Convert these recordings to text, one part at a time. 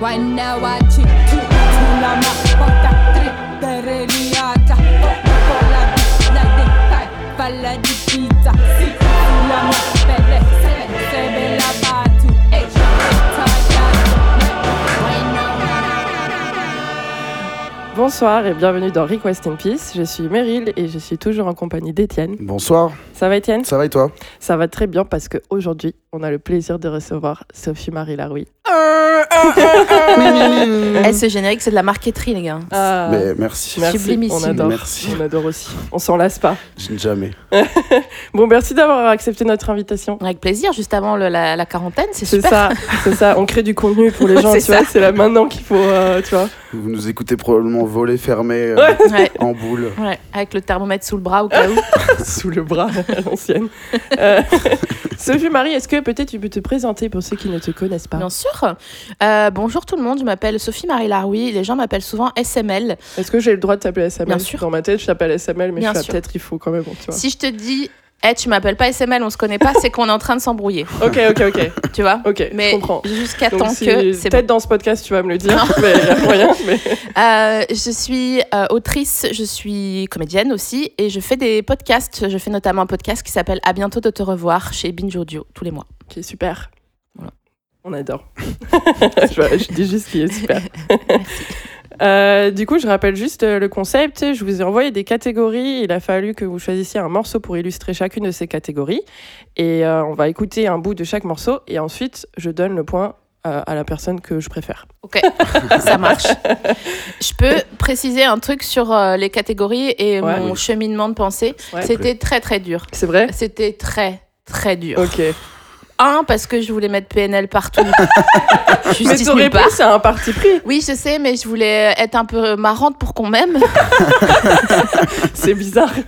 La Bonsoir et bienvenue dans Request in Peace. Je suis Meryl et je suis toujours en compagnie d'Étienne. Bonsoir, Ça va Étienne? Ça va et toi? Ça va très bien parce qu'aujourd'hui, on a le plaisir de recevoir Sophie-Marie Laroui. Eh, ce générique, c'est de la marqueterie, les gars. Ah, Mais merci. merci, sublimissime. on adore. Merci. On adore aussi. On s'en lasse pas. Jamais. Bon, merci d'avoir accepté notre invitation. Avec plaisir, juste avant le- la, la quarantaine, c'est C'est super. ça, c'est ça. On crée du contenu pour les gens, C'est tu vois. ça. C'est là maintenant qu'il faut, euh, tu vois. Vous nous écoutez probablement voler fermé euh. Ouais, en boule. ouais, avec le thermomètre sous le bras au cas où. Sous le bras, à l'ancienne. Euh, Sophie-Marie, est-ce que peut-être tu peux te présenter pour ceux qui ne te connaissent pas? Bien sûr. Euh, bonjour tout le monde, je m'appelle Sophie-Marie Laroui. Les gens m'appellent souvent SML. Est-ce que j'ai le droit de t'appeler SML Bien sûr. Dans ma tête, je t'appelle SML, mais Bien je sûr. peut-être il faut quand même, tu vois. Si je te dis, eh, tu m'appelles pas SML, on se connaît pas, c'est qu'on est en train de s'embrouiller. Ok, ok, ok. Tu vois Ok, je Mais comprends. jusqu'à temps si- que peut-être dans ce podcast, tu vas me le dire, mais il y a moyen. Mais... Euh, je suis euh, autrice, je suis comédienne aussi, et je fais des podcasts. Je fais notamment un podcast qui s'appelle À bientôt de te revoir chez Binge Audio tous les mois. Ok, super. Voilà. On adore. je, je dis juste qu'il est super. Euh, du coup, je rappelle juste euh, le concept. Je vous ai envoyé des catégories. Il a fallu que vous choisissiez un morceau pour illustrer chacune de ces catégories. Et euh, on va écouter un bout de chaque morceau. Et ensuite, je donne le point euh, à la personne que je préfère. Ok, ça marche. Je peux préciser un truc sur euh, les catégories et Ouais. mon cheminement de pensée. Ouais. C'était très très dur. C'est vrai? C'était très très dur. Ok. Un, parce que je voulais mettre PNL partout. Mais Justice ton nulle part. c'est un parti pris. Oui, je sais, mais je voulais être un peu marrante pour qu'on m'aime. C'est bizarre.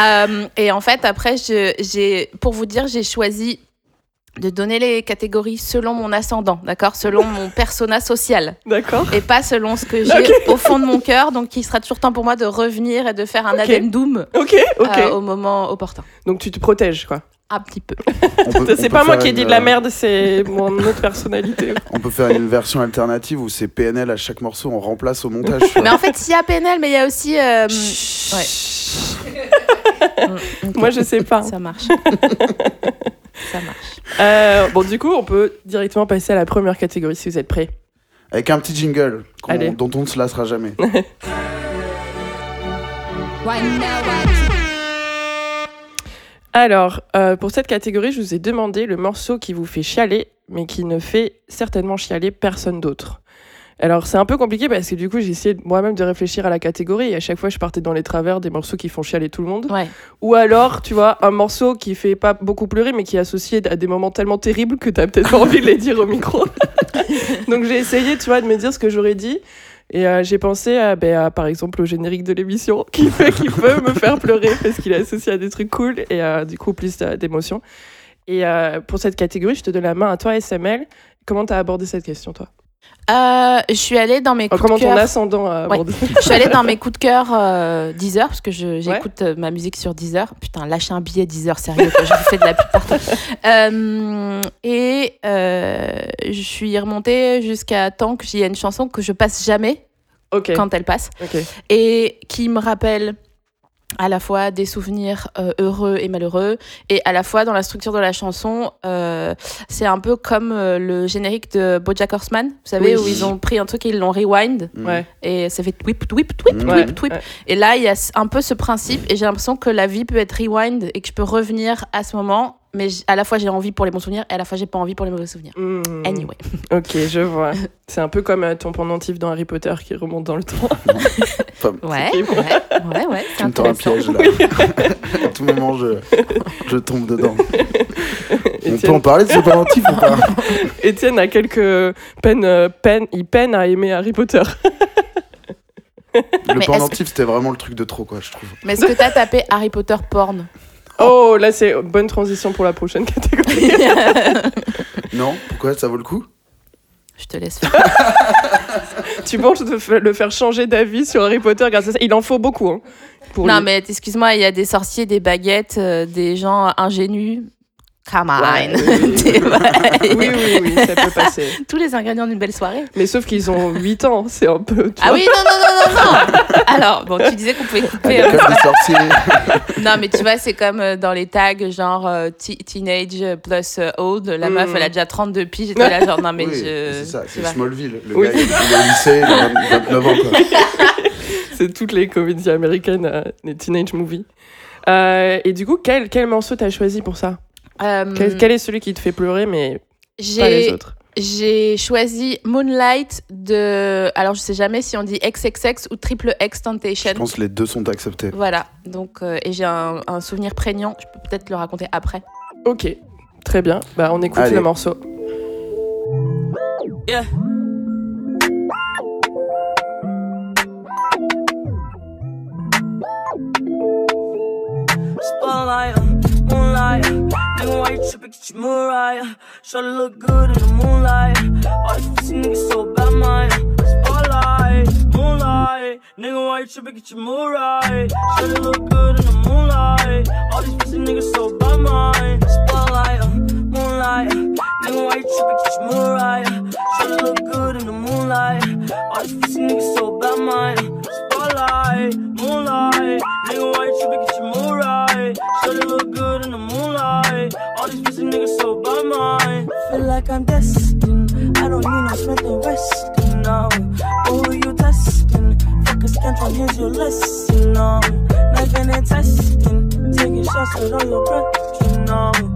Euh, et en fait, après, je- j'ai, pour vous dire, j'ai choisi de donner les catégories selon mon ascendant, d'accord? Selon mon persona social. D'accord. et pas selon ce que j'ai au fond de mon cœur. Donc, il sera toujours temps pour moi de revenir et de faire un Ok. addendum Ok, ok. euh, au moment opportun. Donc tu te protèges, quoi. Un petit peu. On peut- on C'est pas moi faire qui ai une, dit de la euh, mère, c'est mon autre personnalité. On peut faire une version alternative où c'est PNL à chaque morceau, on remplace au montage. Mais en fait, il y a PNL, mais il y a aussi. euh, Moi, je sais pas. Ça marche. ça marche. Euh, bon, du coup, on peut directement passer à la première catégorie si vous êtes prêts. Avec un petit jingle dont on ne se lassera jamais. Alors, euh, pour cette catégorie, je vous ai demandé le morceau qui vous fait chialer, mais qui ne fait certainement chialer personne d'autre. Alors, c'est un peu compliqué parce que du coup, j'ai essayé moi-même de réfléchir à la catégorie et à chaque fois, je partais dans les travers des morceaux qui font chialer tout le monde. Ouais. Ou alors, tu vois, un morceau qui fait pas beaucoup pleurer, mais qui est associé à des moments tellement terribles que t'as peut-être pas envie de les dire au micro. Donc, j'ai essayé, tu vois, de me dire ce que j'aurais dit. Et euh, j'ai pensé à, à, par exemple, au générique de l'émission, qui, fait, qui peut me faire pleurer parce qu'il est associé à des trucs cool et euh, du coup, plus d'émotions. Et euh, pour cette catégorie, je te donne la main à toi, SML. Comment t'as abordé cette question, toi? Euh, je suis allée dans mes coups Comment de ton cœur. ascendant a Ouais. abordé Je suis allée dans mes coups de cœur euh, Deezer parce que j'écoute euh, ma musique sur Deezer. Putain, lâchez un billet Deezer, sérieux, quoi, je vous fais de la pub partout. Euh, et euh, je suis remontée jusqu'à temps qu'il y ait une chanson que je passe jamais quand elle passe et qui me rappelle à la fois des souvenirs euh, heureux et malheureux et à la fois dans la structure de la chanson euh, c'est un peu comme euh, le générique de BoJack Horseman vous savez Oui. où ils ont pris un truc et ils l'ont rewind Mm. Ouais. et ça fait twip twip twip twip Ouais, twip ouais. et là il y a un peu ce principe et j'ai l'impression que la vie peut être rewind et que je peux revenir à ce moment mais à la fois j'ai envie pour les bons souvenirs et à la fois j'ai pas envie pour les mauvais souvenirs Hmm. anyway Ok, je vois. C'est un peu comme euh, ton pendentif dans Harry Potter qui remonte dans le temps. Ouais ouais ouais ouais tu me tends un piège là. à tout moment, je, je tombe dedans. On peut en parler de ce pendentif ou pas? Étienne a quelques peines, euh, peines, il peine à aimer Harry Potter. Le Mais pendentif, c'était vraiment le truc de trop, quoi, je trouve. mais est-ce que t'as tapé Harry Potter porn? Oh, là c'est bonne transition pour la prochaine catégorie. Non Pourquoi Ça vaut le coup? Je te laisse faire. tu penses de le faire changer d'avis sur Harry Potter grâce à ça? Il en faut beaucoup. Hein, pour non, lui. mais excuse-moi, il y a des sorciers, des baguettes, euh, des gens ingénus come on. Ouais, oui, oui, oui, oui, ça peut passer. Tous les ingrédients d'une belle soirée. Mais sauf qu'ils ont 8 ans, c'est un peu. tu Ah vois. oui, non, non, non, non, non. Alors, bon, tu disais qu'on pouvait couper. euh, des sorciers. Non, mais tu vois, c'est comme euh, dans les tags, genre euh, teenage plus euh, old. La Mm. meuf, elle a déjà 32 piges. J'étais là, genre, non, mais oui, je. c'est ça, c'est. Smallville. Le Oui. gars, il est au lycée, il a 20 29 ans. Quoi. C'est toutes les comédies américaines, euh, les teenage movies. Euh, et du coup, quel, quel morceau t'as choisi pour ça? Euh, quel, quel est celui qui te fait pleurer, mais pas les J'ai autres j'ai choisi Moonlight de. Alors, je sais jamais si on dit XXX ou Triple X Temptation. Je pense que les deux sont acceptés. Voilà, donc, euh, et j'ai un, un souvenir prégnant. Je peux peut-être le raconter après. Ok, très bien. Bah, on écoute Allez. le morceau. Yeah. Spotlight, moonlight, nigga, why you tripping? Get your Mariah. Shorty look good in the moonlight. All these pussy niggas so bad, mine. Spotlight, moonlight, nigga, why you tripping? Get your Mariah. Shorty look good in the moonlight. All these pussy niggas so bad, mine. Spotlight, uh, moonlight, nigga, why you tripping? Get your Mariah. Shorty look good in the moonlight. All these pussy niggas so bad, mine. Spotlight, moonlight, nigga, why you tripping? Get your mood right. Shorty look good in the moonlight. All these pussy niggas so by mine. Feel like I'm destined. I don't need no Smith and Weston now. Who you testing? Fuck a scantron, here's your lesson now. Knife and testing. Taking shots with all your breath, you know.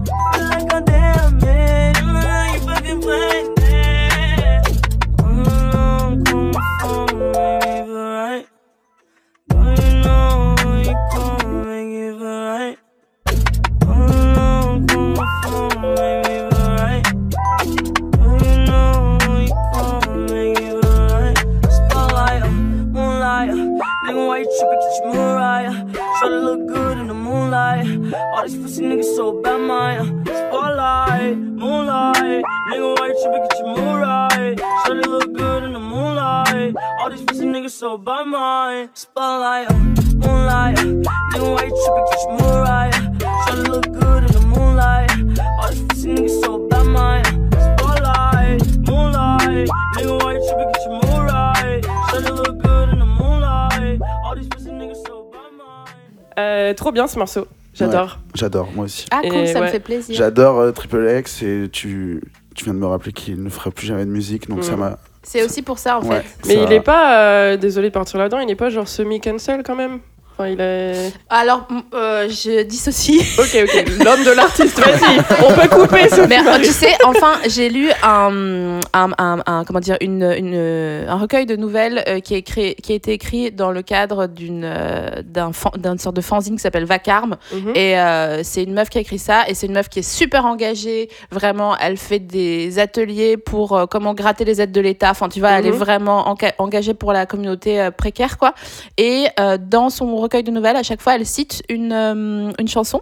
Trop bien ce morceau. J'adore. J'adore, moi aussi. Ah, cool, Et ça me fait plaisir. J'adore euh, Triple X et tu, tu viens de me rappeler qu'il ne fera plus jamais de musique, donc Mm. ça m'a. C'est aussi pour ça, en Ouais, fait. Mais ça- il est pas, euh, désolé de partir là-dedans, il est pas genre semi-cancel quand même? Enfin, il est. Alors, euh, je dissocie. Ok, ok, l'homme de l'artiste, vas-y, on peut couper ce Mais euh, tu sais, enfin, j'ai lu un, un, un- un- comment dire, une, une, un recueil de nouvelles euh, qui, est écrit, qui a été écrit dans le cadre d'une euh, d'un d'une sorte de fanzine qui s'appelle Vacarme. Mhm. Et euh, c'est une meuf qui a écrit ça. Et c'est une meuf qui est super engagée. Vraiment, elle fait des ateliers pour euh, comment gratter les aides de l'État. Enfin, tu vois, elle est Mhm. vraiment enca- engagée pour la communauté euh, précaire, quoi. Et euh, dans son recueil de nouvelles, à chaque fois, elle cite une, euh, une chanson.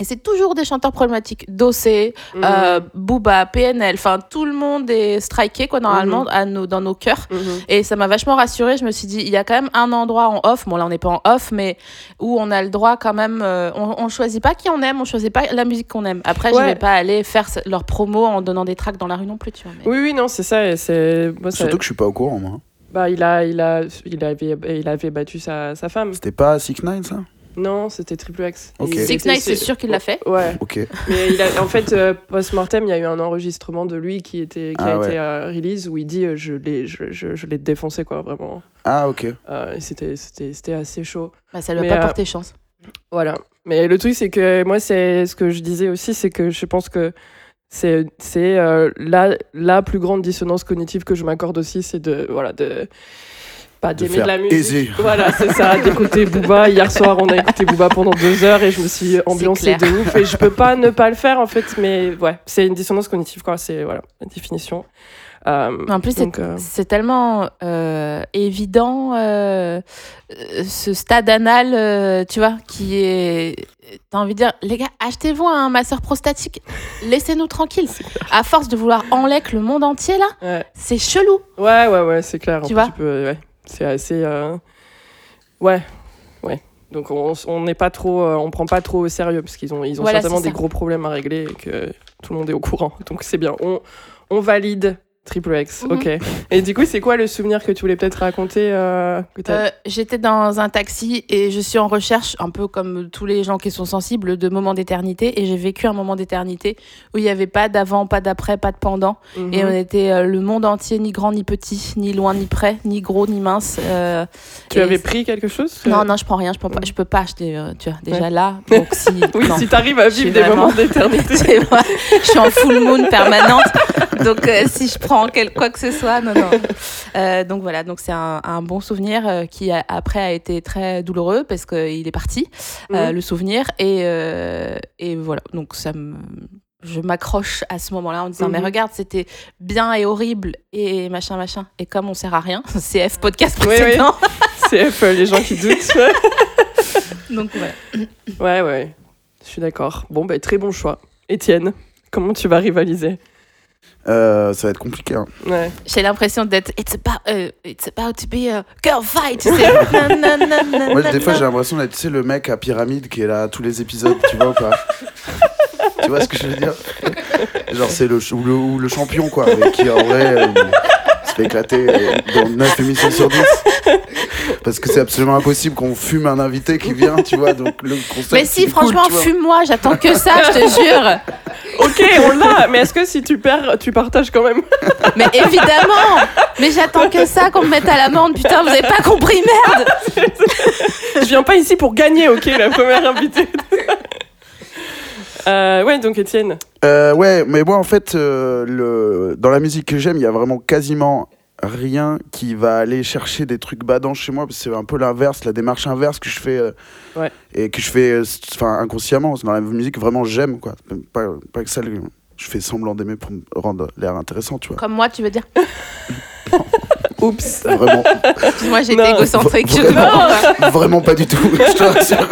Et c'est toujours des chanteurs problématiques. Dossé, Mhm. euh, Booba, PNL, enfin tout le monde est striké quoi normalement à nos, dans nos cœurs. Mhm. Et ça m'a vachement rassurée. Je me suis dit, il y a quand même un endroit en off, bon là on n'est pas en off, mais où on a le droit quand même, euh, on, on choisit pas qui on aime, on choisit pas la musique qu'on aime. Après, je Ouais. vais pas aller faire leur promo en donnant des tracks dans la rue non plus, tu vois. mais- Oui, oui, non, c'est ça. moi, Surtout que je suis pas au courant, moi. Bah, il, a, il, a, il, avait, il avait battu sa, sa femme. C'était pas 6 9 ça? Non, c'était Triple X. Six Nine, c'est sûr qu'il l'a fait. Ouais, Ok. mais il a, en fait, euh, post-mortem, il y a eu un enregistrement de lui qui, était, qui Ah a ouais. été euh, release où il dit euh, je, l'ai, je, je, je l'ai défoncé, quoi, vraiment. Ah, ok. Euh, c'était, c'était, c'était assez chaud. Bah, ça lui a Mais, pas euh, porté chance. Voilà. Mais le truc, c'est que moi, c'est ce que je disais aussi, c'est que je pense que c'est, c'est euh, la, la plus grande dissonance cognitive que je m'accorde aussi, c'est de, voilà, de pas De d'aimer de la musique. Voilà, c'est ça, d'écouter Booba. Hier soir, on a écouté Booba pendant deux heures et je me suis ambiancée de ouf. Et je peux pas ne pas le faire, en fait, mais ouais, c'est une dissonance cognitive, quoi. C'est, voilà, la définition. Euh, En plus, c'est euh, tellement euh, évident ce stade anal, tu vois, qui est. T'as envie de dire, les gars, achetez-vous un masseur prostatique, laissez-nous tranquilles. À force de vouloir enlèque le monde entier, là, ouais. c'est chelou. Ouais, ouais, ouais, c'est clair. Tu vois ouais. C'est assez. euh, Ouais, ouais. Donc on on n'est pas trop, euh, on prend pas trop au sérieux parce qu'ils ont, ils ont Voilà, certainement des gros problèmes à régler et que tout le monde est au courant. Donc c'est bien. On, on valide Triple X. Mhm. Ok. Et du coup, c'est quoi le souvenir que tu voulais peut-être raconter euh, Euh, J'étais dans un taxi et je suis en recherche, un peu comme tous les gens qui sont sensibles, de moments d'éternité. Et j'ai vécu un moment d'éternité où il n'y avait pas d'avant, pas d'après, pas de pendant. Mhm. Et on était euh, le monde entier, ni grand ni petit, ni loin ni près, ni gros ni mince. Tu avais pris quelque chose Non, non, je prends rien, je, prends pas, Mhm. je peux pas acheter, tu vois, déjà Ouais. là. Donc si. Oui, non. si t'arrives à Je suis vivre des vraiment- moments d'éternité. Je suis en full moon permanente. Donc, euh, si je prends quel, quoi que ce soit, non, non. Euh, donc, voilà, donc c'est un, un bon souvenir euh, qui, a- après, a été très douloureux parce qu'il est parti, Mhm. le souvenir. Et, et voilà, donc ça me. Je m'accroche à ce moment-là en disant, mais Mhm. regarde, c'était bien et horrible et machin, machin. Et comme on sert à rien, CF podcast Oui, oui. CF, les gens qui doutent. Donc, voilà. ouais, ouais. Je suis d'accord. Bon, bah, très bon choix. Étienne, comment tu vas rivaliser? Euh, ça va être compliqué. hein. Ouais. J'ai l'impression d'être it's about, euh, it's about to be a girl fight. tu sais. Moi, des fois, j'ai l'impression d'être, tu sais, le mec à pyramide qui est là à tous les épisodes, tu vois ou pas? Tu vois ce que je veux dire? Genre, c'est le, ch- ou le, ou le champion, quoi, avec qui, en vrai, euh, se fait éclater euh, dans 9 émissions sur 10. Parce que c'est absolument impossible qu'on fume un invité qui vient, tu vois, donc le concept, Mais si, cool, franchement, tu vois. fume-moi, j'attends que ça, je te jure. Ok, on l'a, mais est-ce que si tu perds, tu partages quand même? Mais évidemment, mais j'attends que ça, qu'on me mette à l'amende. Putain, vous avez pas compris, merde. Je viens pas ici pour gagner, ok, la première invitée. Euh, ouais, donc Étienne. Euh, ouais, mais moi en fait, euh, le... dans la musique que j'aime, il y a vraiment quasiment rien qui va aller chercher des trucs badants chez moi, parce que c'est un peu l'inverse, la démarche inverse que je fais euh, Ouais. et que je fais, euh, enfin inconsciemment. Dans la musique, vraiment j'aime quoi. Pas, pas que ça, je fais semblant d'aimer pour me rendre l'air intéressant, tu vois. Comme moi, tu veux dire Oups. Vraiment, Moi, j'ai été Non, égocentrique, je vraiment. pas. vraiment pas du tout. Je te rassure.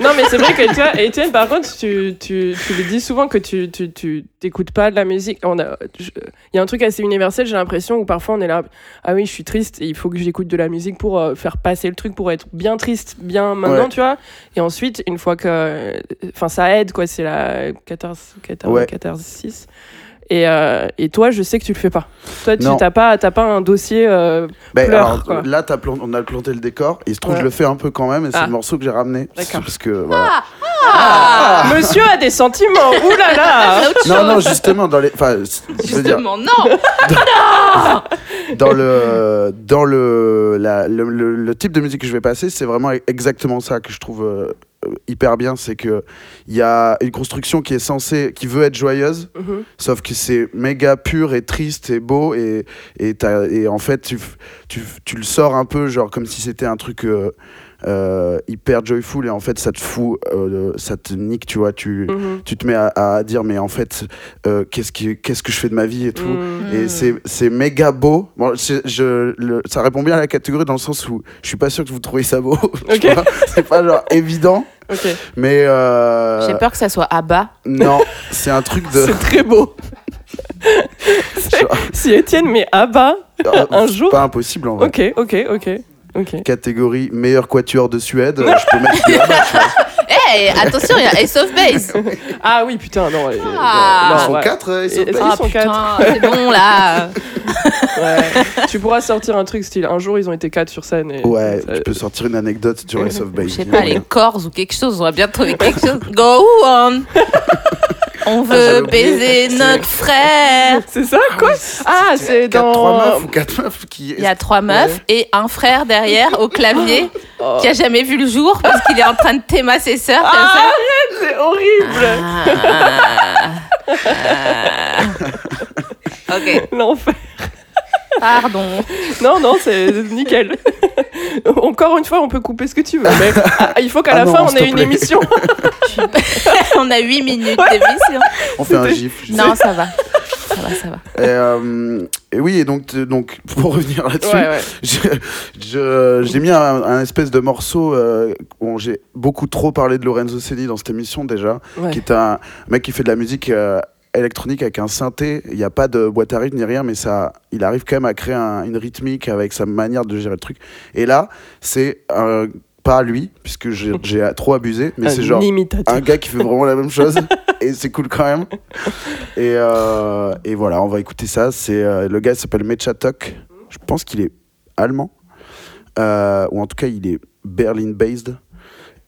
Non, mais c'est vrai que tu vois, Étienne, par contre, tu, tu, tu le dis souvent que tu tu, tu t'écoutes pas de la musique. A, il y a un truc assez universel, j'ai l'impression, où parfois on est là, ah oui, je suis triste, et il faut que j'écoute de la musique pour euh, faire passer le truc, pour être bien triste, bien maintenant, Ouais. tu vois. Et ensuite, une fois que. Enfin, ça aide, quoi, c'est la 14, 14, Ouais. 14, 6. Et, euh, et toi, je sais que tu le fais pas. Toi, tu Non. t'as pas, pas un dossier. euh, Ben, Pleure, alors, quoi. là, on a planté le décor. Il se trouve Ouais. que je le fais un peu quand même, et c'est Ah. le morceau que j'ai ramené. D'accord. Parce que voilà. Ah, Monsieur a des sentiments. Ouh là là. C'est autre Non, non, justement, dans les. Enfin, je veux dire, Justement, non. dans le dans le, la- le, le- le type de musique que je vais passer, c'est vraiment exactement ça que je trouve euh, hyper bien, c'est que il y a une construction qui est censée, qui veut être joyeuse, Mhm. sauf que c'est méga pur et triste et beau et et, en fait tu, tu tu le sors un peu genre comme si c'était un truc euh, euh, hyper joyful et en fait ça te fout, euh, ça te nique, tu vois, tu Mhm. tu te mets à, à dire mais en fait euh, qu'est-ce qui qu'est-ce que je fais de ma vie et tout. Mhm. Et c'est, c'est méga beau. Bon, je, le- ça répond bien à la catégorie dans le sens où je suis pas sûr que vous trouvez ça beau. c'est pas genre évident, mais euh, J'ai peur que ça soit à bas. non, c'est un truc de. C'est très beau. Si Étienne met à bas, un jour. Pas impossible en vrai. Ok, ok, ok, Catégorie meilleur quatuor de Suède, euh, je peux mettre tu vois. Hé, attention, il y a Ace of Base. Ah oui, putain, non. euh, Ah. non, Ils sont ouais. quatre, euh, ils sont Et- pas- Ils Ah sont putain, c'est bon là. Ouais. tu pourras sortir un truc style. Un jour, ils ont été quatre sur scène. Et Ouais, ça- tu peux sortir une anecdote sur Ace of Base. Je sais pas, les corps ou quelque chose, on va bien trouver quelque chose. Go on. On Ah, veut baiser notre frère. C'est ça, quoi Ah, c'est trois dans. meufs ou quatre meufs qui. Il y a trois meufs et un frère derrière au clavier Oh. qui a jamais vu le jour parce qu'il est en train de taimer ses sœurs comme Ah, ça. arrête, c'est horrible. Ah, ah. ok, L'enfer. Pardon. Non, non, c'est nickel. Encore une fois, on peut couper ce que tu veux, mais ah, il faut qu'à Ah la non, fin, on ait une plaît. émission. On a 8 minutes d'émission. On fait un gif. sais. Non, ça va. Ça va, ça va. Et, euh, et oui, et donc, donc pour revenir là-dessus, Ouais, ouais. je- je- j'ai mis un, un espèce de morceau euh, où j'ai beaucoup trop parlé de Lorenzo Ceni dans cette émission déjà, Ouais. qui est un mec qui fait de la musique euh, électronique avec un synthé. Il n'y a pas de boîte à rythme ni rien, mais ça, il arrive quand même à créer un- une rythmique avec sa manière de gérer le truc. Et là, c'est un pas lui, puisque j'ai trop abusé, mais c'est genre imitateur. un gars qui fait vraiment la même chose et c'est cool quand même. Et, euh, et voilà, on va écouter ça. C'est euh, le gars s'appelle Mechatok. Je pense qu'il est allemand Euh, ou en tout cas il est Berlin based.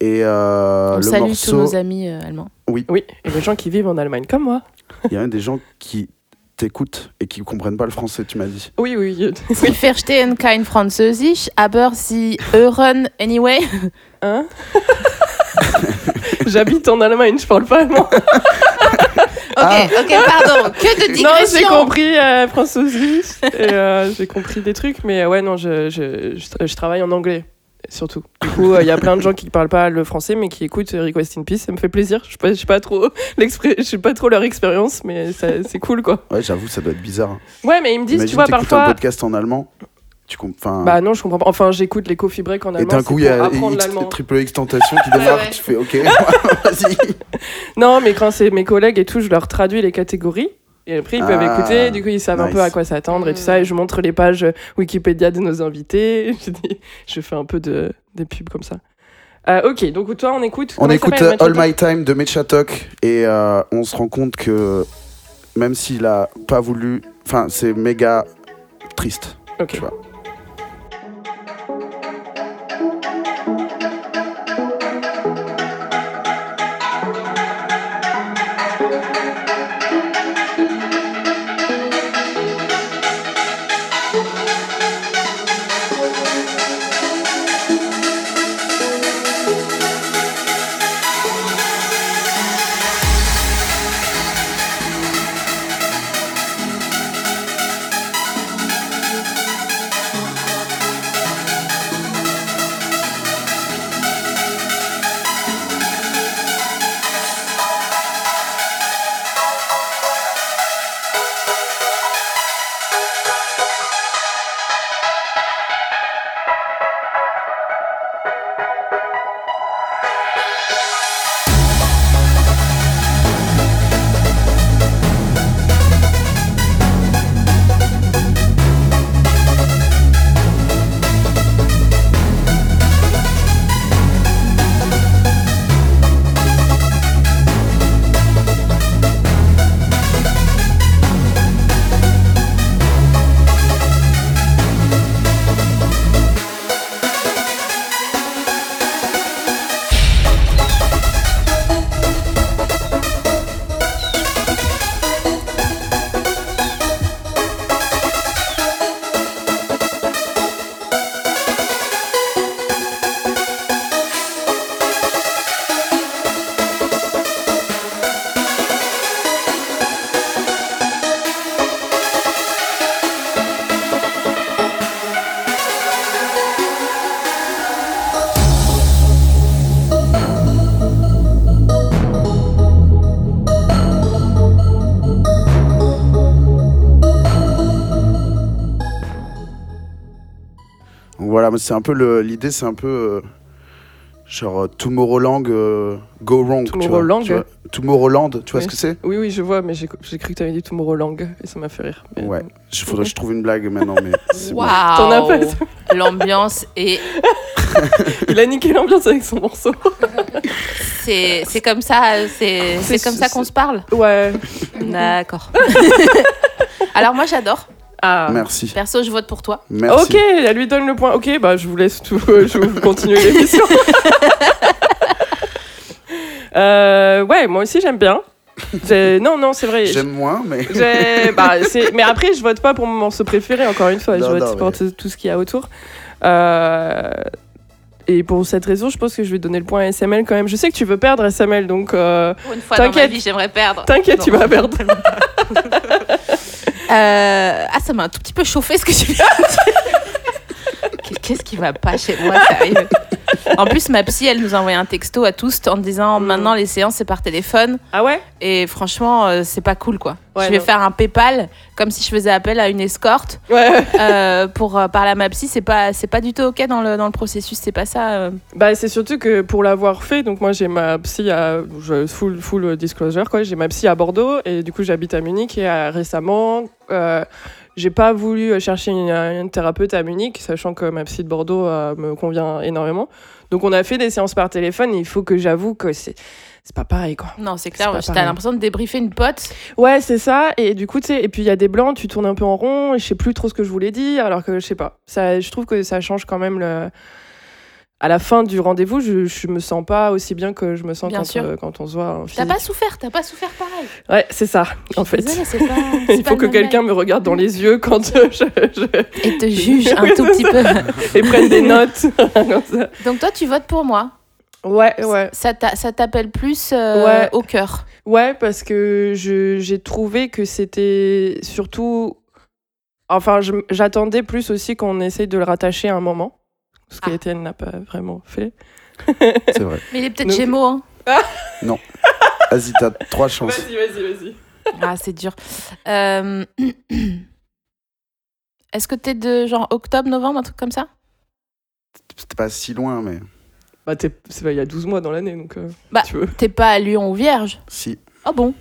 Et euh, On le salue tous nos amis euh, allemands. Oui, et les gens qui vivent en Allemagne comme moi. Il y a des gens qui t'écoutent et qui comprennent pas le français. Tu m'as dit. Oui, oui. Sie verstehen kein Französisch, aber sie hören anyway. Hein? J'habite en Allemagne, je parle pas allemand. Ok, ok, pardon. Que de Non, j'ai compris euh, français et euh, j'ai compris des trucs, mais euh, ouais, non, je, je, je, je travaille en anglais, surtout. Du coup, il y a plein de gens qui parlent pas le français, mais qui écoutent euh, Request in Peace, ça me fait plaisir. Je sais pas, je sais pas trop l'expré- je sais pas trop leur expérience, mais ça- c'est cool, quoi. Ouais, j'avoue, ça doit être bizarre. hein. Ouais, mais ils me disent, Imagine tu vois, t'écoutes un parfois. podcast en allemand. Tu Bah non, je comprends pas. Enfin, j'écoute les coffee break en allemand. et d'un coup, il y a X, triple X tentation qui démarre. ouais. Tu fais OK, vas-y. Non, mais quand c'est mes collègues et tout, je leur traduis les catégories. Et après, ils peuvent Ah, écouter, du coup, ils savent un peu à quoi s'attendre et tout ça. Et je montre les pages Wikipédia de nos invités. Je, dis- je fais un peu de, des pubs comme ça. Euh, ok, donc toi, on écoute. On écoute All My Time de Mechatok et euh, on se rend compte que même s'il a pas voulu, enfin c'est méga triste. Ok. tu vois. C'est un peu le- l'idée, c'est un peu euh, genre euh, Tomorrowland euh, go wrong. tu vois, Tomorrowland tu vois. Tomorrowland, tu vois Oui. ce que c'est? Oui, oui, je vois, mais j'ai j'ai cru que tu avais dit Tomorrowland et ça m'a fait rire. Mais- Ouais. Il faudrait que je trouve une blague maintenant, mais c'est bon. Waouh. L'ambiance est. Il a niqué l'ambiance avec son morceau. C'est c'est comme ça, C'est- comme ça qu'on se parle? Ouais. D'accord. Alors moi j'adore. Ah. Merci. Perso, je vote pour toi. Merci. Ok, elle lui donne le point. Ok, bah je vous laisse tout. je vous continue l'émission. Euh, ouais, moi aussi j'aime bien. Non, non, c'est vrai. J'aime moins, mais. Bah, c'est- mais après, je vote pas pour mon morceau préféré, encore une fois. Non, je vote non, pour mais- tout- ce qu'il y a autour. Euh, Et pour cette raison, je pense que je vais donner le point à SML quand même. Je sais que tu veux perdre SML, donc euh, Pour une fois dans ma T'inquiète. vie, j'aimerais perdre. t'inquiète, tu vas perdre. Euh, Ah, ça m'a un tout petit peu chauffé ce que tu viens de dire. Qu'est-ce qui va pas chez moi, sérieux? En plus, ma psy, elle nous a envoyé un texto à tous en disant Mm. maintenant les séances c'est par téléphone Ah ouais? Et franchement euh, c'est pas cool quoi. Ouais, je vais non. faire un PayPal comme si je faisais appel à une escorte Ouais. euh, pour euh, parler à ma psy. C'est pas c'est pas du tout ok dans le dans le processus. C'est pas ça. euh. Bah, c'est surtout que pour l'avoir fait, donc moi j'ai ma psy à je- full, full disclosure quoi, j'ai ma psy à Bordeaux et du coup j'habite à Munich et récemment j'ai pas voulu chercher une, une thérapeute à Munich, sachant que ma psy de Bordeaux euh, me convient énormément. Donc on a fait des séances par téléphone. Et il faut que j'avoue que c'est c'est pas pareil quoi. Non, c'est clair. T'as l'impression de débriefer une pote. Ouais, c'est ça. Et du coup, tu sais, et puis il y a des blancs, tu tournes un peu en rond. Et je sais plus trop ce que je voulais dire, alors que je sais pas. Ça, je trouve que ça change quand même le. À la fin du rendez-vous, je, je me sens pas aussi bien que je me sens Bien quand, euh, quand on se voit en T'as pas souffert, t'as pas souffert pareil. Ouais, c'est ça, en fait. Désolée, pas. Il faut que quelqu'un me regarde dans les yeux quand je, je-. Et te juge un tout petit peu. et prenne des notes. Donc toi, tu votes pour moi. Ouais, ouais. Ça t'a- ça t'appelle plus euh, Ouais. au cœur. Ouais, parce que j'ai trouvé que c'était surtout. Enfin, j'attendais plus aussi qu'on essaye de le rattacher à un moment. Ce Ah. qu'Étienne n'a pas vraiment fait. C'est vrai. Mais il est peut-être Gémeaux. Hein. Vas-y, t'as trois chances. Vas-y, vas-y, vas-y. Ah, c'est dur. Euh, Est-ce que t'es de genre octobre, novembre, un truc comme ça? C'était pas si loin, mais Bah, t'es- c'est pas- il y a 12 mois dans l'année, donc. euh, Bah. Tu veux. T'es pas à Lyon ou Vierge? Si, Ah bon?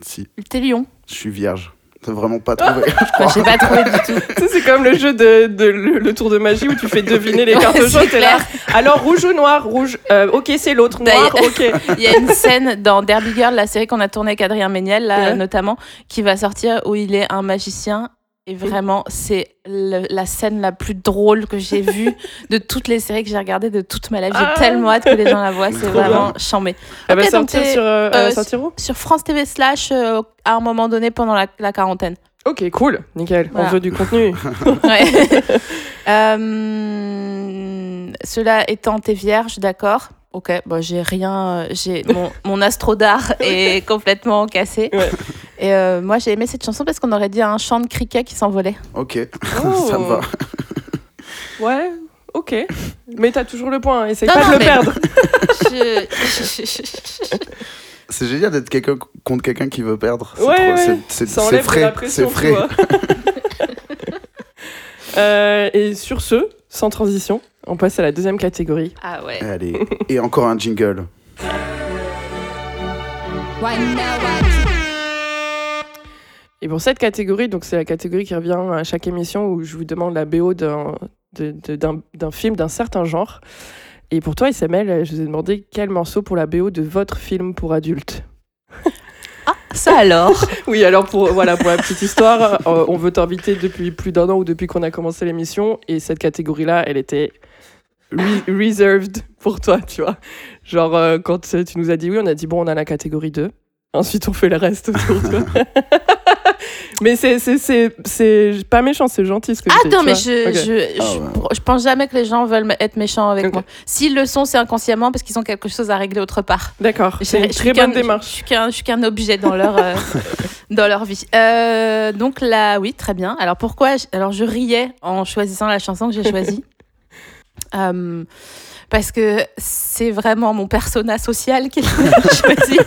Si. T'es Lyon? Je suis vierge. T'as vraiment pas trouvé. Bah, J'ai pas trouvé du tout. Tu sais, c'est comme le jeu de, de- le, le tour de magie où tu fais deviner les cartes jaunes. c'est t'es là. clair. Alors, rouge ou noir Rouge. Euh, ok, c'est l'autre. Noir, D'ailleurs- ok. Il y a une scène dans Derby Girl, la série qu'on a tournée avec Adrien Méniel, là, Ouais. notamment, qui va sortir où il est un magicien. Et vraiment, c'est la scène la plus drôle que j'ai vue de toutes les séries que j'ai regardées de toute ma life. J'ai Ah. tellement hâte que les gens la voient. C'est vraiment chambé. Elle va Ok, donc sortir t'es- sur. euh, va euh, sortir où? Sur France TV Slash, euh, à un moment donné, pendant la, la quarantaine. Ok, cool. Nickel. Voilà. On veut du contenu. Cela étant, t'es vierge, d'accord? Ok, bon, j'ai rien. J'ai mon, mon astro d'art est complètement cassé. Ouais. Et euh, moi, j'ai aimé cette chanson parce qu'on aurait dit un chant de criquet qui s'envolait. ok, Oh. ça me va. Ouais, ok. Mais t'as toujours le point. Essaye Non, pas non, de le mais- perdre. Je- C'est génial d'être quelqu'un contre quelqu'un qui veut perdre. C'est Ouais, trop- ouais. c'est- frais. C'est frais. Euh, et sur ce, sans transition, on passe à la deuxième catégorie. Ah ouais. Allez, et encore un jingle. Et pour cette catégorie, donc c'est la catégorie qui revient à chaque émission où je vous demande la BO d'un de- de- d'un d'un film d'un certain genre. Et pour toi, SML, je vous ai demandé quel morceau pour la BO de votre film pour adultes. Ça alors? Oui, alors pour, voilà, pour la petite histoire, euh, on veut t'inviter depuis plus d'un an ou depuis qu'on a commencé l'émission. Et cette catégorie-là, elle était re- reserved pour toi, tu vois. Genre, euh, quand tu nous as dit oui, on a dit bon, on a la catégorie 2. Ensuite, on fait le reste autour. tu vois. mais c'est- c'est c'est- c'est pas méchant, c'est gentil ce que Ah je dis, non, mais je, je, Ah je, ouais. je pense jamais que les gens veulent me- être méchants avec moi. S'ils le sont, c'est inconsciemment parce qu'ils ont quelque chose à régler autre part. D'accord, Je- c'est une très bonne Je démarche. suis qu'un, je suis qu'un objet dans leur, euh, dans leur vie. Euh, donc là, oui, très bien. Alors pourquoi Alors je riais en choisissant la chanson que j'ai choisie. Euh, parce que c'est vraiment mon persona social qui l'a choisi.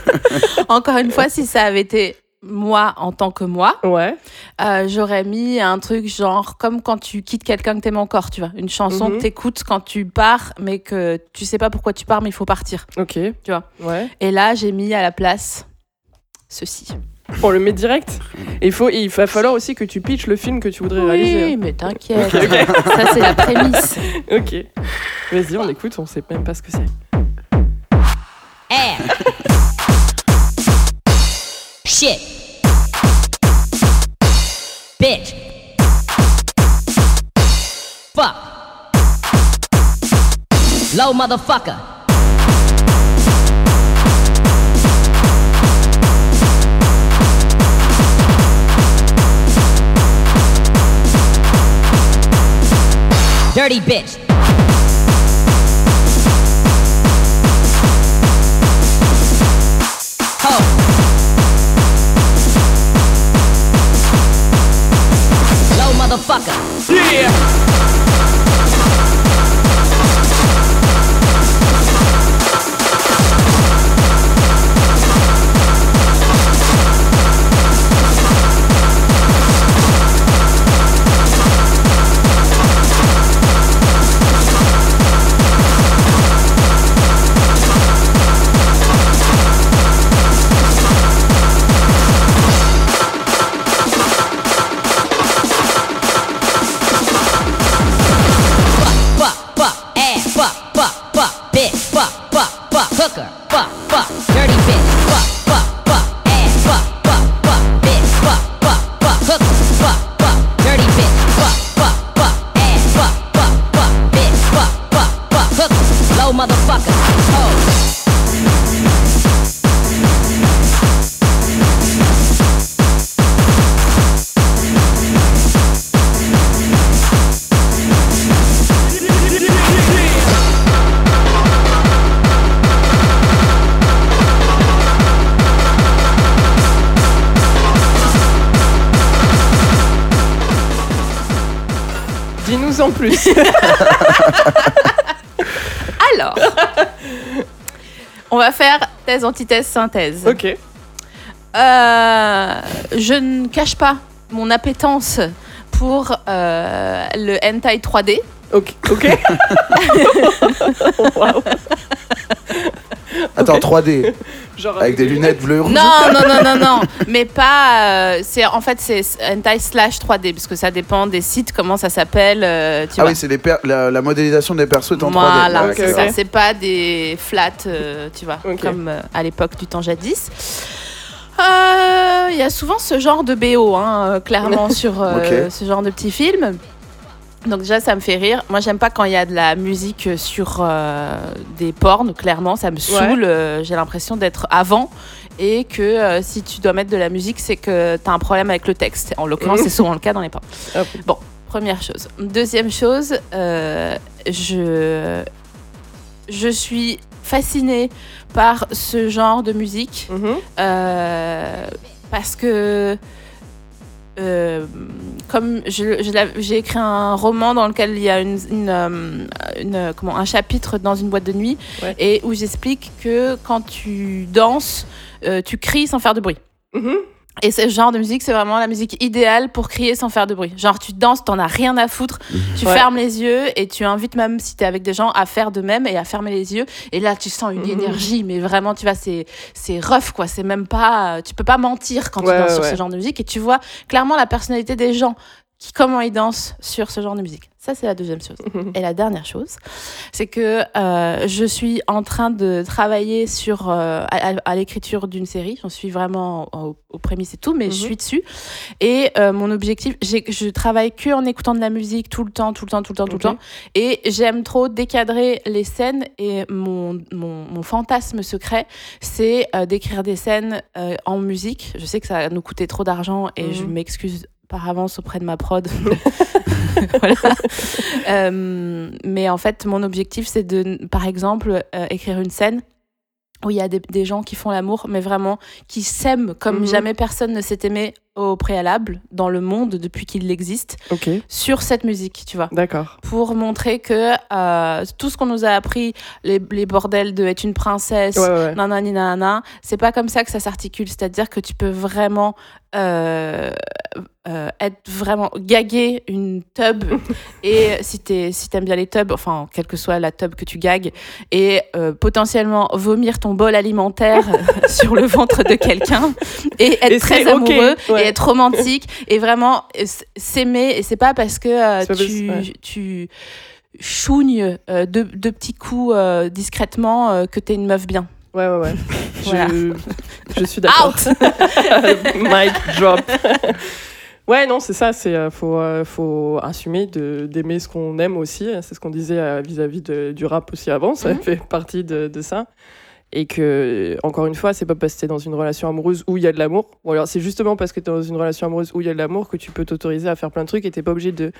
Encore une fois, si ça avait été moi en tant que moi, Ouais, euh, j'aurais mis un truc genre comme quand tu quittes quelqu'un que t'aimes encore, tu vois. Une chanson Mhm. que t'écoutes quand tu pars, mais que tu sais pas pourquoi tu pars, mais il faut partir. ok. Tu vois. Ouais. Et là, j'ai mis à la place ceci. On le met direct. Il, faut, il va falloir aussi que tu pitches le film que tu voudrais réaliser. Oui, mais t'inquiète. Ça, c'est la prémisse. Ok. Vas-y, on écoute, on sait même pas ce que c'est. Air. Shit. Bitch. Fuck. Low motherfucker. Dirty bitch. Motherfucker. chose en plus. Alors, on va faire thèse, antithèse, synthèse. ok. Euh, je ne cache pas mon appétence pour euh, le hentai 3D. Ok. Ok. Waouh. Attends, 3D, Genre avec des lunettes bleues rouges. Non, non, non, non, non. Mais pas. euh, c'est en fait c'est hentai slash 3D parce que ça dépend des sites comment ça s'appelle. euh, Ah vois. oui, c'est la, la modélisation des persos est en 3D. Voilà, Ouais, c'est ça. C'est pas des flats, euh, tu vois, comme euh, à l'époque du temps jadis. Euh, Il y a souvent ce genre de BO, hein, clairement, sur euh, ce genre de petits films. Donc déjà, ça me fait rire. Moi, j'aime pas quand il y a de la musique sur euh, des pornes, clairement, ça me saoule. Euh, J'ai l'impression d'être avant et que euh, si tu dois mettre de la musique, c'est que tu as un problème avec le texte. En l'occurrence, c'est souvent le cas dans les pornes. Hop. Bon, première chose. Deuxième chose, euh, je, je suis fascinée par ce genre de musique Mhm. euh, parce que euh, comme je, je l'avais- j'ai écrit un roman dans lequel il y a une, une, euh, une- comment, un chapitre dans une boîte de nuit Ouais. et où j'explique que quand tu danses, euh, tu cries sans faire de bruit. Mhm. Et ce genre de musique, c'est vraiment la musique idéale pour crier sans faire de bruit. Genre, tu danses, t'en as rien à foutre, tu Ouais. fermes les yeux et tu invites même, si t'es avec des gens, à faire de même et à fermer les yeux. Et là, tu sens une Mhm. énergie, mais vraiment, tu vois, c'est, c'est rough, quoi. C'est même pas. Tu peux pas mentir quand Ouais, tu danses ouais, sur ce genre de musique et tu vois clairement la personnalité des gens, qui, comment ils dansent sur ce genre de musique. Ça, c'est la deuxième chose. Mhm. Et la dernière chose, c'est que euh, je suis en train de travailler sur euh, à, l'écriture d'une série. J'en suis vraiment au, au prémices et tout, mais je Mhm. suis dessus. Et euh, mon objectif, je travaille que en écoutant de la musique tout le temps, tout le temps, tout le temps, tout le temps. Et j'aime trop décadrer les scènes. Et mon, mon, mon fantasme secret, c'est d'écrire des scènes en musique. Je sais que ça nous coûter trop d'argent et Mhm. je m'excuse par avance auprès de ma prod. voilà. Euh, mais en fait, mon objectif, c'est de, par exemple, euh, écrire une scène où il y a des, des gens qui font l'amour, mais vraiment qui s'aiment comme Mhm. jamais personne ne s'est aimé au préalable dans le monde depuis qu'il existe sur cette musique, tu vois D'accord. pour montrer que euh, tout ce qu'on nous a appris, les, les bordels de être une princesse, Ouais, ouais, ouais. nanani nanana, c'est pas comme ça que ça s'articule. C'est-à-dire que tu peux vraiment euh, euh, être vraiment gaguer une tub et si t'es si t'aimes bien les tubs, enfin quelle que soit la tub que tu gagues et euh, potentiellement vomir ton bol alimentaire sur le ventre de quelqu'un et être Et très amoureux ouais. et être romantique et vraiment euh, s'aimer et c'est pas parce que euh, tu ouais. tu chougnes euh, deux, deux petits coups euh, discrètement euh, que t'es une meuf bien. Ouais, ouais, ouais. Voilà. Je, je suis d'accord. Mic drop. Ouais, non, c'est ça. C'est faut faut assumer d'aimer ce qu'on aime aussi. C'est ce qu'on disait vis-à-vis du rap aussi avant. Ça Mhm. fait partie de, de ça. Et que encore une fois, c'est pas parce que t'es dans une relation amoureuse où il y a de l'amour. Ou alors c'est justement parce que t'es dans une relation amoureuse où il y a de l'amour que tu peux t'autoriser à faire plein de trucs et t'es pas obligé de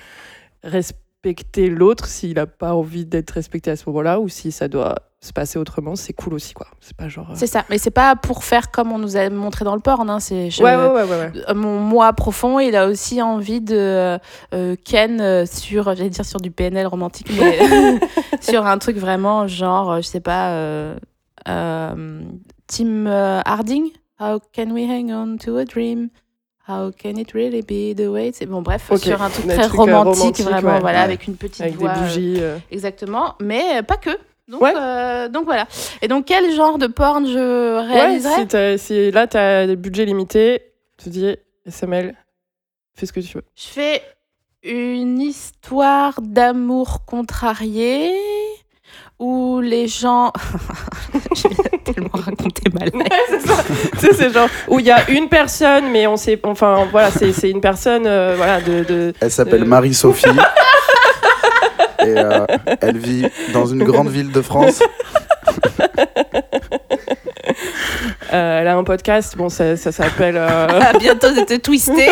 respecter l'autre s'il a pas envie d'être respecté à ce moment-là ou si ça doit se passer autrement. C'est cool aussi, quoi. C'est pas genre. euh, C'est ça, mais c'est pas pour faire comme on nous a montré dans le porn. Hein. C'est je- Ouais, ouais, ouais, euh, mon moi profond, il a aussi envie de euh, Ken sur, j'allais dire sur du PNL romantique, mais sur un truc vraiment genre, je sais pas, Tim euh, Harding. How can we hang on to a dream? How can it really be the way? C'est bon, bref, sur un truc un très truc, romantique, romantique, vraiment, ouais. voilà, Ouais. avec une petite Avec voix. euh, bougies. euh. Exactement, mais pas que. Donc, Ouais. euh, donc voilà. Et donc quel genre de porn je réaliserais? si, là, tu as des budgets limités, tu te dis, SML, fais ce que tu veux. Je fais une histoire d'amour contrarié où les gens. J'ai tellement raconté mal. c'est ça. c'est genre où il y a une personne, mais on sait. Enfin, voilà, c'est c'est une personne euh, voilà, de. de- Elle s'appelle. Marie-Sophie. et euh, elle vit dans une grande ville de France. euh, elle a un podcast, bon, ça, ça s'appelle. euh, À bientôt de te twister.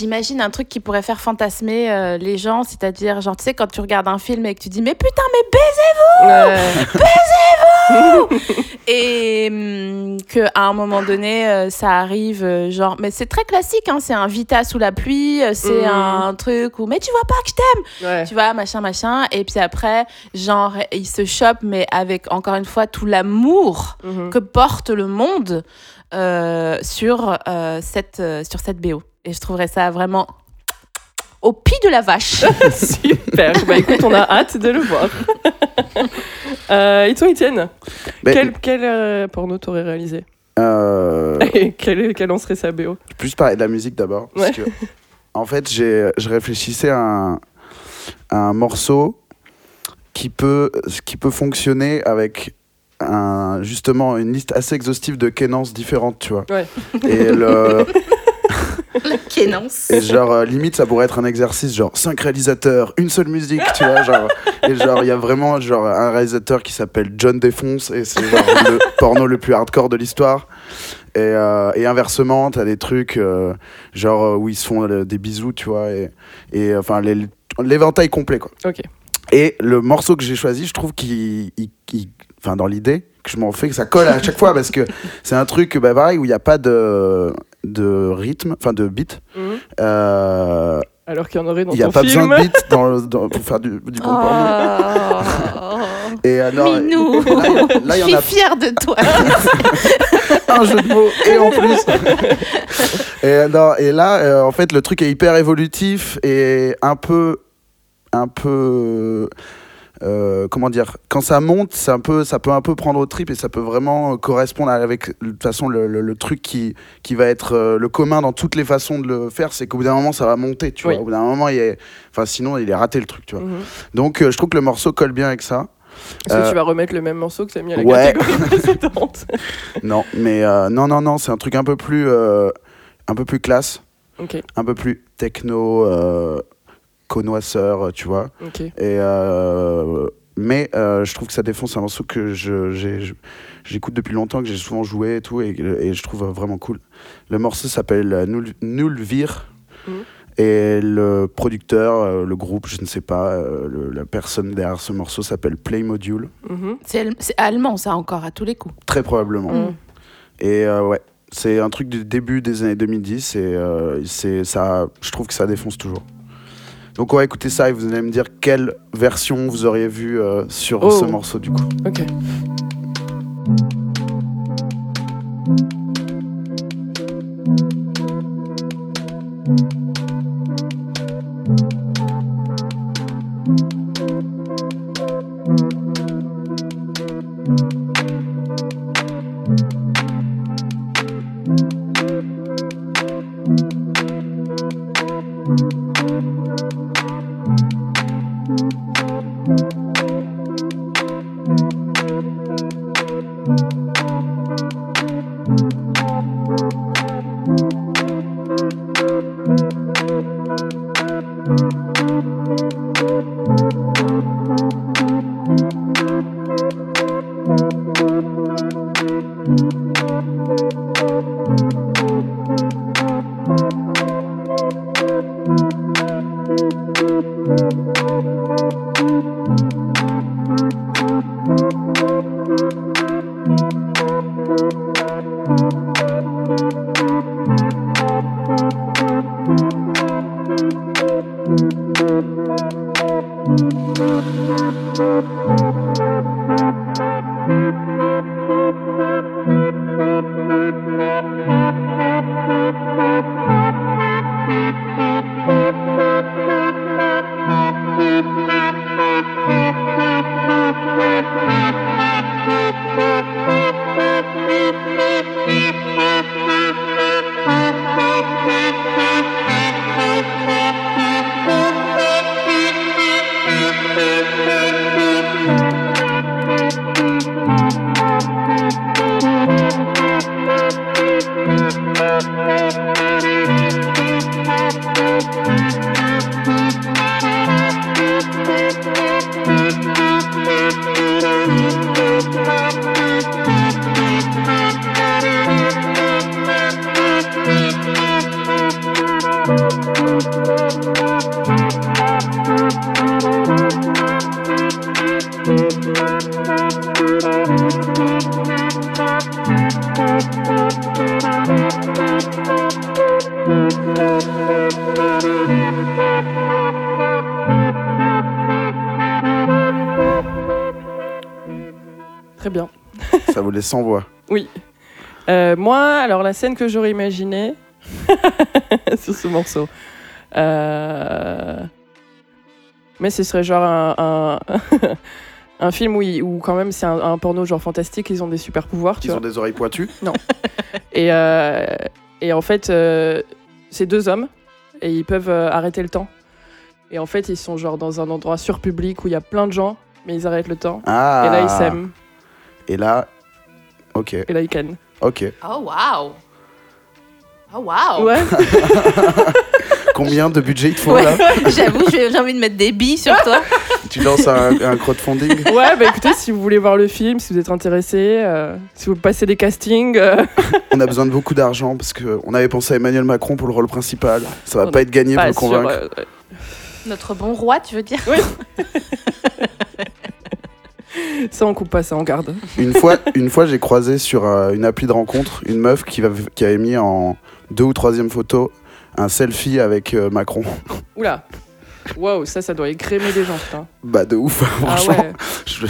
J'imagine un truc qui pourrait faire fantasmer euh, les gens, c'est-à-dire, genre, tu sais, quand tu regardes un film et que tu dis, mais putain, mais baisez-vous Et hum, que à un moment donné, euh, ça arrive, euh, genre, mais c'est très classique, hein, c'est un Vita sous la pluie, c'est Mhm. un truc où, mais tu vois pas que je t'aime Ouais. tu vois, machin, machin. Et puis après, genre, il se chope, mais avec encore une fois tout l'amour Mhm. que porte le monde sur, cette, sur cette BO. Et je trouverais ça vraiment au pied de la vache. Super. Bah écoute, on a hâte de le voir. Euh, et toi, Étienne? Quel, quel euh, porno t'aurais réalisé? Euh, Et quel, quel en serait sa BO plus parler de la musique d'abord. Ouais. en fait, j'ai, je réfléchissais à un, à un morceau qui peut, qui peut fonctionner avec un, justement une liste assez exhaustive de kénances différentes, tu vois. Ouais. Et, le, Et genre, euh, limite, ça pourrait être un exercice, genre, cinq réalisateurs, une seule musique, tu vois. Genre, et genre, il y a vraiment genre, un réalisateur qui s'appelle John Défonce, et c'est genre le porno le plus hardcore de l'histoire. Et, euh, et inversement, t'as des trucs euh, genre euh, où ils se font des bisous, tu vois, et, et enfin l'éventail complet, quoi. Ok. Et le morceau que j'ai choisi, je trouve qu'il, il- il- enfin dans l'idée que je m'en fais, que ça colle à chaque fois parce que c'est un truc, bah, pareil, où il n'y a pas de de rythme, enfin de beat. Mhm. Euh, Alors qu'il y en aurait dans Il n'y a ton pas film. besoin de beat dans, le- dans- pour faire du, du bon porno. Oh. Et alors, Minou. là, il y a- là, il Je suis a fière de toi. un jeu de mots et en plus. et, non, et là, euh, en fait, le truc est hyper évolutif et un peu, un peu, euh, comment dire, quand ça monte, c'est un peu, ça peut un peu prendre au trip et ça peut vraiment correspondre avec, de toute façon, le, le- le truc qui, qui va être euh, le commun dans toutes les façons de le faire, c'est qu'au bout d'un moment, ça va monter, tu Oui. vois. Au bout d'un moment, il est, enfin, sinon, il est raté le truc, tu vois. Mhm. Donc, euh, je trouve que le morceau colle bien avec ça. Est-ce que Euh, tu vas remettre le même morceau que tu as mis à la ouais. catégorie précédente Non, mais euh, non, non, non, c'est un truc un peu plus, euh, un peu plus classe. Un peu plus techno, euh, connoisseur, tu vois. Et, euh, mais euh, je trouve que ça défonce un morceau que j'écoute depuis longtemps, que j'ai souvent joué et tout, et, et je trouve vraiment cool. Le morceau s'appelle Nul, Nulvir. Mhm. Et le producteur, euh, le groupe, je ne sais pas, le- la personne derrière ce morceau s'appelle Play Module, Mhm. C'est allemand, ça, encore, à tous les coups. très probablement. Mm. Et euh, ouais, c'est un truc du début des années 2010 et euh, c'est ça, je trouve que ça défonce toujours. Donc on va écouter ça et vous allez me dire quelle version vous auriez vue euh, sur ce oh. morceau du coup. Sans voix. Euh, moi, alors la scène que j'aurais imaginée sur ce morceau. Euh, Mais ce serait genre un, un... un film où, il- où quand même c'est un, un porno genre fantastique, ils ont des super pouvoirs, tu Ils vois. ont des oreilles pointues. Et, euh, et en fait, euh, c'est deux hommes et ils peuvent euh, arrêter le temps. Et en fait, ils sont genre dans un endroit surpublic où il y a plein de gens, mais ils arrêtent le temps. Ah. Et là, ils s'aiment. Et là, ok, Et là, ils cannent. ok. Oh, waouh! Oh, waouh! Ouais. Combien de budget il te faut Ouais. là J'avoue, j'ai j'ai envie de mettre des billes sur toi. Tu lances un, un crowdfunding Ouais, bah écoutez, si vous voulez voir le film, si vous êtes intéressé, euh, si vous passez des castings, euh, On a besoin de beaucoup d'argent parce qu'on avait pensé à Emmanuel Macron pour le rôle principal. Ça va On pas être gagné pour pas le sûr, convaincre. euh, ouais. Notre bon roi, tu veux dire? Ça, on coupe pas ça, on garde. Une fois, une fois j'ai croisé sur euh, une appli de rencontre une meuf qui, va- qui avait mis en deux ou troisième photo un selfie avec euh, Macron. Oula. Waouh, ça, ça doit écrémer des gens, putain. Bah de ouf, Ah franchement. ouais. Je-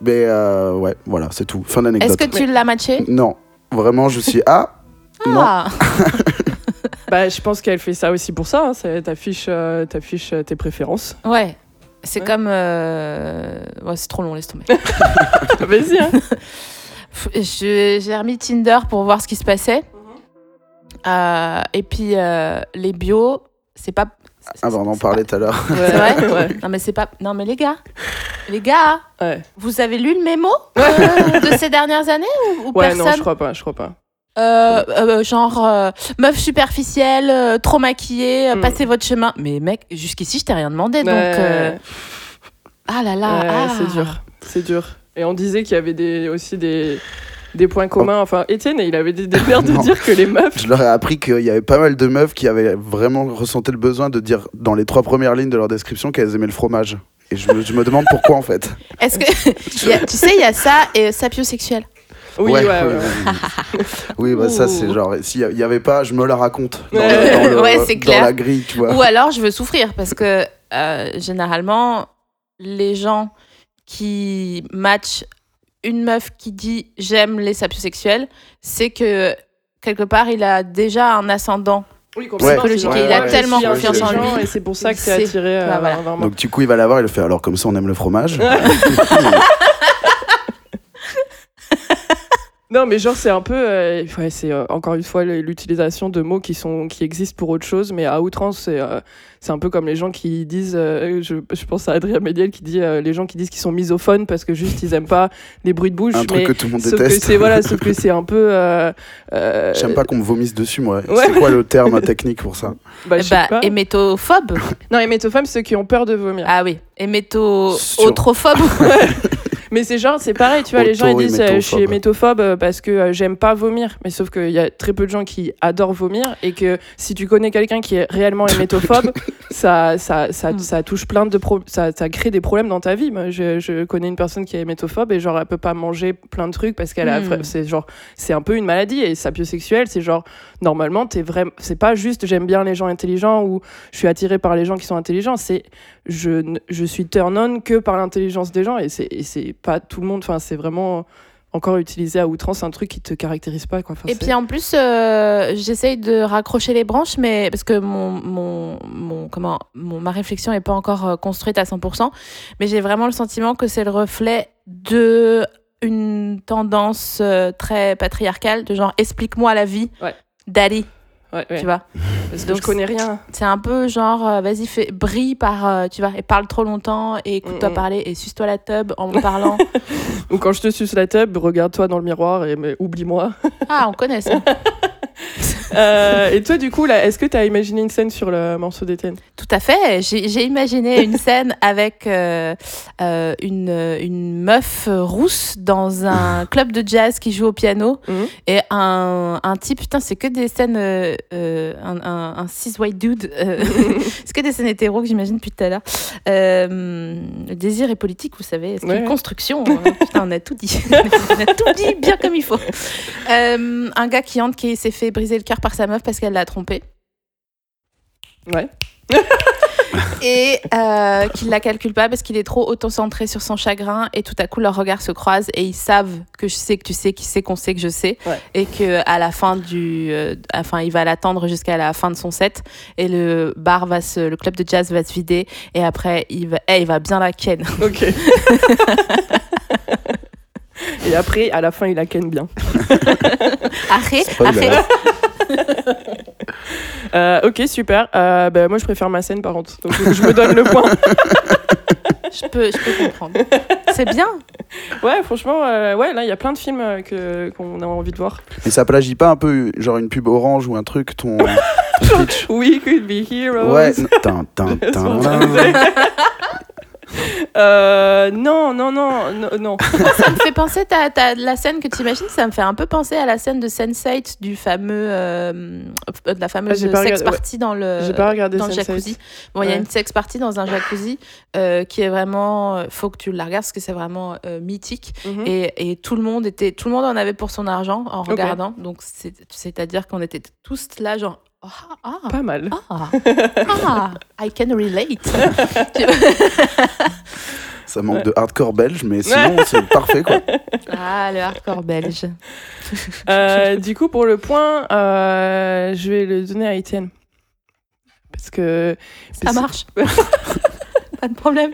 Mais euh, ouais, voilà, c'est tout. Fin d'anecdote. Est-ce que tu l'as matché? Non, vraiment, je suis ah. Non. Ah! Bah, je pense qu'elle fait ça aussi pour ça. Hein. c'est- T'affiches t'affiches, euh, tes préférences. Ouais. C'est Ouais. comme. euh, Ouais, c'est trop long, laisse tomber. Vas-y, hein. Je- J'ai remis Tinder pour voir ce qui se passait. Euh, et puis, euh, les bios, c'est pas. Ah bah on en c'est parlait tout à l'heure. pas- C'est vrai ouais. Non, mais c'est pas. Non, mais les gars, les gars, Ouais, vous avez lu le mémo euh, de ces dernières années ou, ou ouais personne non, je crois pas, je crois pas. Euh, euh, genre euh, meuf superficielle, euh, trop maquillée, euh, Mm. passez votre chemin. Mais mec, jusqu'ici je t'ai rien demandé donc. Ouais, euh, Ah là là. ouais, ah. c'est dur, c'est dur. Et on disait qu'il y avait des, aussi des, des points communs. Enfin, Étienne, il avait des, l'air de dire que les meufs. Je leur ai appris qu'il y avait pas mal de meufs qui avaient vraiment ressenti le besoin de dire dans les trois premières lignes de leur description qu'elles aimaient le fromage. Et je me, je me demande pourquoi en fait. Est-ce que a- tu sais il y a ça et sapiosexuel. Oui, ouais, ouais. oui, ouais. bah ça c'est genre, s'il y avait pas, je me la raconte dans, Ouais. le- dans le- dans clair. la grille, tu vois. Ou alors je veux souffrir parce que euh, généralement les gens qui matchent une meuf qui dit j'aime les sapiosexuels, c'est que quelque part il a déjà un ascendant. Oui, Psychologique, et il a tellement ouais, confiance en lui. Et c'est pour ça que c'est attiré euh, Bah, voilà. Donc du coup il va la voir, il le fait alors comme ça on aime le fromage. Non, mais genre, c'est un peu. euh, ouais, c'est euh, encore une fois l'utilisation de mots qui, sont, qui existent pour autre chose, mais à outrance, c'est euh, c'est un peu comme les gens qui disent. euh, je, je pense à Adrien Méniel qui dit euh, les gens qui disent qu'ils sont misophones parce que juste ils aiment pas les bruits de bouche. Un mais truc que tout le monde sauf que déteste. c'est voilà, sauf que c'est un peu. euh, euh, J'aime pas qu'on me vomisse dessus moi. Ouais. C'est quoi le terme technique pour ça Bah, Bah, hémétophobe. Non, hémétophobes, ceux qui ont peur de vomir. Ah oui, héméto Sur- authrophobe. Mais c'est genre, c'est pareil, tu vois, les gens ils disent euh, je suis Auto-hémétophobe. hémétophobe euh, parce que euh, j'aime pas vomir. Mais sauf qu'il y a très peu de gens qui adorent vomir et que si tu connais quelqu'un qui est réellement hémétophobe, ça, ça, ça, Mm. ça touche plein de pro- ça, ça crée des problèmes dans ta vie. Moi, je, je connais une personne qui est hémétophobe et genre elle peut pas manger plein de trucs parce qu'elle a, Mm. vra- c'est genre, c'est un peu une maladie et sapiosexuel, c'est genre normalement t'es vraiment, c'est pas juste j'aime bien les gens intelligents ou je suis attiré par les gens qui sont intelligents, c'est je, suis turn on que par l'intelligence des gens et c'est pas tout le monde. Enfin c'est vraiment encore utilisé à outrance un truc qui te caractérise pas quoi. Enfin, Et puis en plus, euh, j'essaye de raccrocher les branches, mais parce que mon, mon, mon, comment, mon, ma réflexion n'est pas encore euh, construite à 100%, mais j'ai vraiment le sentiment que c'est le reflet de une tendance euh, très patriarcale, de genre explique-moi la vie, Ouais. daddy, Ouais, ouais. tu vois. parce que donc je connais rien C'est un peu genre, euh, vas-y, fais, brille par, euh, tu vois, et parle trop longtemps, et écoute-toi Mm, mm. parler, et suce-toi la tub en me parlant. ou quand je te suce la tub regarde-toi dans le miroir et oublie-moi ah, on connaît ça. Euh, et toi, du coup, là, est-ce que tu as imaginé une scène sur le morceau d'Étienne? Tout à fait. J'ai imaginé une scène avec euh, euh, une, une meuf rousse dans un club de jazz qui joue au piano Mhm. et un, un type, putain, c'est que des scènes, un, un, un cis white dude, c'est que des scènes hétéros que j'imagine depuis tout à l'heure. Le désir est politique, vous savez, c'est Ouais. une construction. Putain, on a tout dit. on a tout dit bien comme il faut. Un gars qui entre, qui s'est fait briser le cœur par sa meuf parce qu'elle l'a trompé. Ouais. et euh, qu'il la calcule pas parce qu'il est trop auto-centré sur son chagrin et tout à coup leurs regards se croisent et ils savent que je sais que tu sais, qu'il sait qu'on sait que je sais Ouais. et que à la fin du, euh, enfin il va l'attendre jusqu'à la fin de son set et le bar va se, le club de jazz va se vider et après il va, eh, il va bien la ken. Ok. Et après, à la fin, il la ken bien. Arrête, arrête. Euh, ok, super. Euh, bah, moi, je préfère ma scène, par contre. Donc, je me donne le point. Je peux, je peux comprendre. C'est bien. Ouais, franchement, euh, ouais, là, il y a plein de films euh, que, qu'on a envie de voir. Mais ça plagie pas un peu, genre une pub orange ou un truc, ton ton pitch We could be heroes. Ouais, tin, tin, tin, tin. Euh, non, non, non, non, non. Ça me fait penser, t'as la scène que tu imagines, ça me fait un peu penser à la scène de Sense8 du fameux, euh, de la fameuse Ah, j'ai pas sex ouais. party dans le, J'ai pas regardé dans le Sense8. jacuzzi. Bon, il y a une sex party dans un jacuzzi euh, qui est vraiment, faut que tu la regardes parce que c'est vraiment euh, mythique. Mhm. Et, et tout le monde était, tout le monde en avait pour son argent en regardant. Donc c'est, c'est-à-dire qu'on était tous là genre. Ah, ah, Pas mal. ah, ah, I can relate. Ça manque Ouais. de hardcore belge, mais sinon c'est parfait quoi. ah, le hardcore belge. Euh, du coup, pour le point, euh, je vais le donner à Étienne. Parce que. Ça parce- marche. Pas de problème.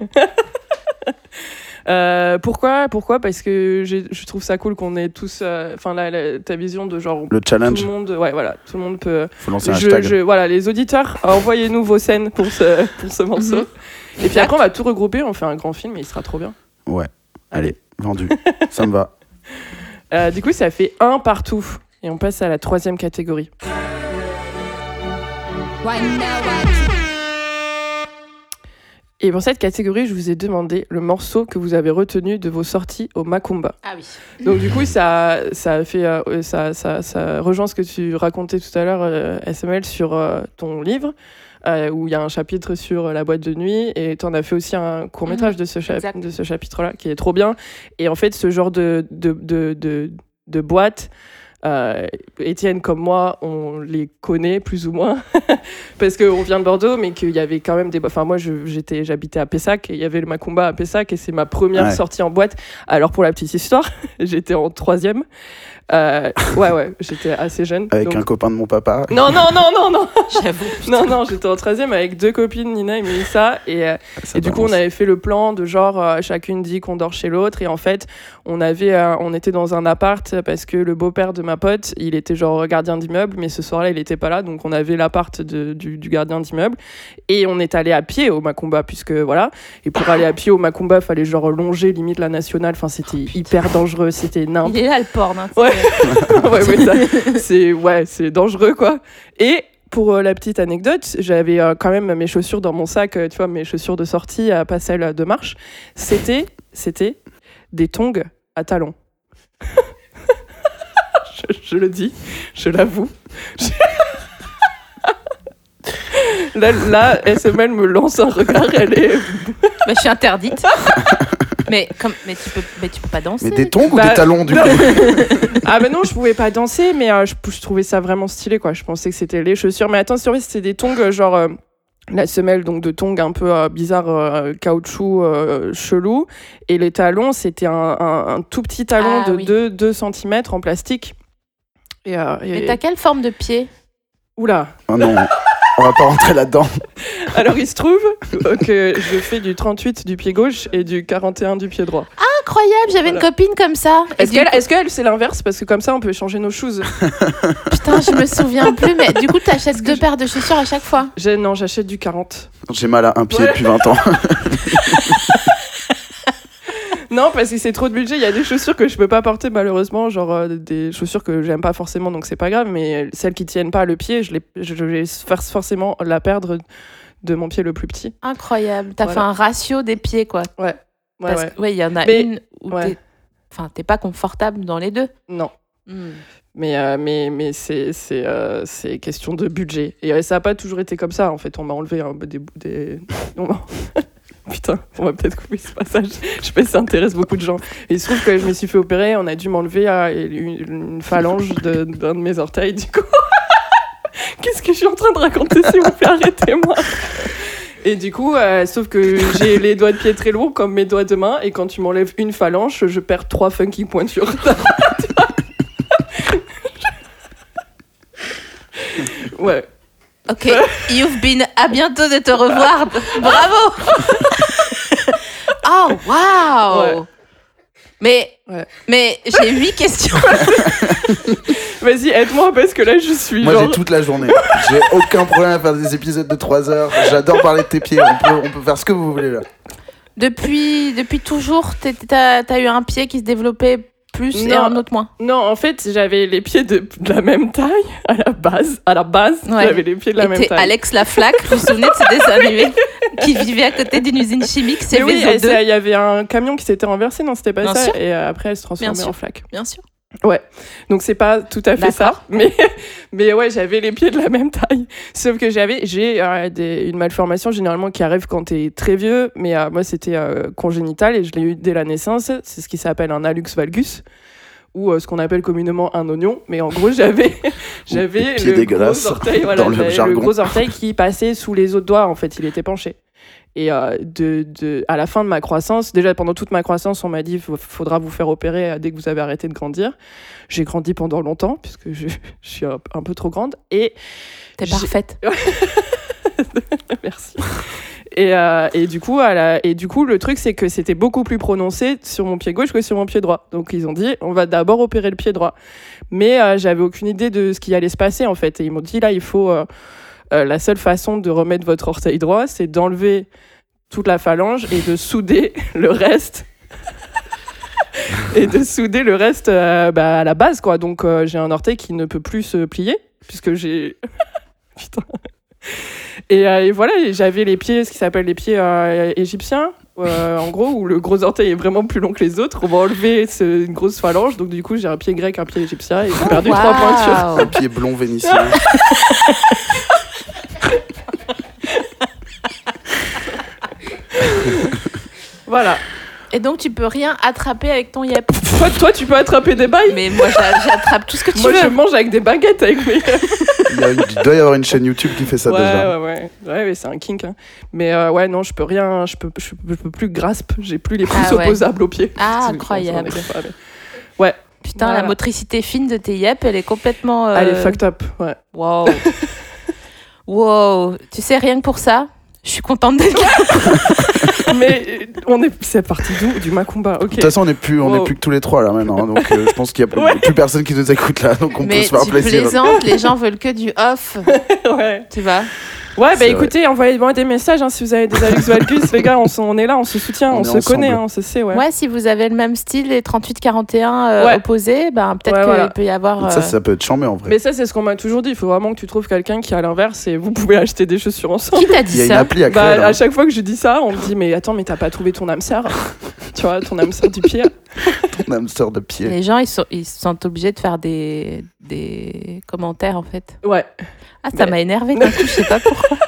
Euh, pourquoi Pourquoi? Parce que je trouve ça cool qu'on ait tous. euh, Enfin, là, là, ta vision de genre. Le Tout challenge, le monde, ouais, voilà, tout le monde peut. faut lancer un Je, hashtag. je- voilà, les auditeurs, envoyez-nous vos scènes pour ce, pour ce morceau. Mhm. Et puis après, on va tout regrouper, on fait un grand film et il sera trop bien. Ouais, allez, vendu. ça me va. Euh, du coup, ça fait un partout. Et on passe à la troisième catégorie. Et pour cette catégorie, je vous ai demandé le morceau que vous avez retenu de vos sorties au Macumba. Ah oui. Donc du coup, ça, ça fait, euh, ça, ça, ça rejoint ce que tu racontais tout à l'heure, euh, SML, sur euh, ton livre, euh, où il y a un chapitre sur la boîte de nuit, et tu en as fait aussi un court métrage de ce, de chapitre-là, qui est trop bien. Et en fait, ce genre de, de, de, de, de boîte, euh, Étienne comme moi, on les connaît plus ou moins parce qu'on vient de Bordeaux, mais qu'il y avait quand même des. Enfin, moi, j'étais, j'habitais à Pessac et il y avait le Macumba à Pessac et c'est ma première Ouais. sortie en boîte. Alors pour la petite histoire, j'étais en troisième. Euh, ouais, ouais, j'étais assez jeune. Avec donc- un copain de mon papa. Non, non, non, non, non, J'avoue. non, non, j'étais en troisième avec deux copines, Nina et Mélissa, et, euh, Ça et du coup, on avait fait le plan de genre, euh, chacune dit qu'on dort chez l'autre. Et en fait, on, avait, euh, on était dans un appart parce que le beau-père de ma pote, il était genre gardien d'immeuble, mais ce soir-là, il était pas là. Donc, on avait l'appart de- du, du gardien d'immeuble. Et on est allé à pied au Macumba, puisque voilà. Et pour aller à pied au Macumba, il fallait genre longer limite la nationale. Enfin, c'était hyper dangereux, c'était n'importe Il est là le porn. hein, Ouais. C'est- ouais, c'est ouais, c'est dangereux quoi. Et pour euh, la petite anecdote, j'avais euh, quand même mes chaussures dans mon sac, euh, tu vois, mes chaussures de sortie, pas celles de marche. C'était, c'était des tongs à talons. je, je le dis, je l'avoue. Là, là, SML me lance un regard, elle est. Bah, je suis interdite. Mais, comme, mais, tu peux, mais tu peux pas danser. Mais des tongs ou Bah, des talons du coup? Ah ben non, je pouvais pas danser, mais euh, je, je trouvais ça vraiment stylé, quoi. Je pensais que c'était les chaussures. Mais attends, sur c'était des tongs, euh, genre... euh, la semelle donc de tongs un peu euh, bizarre euh, caoutchouc euh, chelou et les talons c'était un, un- un tout petit talon Ah, de oui. 2, 2 cm en plastique et, euh, et- Mais t'as quelle forme de pied? Oula Oh non, on va pas rentrer là-dedans. alors il se trouve que je fais du 38 du pied gauche et du 41 du pied droit Incroyable, j'avais une copine comme ça. Et est-ce du qu'elle coup- est-ce qu'elle c'est l'inverse parce que comme ça on peut changer nos shoes Putain, je me souviens plus, mais du coup, t'achètes deux paires de chaussures à chaque fois? J'ai- non j'achète du 40 J'ai mal à un pied Ouais. depuis 20 ans. Non, parce que c'est trop de budget. Il y a des chaussures que je peux pas porter, malheureusement. Genre euh, des chaussures que j'aime pas forcément, donc c'est pas grave. Mais celles qui tiennent pas le pied, je, les, je, vais forcément la perdre de mon pied le plus petit. Incroyable. T'as Voilà. fait un ratio des pieds, quoi. Ouais, ouais. que- ouais, il y en a Mais- une où ouais. t'es. Enfin, t'es pas confortable dans les deux. Non. Hmm. Mais, euh, mais, mais c'est c'est euh, c'est question de budget. Et ça n'a pas toujours été comme ça, en fait. On m'a enlevé peu des... des... Putain, on va peut-être couper ce passage. Je sais pas si ça intéresse beaucoup de gens. Et il se trouve que je me suis fait opérer, on a dû m'enlever euh, une, phalange d'un de, mes orteils, du coup. Qu'est-ce que je suis en train de raconter, s'il vous plaît, arrêtez-moi. Et du coup, euh, sauf que j'ai les doigts de pied très lourds comme mes doigts de main, et quand tu m'enlèves une phalange, je perds trois funky pointures. ouais. Ok, you've been. À bientôt de te revoir. Bravo. oh waouh. Ouais. Mais Ouais. mais j'ai huit questions. Vas-y, aide-moi parce que là je suis Moi genre. j'ai toute la journée. J'ai aucun problème à faire des épisodes de 3 heures. J'adore parler de tes pieds. On peut, on peut faire ce que vous voulez là. Depuis depuis toujours, t'as as eu un pied qui se développait plus et Non. un autre moins. Non, en fait, j'avais les pieds de, de la même taille à la base. À la base, Ouais. j'avais les pieds de la Et même taille. Alex Laflaque, vous vous souvenez de ce dessin animé qui vivait à côté d'une usine chimique, c'est Mais oui, VZO2, et c'est- il y avait un camion qui s'était renversé, non, c'était pas Bien ça. sûr. Et euh, après, elle se transformait Bien en sûr. flaque. bien sûr. Donc c'est pas tout à fait ça, mais mais ouais, j'avais les pieds de la même taille. Sauf que j'avais j'ai euh, une malformation généralement qui arrive quand t'es très vieux, mais euh, moi c'était euh, congénital et je l'ai eu dès la naissance. C'est ce qui s'appelle un hallux valgus ou euh, ce qu'on appelle communément un oignon. Mais en gros j'avais j'avais le gros orteil, voilà, dans le gros orteil qui passait sous les autres doigts. En fait, il était penché. Et euh, de, de, à la fin de ma croissance, déjà pendant toute ma croissance, on m'a dit il faudra vous faire opérer euh, dès que vous avez arrêté de grandir. J'ai grandi pendant longtemps, puisque je, je suis un, un peu trop grande. Et T'es parfaite. merci. Et, euh, et, du coup, à la- et du coup, le truc, c'est que c'était beaucoup plus prononcé sur mon pied gauche que sur mon pied droit. Donc, ils ont dit, on va d'abord opérer le pied droit. Mais euh, j'avais aucune idée de ce qui allait se passer, en fait. Et ils m'ont dit, là, il faut. euh, euh, la seule façon de remettre votre orteil droit, c'est d'enlever toute la phalange et de souder le reste. et de souder le reste euh, bah, à la base, quoi. Donc, euh, j'ai un orteil qui ne peut plus se plier, puisque j'ai. Putain. Et, euh, et voilà, j'avais les pieds, ce qui s'appelle les pieds euh, égyptiens, euh, en gros, où le gros orteil est vraiment plus long que les autres. On va enlever ce- une grosse phalange, donc du coup, j'ai un pied grec, un pied égyptien, et j'ai perdu Waouh. trois pointures. Un pied blond vénitien. Voilà. Et donc tu peux rien attraper avec ton yep. Toi, toi, tu peux attraper des bails Mais moi j'a- j'attrape tout ce que tu Moi, je veux. mange avec des baguettes avec mes. Il, y a une- il doit y avoir une chaîne YouTube qui fait ça ouais, déjà. ouais, ouais, ouais, mais c'est un kink. hein. Mais euh, ouais, non, je peux rien, je peux, je, peux- je peux plus grasp, j'ai plus les pouces Ah ouais. opposables aux pieds. Ah, incroyable. pas, mais- Putain, Voilà. la motricité fine de tes yep, elle est complètement. euh, Elle est fucked up, ouais. Wow. wow. Tu sais, rien que pour ça, je suis contente d'être là. mais on est, c'est parti d'où Du Macumba, ok. De toute façon, on n'est plus, on est plus que tous les trois là maintenant. hein, donc euh, je pense qu'il n'y a plus, Ouais. plus personne qui nous écoute là. Donc on Mais peut se faire tu plaisir. plaisantes, les gens veulent que du off. ouais. Tu vois Ouais, bah écoutez, envoyez-moi des messages hein, si vous avez des Alex Valgus, les gars, on, est là, on se soutient, On se ensemble. connaît, hein, on se sait, ouais. Ouais, si vous avez le même style, les 38-41 euh, Ouais. opposés, ben, peut-être Ouais, qu'il voilà. peut y avoir. Ça, euh, ça peut être chambé en vrai. Mais ça, c'est ce qu'on m'a toujours dit. Il faut vraiment que tu trouves quelqu'un qui, à l'inverse, et vous pouvez acheter des chaussures ensemble. Qui t'a Il dit y a une ça appli à créer. Bah, à chaque fois que je dis ça, on me dit Mais attends, mais t'as pas trouvé ton âme sœur Tu vois, ton âme sœur du pied. Ton hamster de pied. Les gens, ils sont, ils sont obligés de faire des, des commentaires, en fait. Ouais. Ah, ça Mais- m'a énervé d'un coup, je sais pas pourquoi.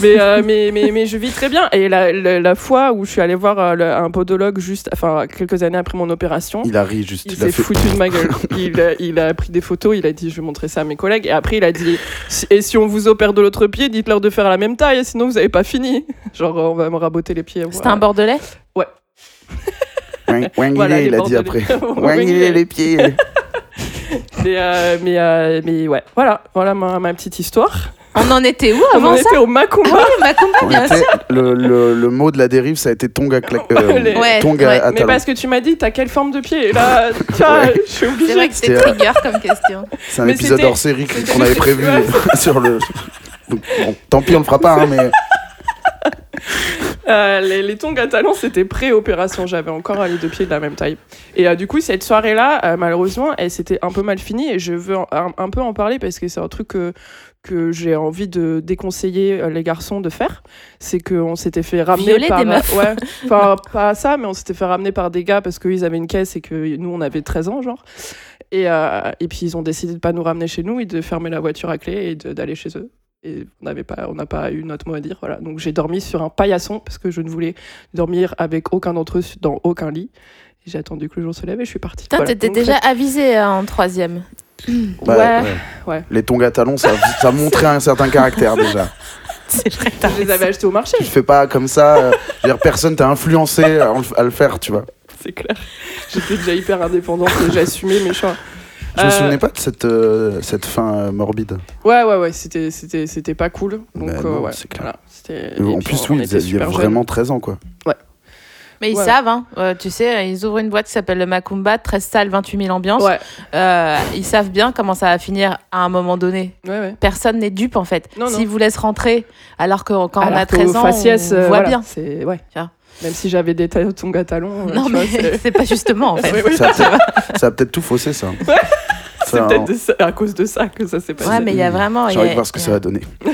Mais, euh, mais, mais, mais je vis très bien. Et la, la, la fois où je suis allée voir euh, le- un podologue, juste, enfin, quelques années après mon opération, Il a ri juste. il Il s'est fait. foutu de ma gueule. Il a, il a pris des photos, il a dit je vais montrer ça à mes collègues. Et après, il a dit et si on vous opère de l'autre pied, dites-leur de faire la même taille, sinon vous avez pas fini. Genre, on va me raboter les pieds. C'était un bordelais? Wang- Wang Voilà, il a dit après. Wang il est, les pieds. Mais, euh, mais, euh, mais ouais, voilà, voilà ma, ma petite histoire. On en était où On avant en ça était au Ah Macumba. oui, Macumba, On bien était- sûr. le, le, le mot de la dérive, ça a été Tonga, cla- euh, Les- Ouais, Tonga ouais. à Mais talons. parce que tu m'as dit, t'as quelle forme de pied Et là, tiens, Ouais. je suis C'est obligée. vrai que c'est C'était, euh, trigger comme question. C'est un mais épisode c'était- hors série c'était- qu'on avait prévu Ouais. sur le. Donc, bon, tant pis, on le fera pas, hein, mais Euh, les, les tongs à talons, c'était pré-opération. J'avais encore les deux pieds de la même taille. Et euh, du coup, cette soirée-là, euh, malheureusement, elle s'était un peu mal finie. Et je veux un, un peu en parler parce que c'est un truc que, que j'ai envie de déconseiller les garçons de faire. C'est qu'on s'était fait ramener Violer par. des meufs. Ouais, enfin, pas ça, mais on s'était fait ramener par des gars parce qu'ils avaient une caisse et que nous, on avait 13 ans, genre. Et, et puis, ils ont décidé de pas nous ramener chez nous et de fermer la voiture à clé et d'aller chez eux. Et on n'avait pas, on n'a pas eu notre mot à dire. Voilà. Donc j'ai dormi sur un paillasson parce que je ne voulais dormir avec aucun d'entre eux dans aucun lit. J'ai attendu que le jour se lève et je suis partie. Putain, Voilà. t'étais déjà avisé hein, en troisième. Bah, Ouais, ouais. Les tongs à talons, ça, ça montrait un certain caractère déjà. C'est vrai, Je les avais achetés au marché, Tu fais pas comme ça. euh, je veux dire, personne t'a influencé à, à le faire, tu vois. c'est clair. J'étais déjà hyper indépendante et j'assumais mes choix. Je me Euh, souvenais pas de cette, euh, cette fin euh, morbide. Ouais, ouais, ouais, c'était, c'était, c'était pas cool. Donc, Bah euh, ouais, c'est clair. voilà, c'était- en puis, plus, on oui, était ils avaient super jeunes. vraiment 13 ans, quoi. Mais ils Ouais. savent, hein. Euh, tu sais, ils ouvrent une boîte qui s'appelle le Macumba, 13 salles, 28 000 ambiances. Ouais, Euh, ils savent bien comment ça va finir à un moment donné. ouais, ouais. Personne n'est dupe en fait. Non, non. S'ils vous laissent rentrer, alors que quand on Alors a qu'au 13 ans, faciès, on euh, voit voilà, bien. C'est, ouais. Vois. Même si j'avais des tongs à talons. euh, Non, mais c'est- pas justement en fait. Oui, oui, Ça a peut-être ça a peut-être tout faussé, ça. c'est peut-être ça- à cause de ça que ça s'est passé. Ouais, mais il y a vraiment. J'ai envie de voir ce que ça a- va donner.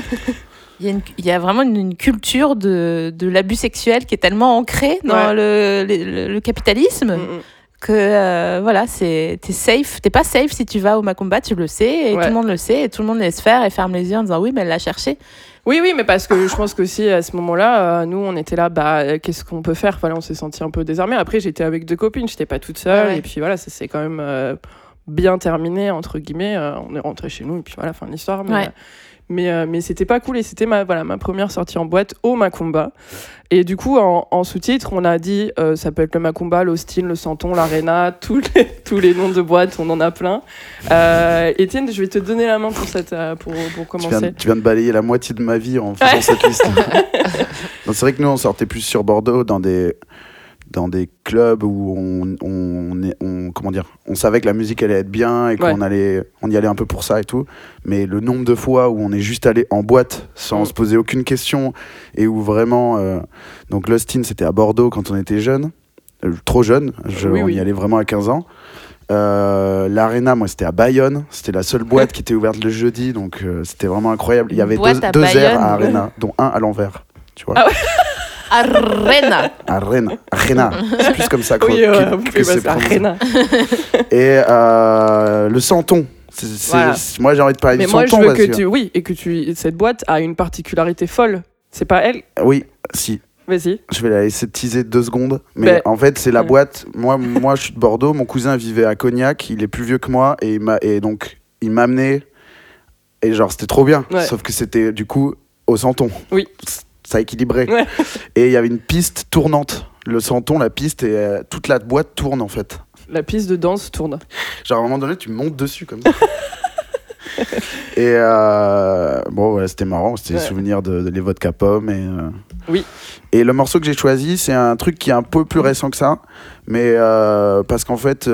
Il y, a une- il y a vraiment une, une culture de, de l'abus sexuel qui est tellement ancrée dans Ouais. le, le, le capitalisme Mm, mm. que euh, voilà, c'est t'es safe. T'es pas safe si tu vas au Macumba, tu le sais, et Ouais. tout le monde le sait, et tout le monde laisse faire et ferme les yeux en disant oui, mais elle l'a cherché. Oui, oui, mais parce que je pense que si à ce moment-là, euh, nous, on était là, bah, euh, qu'est-ce qu'on peut faire? Voilà, on s'est senti un peu désarmé. Après, j'étais avec deux copines, j'étais pas toute seule. Ouais, ouais. Et puis voilà, ça s'est quand même euh, bien terminé, entre guillemets. Euh, on est rentré chez nous, et puis voilà, fin de l'histoire. Mais, Ouais. Mais, euh, mais c'était pas cool, et c'était ma, voilà, ma première sortie en boîte au Macumba. Et du coup, en, en sous-titre, on a dit, euh, ça peut être le Macumba, l'Austin, le Santon, l'Arena, tous les, tous les noms de boîtes, on en a plein. Euh, Étienne, je vais te donner la main pour, cette, euh, pour, pour Tu commencer. viens, tu viens de balayer la moitié de ma vie en faisant cette liste. C'est vrai que nous, on sortait plus sur Bordeaux dans des, dans des clubs où on, on, est- on- comment dire, on savait que la musique allait être bien et qu'on Ouais. allait, on y allait un peu pour ça et tout. Mais le nombre de fois où on est juste allé en boîte sans Mm. se poser aucune question et où vraiment. euh, donc, Lostin, c'était à Bordeaux quand on était jeune, Euh, trop jeune. Je- Oui, on oui. y allait vraiment à 15 ans. Euh, L'Arena, moi, c'était à Bayonne. C'était la seule boîte qui était ouverte le jeudi, donc euh, c'était vraiment incroyable. Il y avait boîte deux, à deux airs à Arena, dont un à l'envers. Tu vois, Ah Arena. Arena, Arena. C'est plus comme ça que, Oui, que- vous que pouvez c'est. Arena. Et euh, le Santon. C'est- c'est- Voilà. c'est- Moi, j'ai envie de parler Mais du moi, je Santon. veux que tu. Oui, et que tu. Cette boîte a une particularité folle. C'est pas elle? Oui, si. Vas-y. Je vais la laisser teaser deux secondes. Mais Ben, en fait, c'est la ouais. boîte. Moi, moi, je suis de Bordeaux. Mon cousin vivait à Cognac. Il est plus vieux que moi. Et, il m'a- et donc, il m'a amené. Et genre, c'était trop bien. Ouais. Sauf que c'était du coup au Santon. Oui. Ça équilibrait. Ouais. Et il y avait une piste tournante. Le Santon, la piste, et euh, toute la boîte tourne en fait. La piste de danse tourne. Genre, à un moment donné, tu montes dessus comme ça. et euh, bon, voilà, c'était marrant. C'était Ouais. des souvenirs de, de les vodka pommes. Et, euh, Oui. Et le morceau que j'ai choisi, c'est un truc qui est un peu plus récent que ça. Mais parce qu'en fait,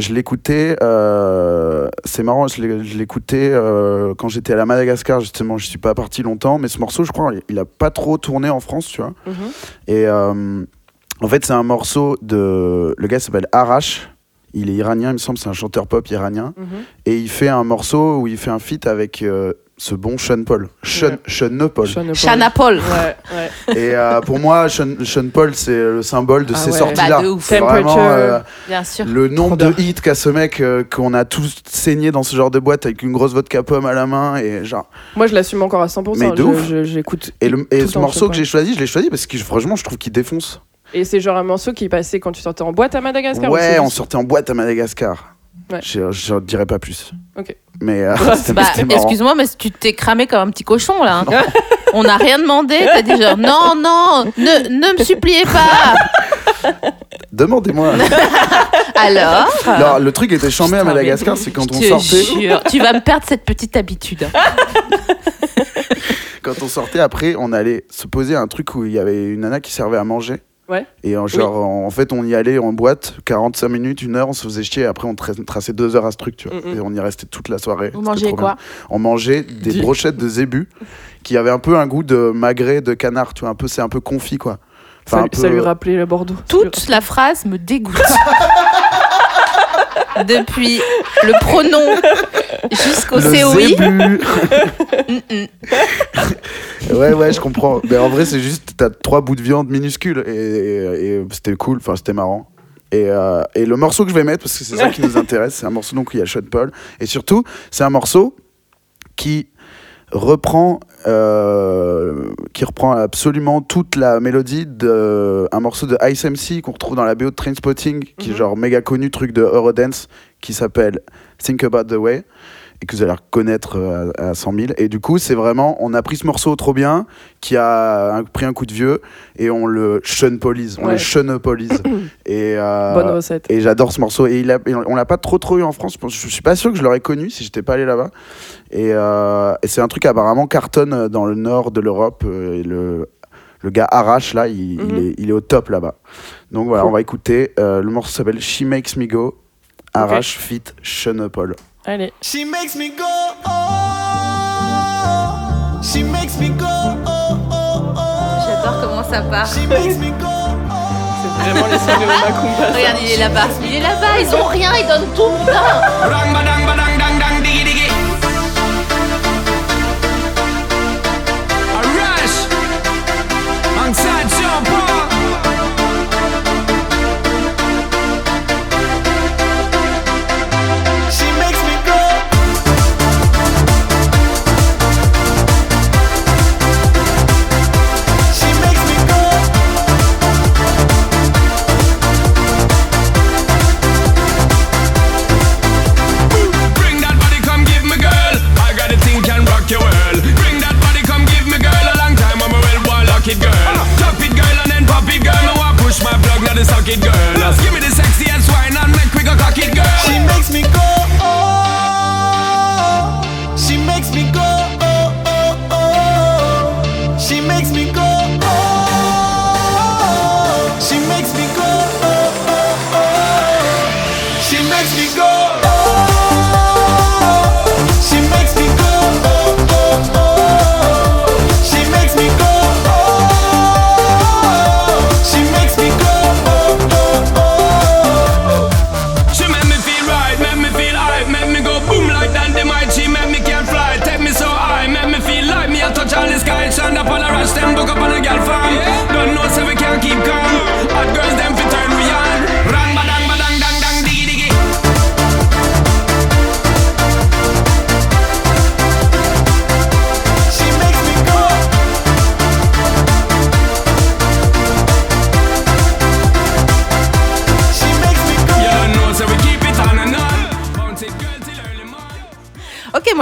je l'écoutais. euh, c'est marrant, je l'écoutais euh, quand j'étais à la Madagascar, justement. Je suis pas parti longtemps. Mais ce morceau, je crois, il- il a pas trop tourné en France, tu vois. Mhm. Et euh, en fait, c'est un morceau de. Le gars s'appelle Arash. Il est iranien, il me semble, c'est un chanteur pop iranien. Mhm. Et il fait un morceau où il fait un feat avec euh, ce bon Sean Paul. Sean, Ouais. Sean Paul. Sean Paul. Ouais, ouais. Et euh, pour moi, Sean, Sean Paul, c'est le symbole de Ah ces ouais. sorties-là. Bah. C'est vraiment Temperature. euh, Bien sûr. le nombre de hits qu'a ce mec euh, qu'on a tous saigné dans ce genre de boîte avec une grosse vodka pomme à la main et genre. Moi, je l'assume encore à 100%. Mais de Je- ouf. je- J'écoute. Et, le, et ce morceau que j'ai choisi, je l'ai choisi parce que je- franchement, je trouve qu'il défonce. Et c'est genre un morceau qui passait quand tu sortais en boîte à Madagascar ou Ouais, on sortait en boîte à Madagascar. Ouais. Je, je dirais pas plus. Ok. Mais euh, Bah, excuse-moi, mais tu t'es cramé comme un petit cochon là. hein. On n'a rien demandé. T'as dit genre non, non, ne, ne me suppliez pas. Demandez-moi. Alors. Alors, le truc était chambé à Madagascar, c'est quand on sortait. jure, tu vas me perdre cette petite habitude. Quand on sortait après, on allait se poser à un truc où il y avait une nana qui servait à manger. Ouais. Et en, genre, en, en fait, on y allait en boîte, 45 minutes, une heure, on se faisait chier. Et après, on tra- traçait deux heures à ce truc, tu vois. Mm, mm. Et on y restait toute la soirée. Mangez trop quoi. On mangeait des brochettes de zébu qui avaient un peu un goût de magret de canard, tu vois. Un peu, c'est un peu confit, quoi. Ça, un ça lui rappelait le Bordeaux. Toute la phrase me dégoûte. Depuis le pronom jusqu'au COI. ouais, ouais, je comprends. Mais en vrai, c'est juste, t'as trois bouts de viande minuscules et, et- et c'était cool, enfin, c'était marrant. Et, euh, et le morceau que je vais mettre, parce que c'est ça qui nous intéresse, c'est un morceau donc où il y a Sean Paul. Et surtout, c'est un morceau qui reprend, euh, qui reprend absolument toute la mélodie d'un morceau de Ice MC qu'on retrouve dans la BO de Trainspotting, qui est Mhm. genre méga connu, truc de Eurodance, qui s'appelle Think About the Way et que vous allez reconnaître euh, à, à 100 000. Et du coup, c'est vraiment, on a pris ce morceau trop bien, qui a un- pris un coup de vieux, et on le police on Ouais. le shunpolise. et euh, Bonne recette. et j'adore ce morceau. Et, il a, et on l'a pas trop trop eu en France. Je suis pas sûr que je l'aurais connu si j'étais pas allé là-bas. Et, euh, et c'est un truc apparemment cartonne dans le nord de l'Europe. Et le, le gars Arrache, là, il, il Mhm. est, il est au top là-bas. Donc voilà, Cool. on va écouter. euh, le morceau s'appelle She Makes Me Go. Arrache fit Sean Paul. Allez. She makes me go, oh. She makes me go, oh, oh, oh. J'adore comment ça part. She makes me go, oh. C'est vraiment les soirées au Macumba. Regarde, il est là-bas. Il est là-bas, ils ont rien, ils donnent tout,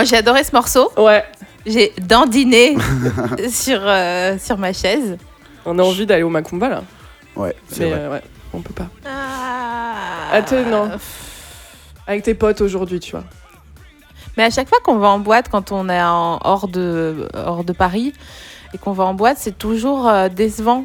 j'ai adoré ce morceau. Ouais. J'ai dandiné sur, euh, sur ma chaise. On a envie d'aller au Macumba là. Ouais, c'est Mais vrai. euh, ouais, on peut pas. Ah, Attends, non. Avec tes potes aujourd'hui, tu vois. Mais à chaque fois qu'on va en boîte, quand on est en, hors, de, hors de Paris, et qu'on va en boîte, c'est toujours euh, décevant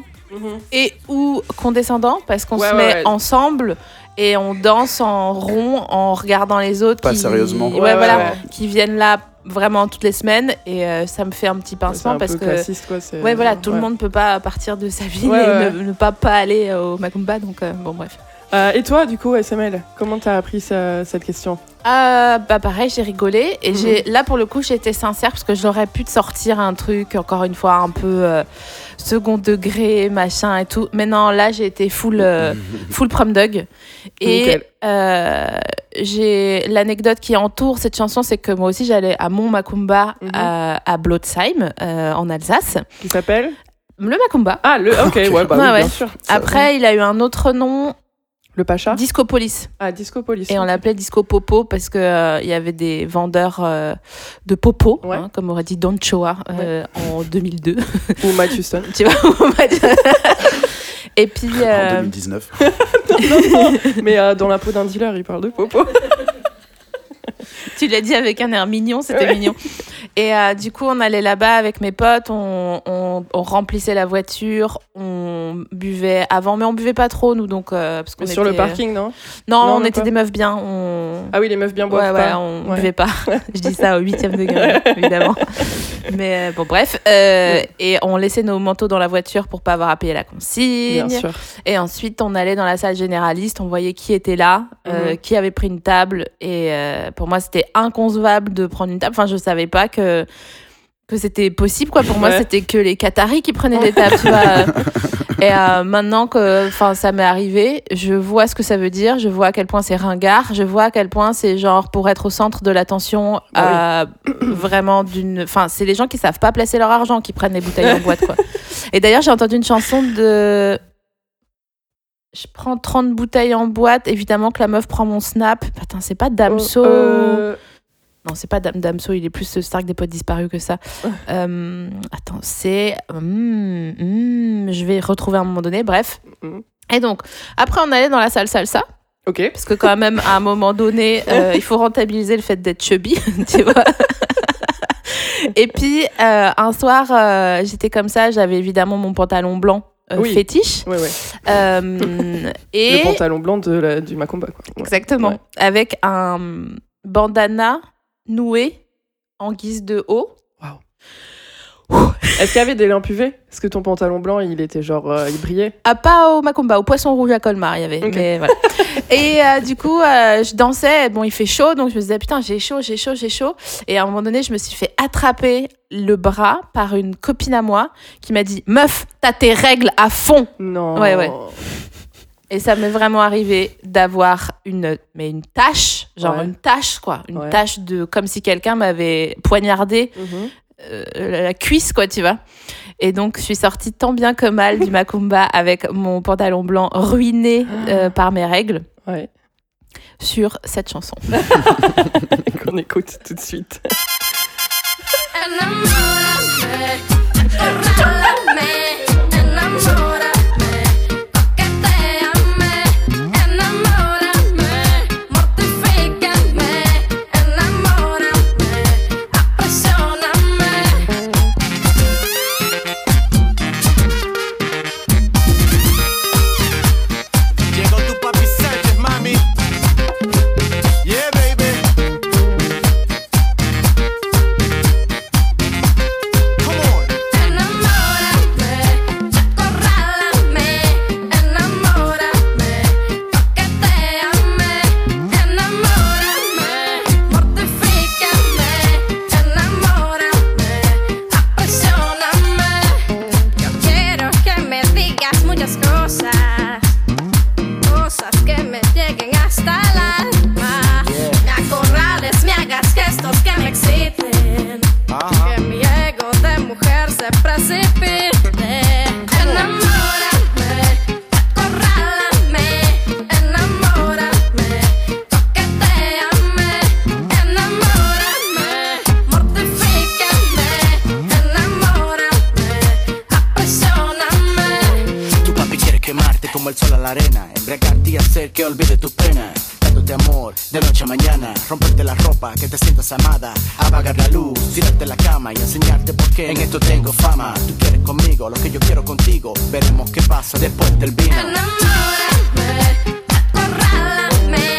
et ou condescendant parce qu'on Ouais, se ouais, met ouais. ensemble et on danse en rond en regardant les autres Pas qui, sérieusement. ouais, Ouais, ouais, voilà, ouais. qui viennent là vraiment toutes les semaines et euh, ça me fait un petit C'est pincement un parce peu que classiste quoi. c'est- ouais voilà tout ouais. le monde peut pas partir de sa ville Ouais, et ouais. Ne, ne pas pas aller au Macumba donc euh, bon bref Euh, et toi, du coup, SML, comment t'as appris ça- cette question? Euh, bah pareil, j'ai rigolé et Mhm. j'ai là pour le coup j'ai été sincère parce que j'aurais pu te sortir un truc encore une fois un peu euh, second degré machin et tout. Mais non, là j'ai été full euh, full prom dog et euh, j'ai l'anecdote qui entoure cette chanson, c'est que moi aussi j'allais à Mont Macumba Mhm. à, à Blotzheim euh, en Alsace. Qui s'appelle Le Macumba. Ah, le. Ok, ouais, bah Ouais, oui, ouais. bien sûr. Après, il a eu un autre nom, Le Pacha Discopolis. Ah, Discopolis. Et on l'appelait Disco Popo parce que euh, il y avait des vendeurs euh, de popo, Ouais. hein, comme aurait dit Don Choa euh, en 2002. Ou Matt Houston. tu vois. Et puis, En euh, 2019. Mais euh, dans la peau d'un dealer, il parle de popo. tu l'as dit avec un air mignon, c'était Ouais. mignon. Et euh, du coup, on allait là-bas avec mes potes, on, on- on remplissait la voiture, on buvait avant, mais on buvait pas trop, nous, donc. euh, parce qu'on Mais sur le parking, non? Non, Non, on était pas. des meufs bien. On... Ah oui, les meufs bien Ouais, boivent ouais, pas. on Ouais. buvait pas. Je dis ça au huitième degré, évidemment. Mais euh, bon, bref. Euh, Et on laissait nos manteaux dans la voiture pour pas avoir à payer la consigne. Bien sûr. Et ensuite, on allait dans la salle généraliste, on voyait qui était là, euh, Mhm. qui avait pris une table. Et euh, pour moi, c'était inconcevable de prendre une table. Enfin, je savais pas que que c'était possible quoi. Pour moi c'était que les Qataris qui prenaient des tables tu vois. Et euh, maintenant que enfin ça m'est arrivé je vois ce que ça veut dire. Je vois à quel point c'est ringard. Je vois à quel point c'est genre pour être au centre de l'attention Bah euh, vraiment d'une enfin c'est les gens qui savent pas placer leur argent qui prennent les bouteilles en boîte quoi. Et d'ailleurs j'ai entendu une chanson de je prends 30 bouteilles en boîte. Évidemment que la meuf prend mon snap. Putain c'est pas Damso. Euh, non, c'est pas Dam Damso, il est plus Stark des potes disparus que ça. Euh, attends, c'est. hum, hum, je vais retrouver à un moment donné, bref. Mhm. Et donc, après, on allait dans la salle salsa, Ok. parce que quand même, à un moment donné, euh, il faut rentabiliser le fait d'être chubby, tu vois. Et puis, euh, un soir, j'étais comme ça, j'avais évidemment mon pantalon blanc. euh, Oui. fétiche Ouais, ouais. Euh, et Le pantalon blanc de la, du Macumba, quoi. Ouais. Exactement. Avec un bandana noué en guise de haut. Est-ce qu'il y avait des lampes UV Est-ce que ton pantalon blanc, il était genre. euh, il brillait? Ah, pas au Macumba, au poisson rouge à Colmar, il y avait. Ok. Mais voilà. Et euh, du coup, euh, je dansais. Bon, il fait chaud, donc je me disais, putain, j'ai chaud, j'ai chaud, j'ai chaud. Et à un moment donné, je me suis fait attraper le bras par une copine à moi qui m'a dit, meuf, t'as tes règles à fond. Non. Ouais, ouais. Et ça m'est vraiment arrivé d'avoir une, mais une tache, genre Ouais. une tache, quoi. Une Ouais. tache de, comme si quelqu'un m'avait poignardé Mhm. euh, la cuisse, quoi, tu vois. Et donc, je suis sortie tant bien que mal du Macumba avec mon pantalon blanc ruiné euh, par mes règles Ouais. sur cette chanson. Qu'on écoute tout de suite. la arena, embriagarte y hacer que olvide tus penas. Dándote amor de noche a mañana, romperte la ropa, que te sientas amada, apagar la luz, tirarte la cama y enseñarte por qué en esto tengo fama. Tú quieres conmigo, lo que yo quiero contigo, veremos qué pasa después del vino. Enamórame, acorrálame.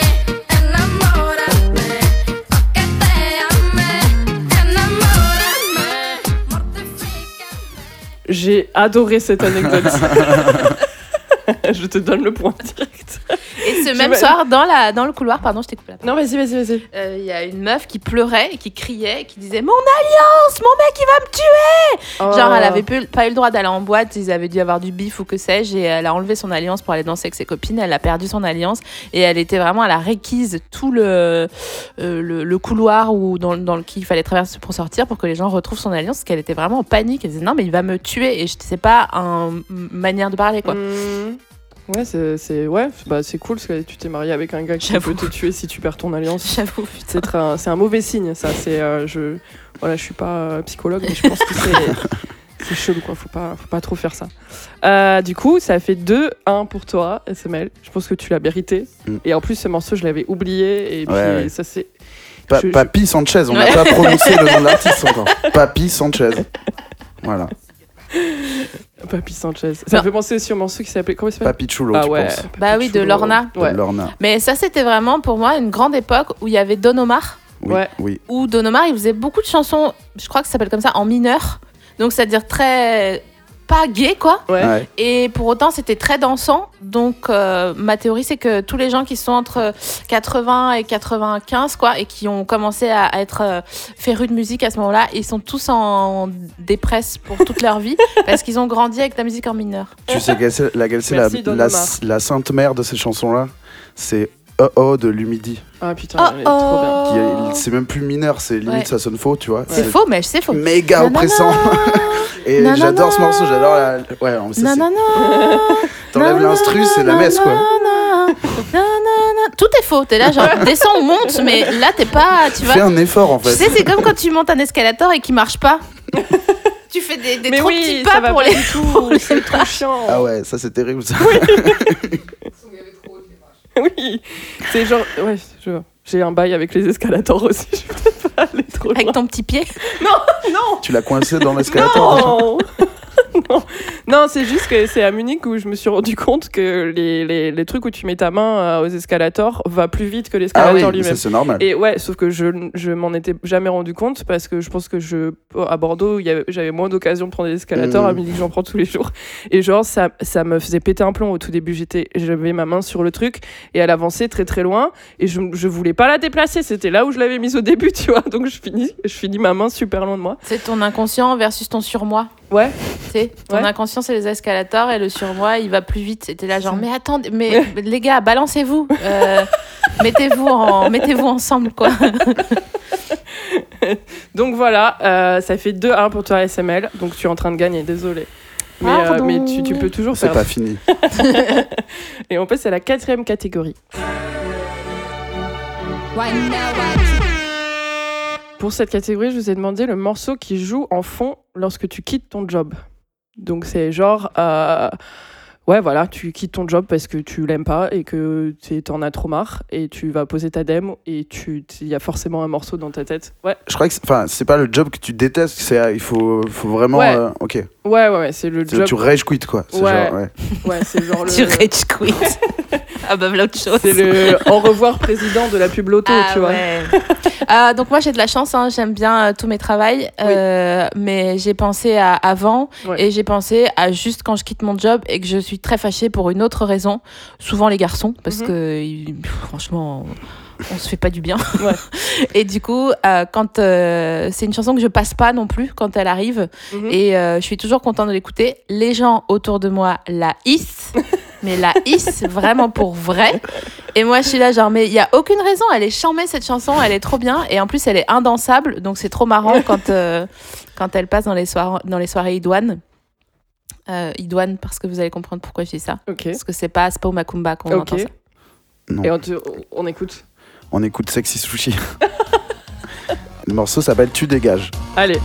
J'ai adoré cette anecdote. je te donne le point direct. Et ce même soir, dans, la, dans le couloir, pardon, je t'ai coupé la parole. Non, vas-y, vas-y, vas-y. Euh, Il y a une meuf qui pleurait et qui criait et qui disait Mon alliance, mon mec, il va me tuer Genre, Oh. elle avait pu- pas eu le droit d'aller en boîte, ils avaient dû avoir du bif ou que sais-je, et elle a enlevé son alliance pour aller danser avec ses copines, elle a perdu son alliance, et elle était vraiment à la réquise tout le, euh, le, le couloir où, dans, dans lequel il fallait traverser pour sortir pour que les gens retrouvent son alliance, parce qu'elle était vraiment en panique, elle disait Non, mais il va me tuer, et je sais pas une manière de parler, quoi. Mmh. Ouais, c'est c'est- ouais, bah, c'est cool parce que tu t'es marié avec un gars qui peut te tuer si tu perds ton alliance. J'avoue, putain. C'est un, c'est un mauvais signe, ça. C'est euh, je, voilà, je suis pas euh, psychologue, mais je pense que c'est c'est chelou, quoi. Faut pas, faut pas trop faire ça. Euh, du coup, ça fait 2-1 pour toi, SML. Je pense que tu l'as mérité. Mm. Et en plus, ce morceau, je l'avais oublié. Et puis, Ouais, ouais. ça c'est. Pa- Je- je- Papi Sanchez, on n'a pas prononcé le nom de l'artiste encore. Papi Sanchez. Voilà. Papi Sanchez. Ça Non. me fait penser aussi au morceau qui s'appelait. Comment il s'appelle? Papi Chulo, Ah tu ouais. penses? Papi Bah oui, de. Lorna. De. Lorna. Mais ça, c'était vraiment pour moi une grande époque où il y avait Don Omar. Oui, Ouais. oui. Où Don Omar, il faisait beaucoup de chansons, je crois que ça s'appelle comme ça, en mineur. Donc, c'est-à-dire très. Pas gay, quoi. Ouais. Et pour autant, c'était très dansant. Donc, euh, ma théorie, c'est que tous les gens qui sont entre 80 et 95, quoi, et qui ont commencé à, à être euh, férus de musique à ce moment-là, ils sont tous en dépresse pour toute leur vie parce qu'ils ont grandi avec la musique en mineur. Tu sais laquelle c'est la, la, sainte mère de ces chansons-là? C'est Oh Oh de Lumidi. Ah putain, Oh elle est trop bien. Qui est- C'est même plus mineur, c'est limite Ouais. ça sonne faux, tu vois. C'est faux, mais c'est faux. Méga Nanana. oppressant. Et Nanana. j'adore ce morceau, j'adore la. Ouais, ça, c'est- Nanana. T'enlèves l'instru, c'est la messe quoi. Nanana. Nanana. Tout est faux. T'es là, genre, descends ou monte, mais là, t'es pas. Tu Fais vois. un effort en Tu fait. sais, c'est comme quand tu montes un escalator et qu'il marche pas. tu fais des, des Mais trop oui, petits ça pas va pour pas les. du tout. C'est trop chiant. Ah ouais, ça c'est terrible ça. Oui, c'est genre. Ouais, je vois. J'ai un bail avec les escalators aussi. Je peux pas aller trop loin. Avec ton petit pied? Non, tu l'as coincé dans l'escalator. non, non, non c'est juste que c'est à Munich où je me suis rendu compte que les, les, les trucs où tu mets ta main euh, aux escalators va plus vite que Ah l'escalator oui, ça lui-même. c'est normal. Et ouais, sauf que je, je m'en étais jamais rendu compte parce que je pense que je à Bordeaux, j'avais moins d'occasion de prendre des escalators. Mhm. À Munich, j'en prends tous les jours. Et genre, ça, ça me faisait péter un plomb au tout début. J'étais, j'avais ma main sur le truc et elle avançait très très loin et je, je voulais pas la déplacer. C'était là où je l'avais mise au début, tu vois. Donc je finis, je finis ma main super loin de moi. C'est ton inconscient versus ton surmoi. Ouais. Tu ton Ouais. inconscient, c'est les escalators et le surmoi, il va plus vite. C'était là, genre, mais attendez, mais les gars, balancez-vous. Euh, mettez-vous en, mettez-vous ensemble, quoi. Donc voilà, euh, ça fait 2-1 pour toi SML. Donc tu es en train de gagner, désolé. Mais, euh, Pardon. mais tu, tu peux toujours C'est perdre. pas fini. Et on passe à la quatrième catégorie. Pour cette catégorie, je vous ai demandé le morceau qui joue en fond lorsque tu quittes ton job. Donc c'est genre, euh, ouais voilà, tu quittes ton job parce que tu l'aimes pas et que tu en as trop marre et tu vas poser ta dème et tu, il y a forcément un morceau dans ta tête. Ouais, Je crois que c'est- enfin c'est pas le job que tu détestes, c'est il faut faut vraiment Ouais. euh, OK. ouais, ouais, ouais, c'est le C'est- job. Tu rage quit quoi. C'est Ouais. genre, ouais. Ouais, c'est genre le. Tu rage quit. ah bah, voilà autre chose. C'est le au revoir président de la pub loto, Ah tu vois. ouais. Ah, donc moi j'ai de la chance, hein, j'aime bien euh, tous mes travails, euh, mais j'ai pensé à avant Ouais. et j'ai pensé à juste quand je quitte mon job et que je suis très fâchée pour une autre raison, souvent les garçons, parce Mhm. que franchement on se fait pas du bien. Ouais. et du coup, euh, quand euh, c'est une chanson que je passe pas non plus quand elle arrive, Mhm. et euh, je suis toujours contente de l'écouter. Les gens autour de moi la hissent, mais la hissent vraiment pour vrai. Et moi, je suis là, genre, mais il y a aucune raison. Elle est charmée cette chanson, elle est trop bien. Et en plus, elle est indansable, donc c'est trop marrant quand, euh, quand elle passe dans les, soir- dans les soirées idoines. Euh, idoine, parce que vous allez comprendre pourquoi je dis ça. Parce que c'est pas, c'est pas au Macumba qu'on entend ça. Non. Et on, te- on écoute. On écoute Sexy Sushi. le morceau s'appelle Tu dégages. Allez.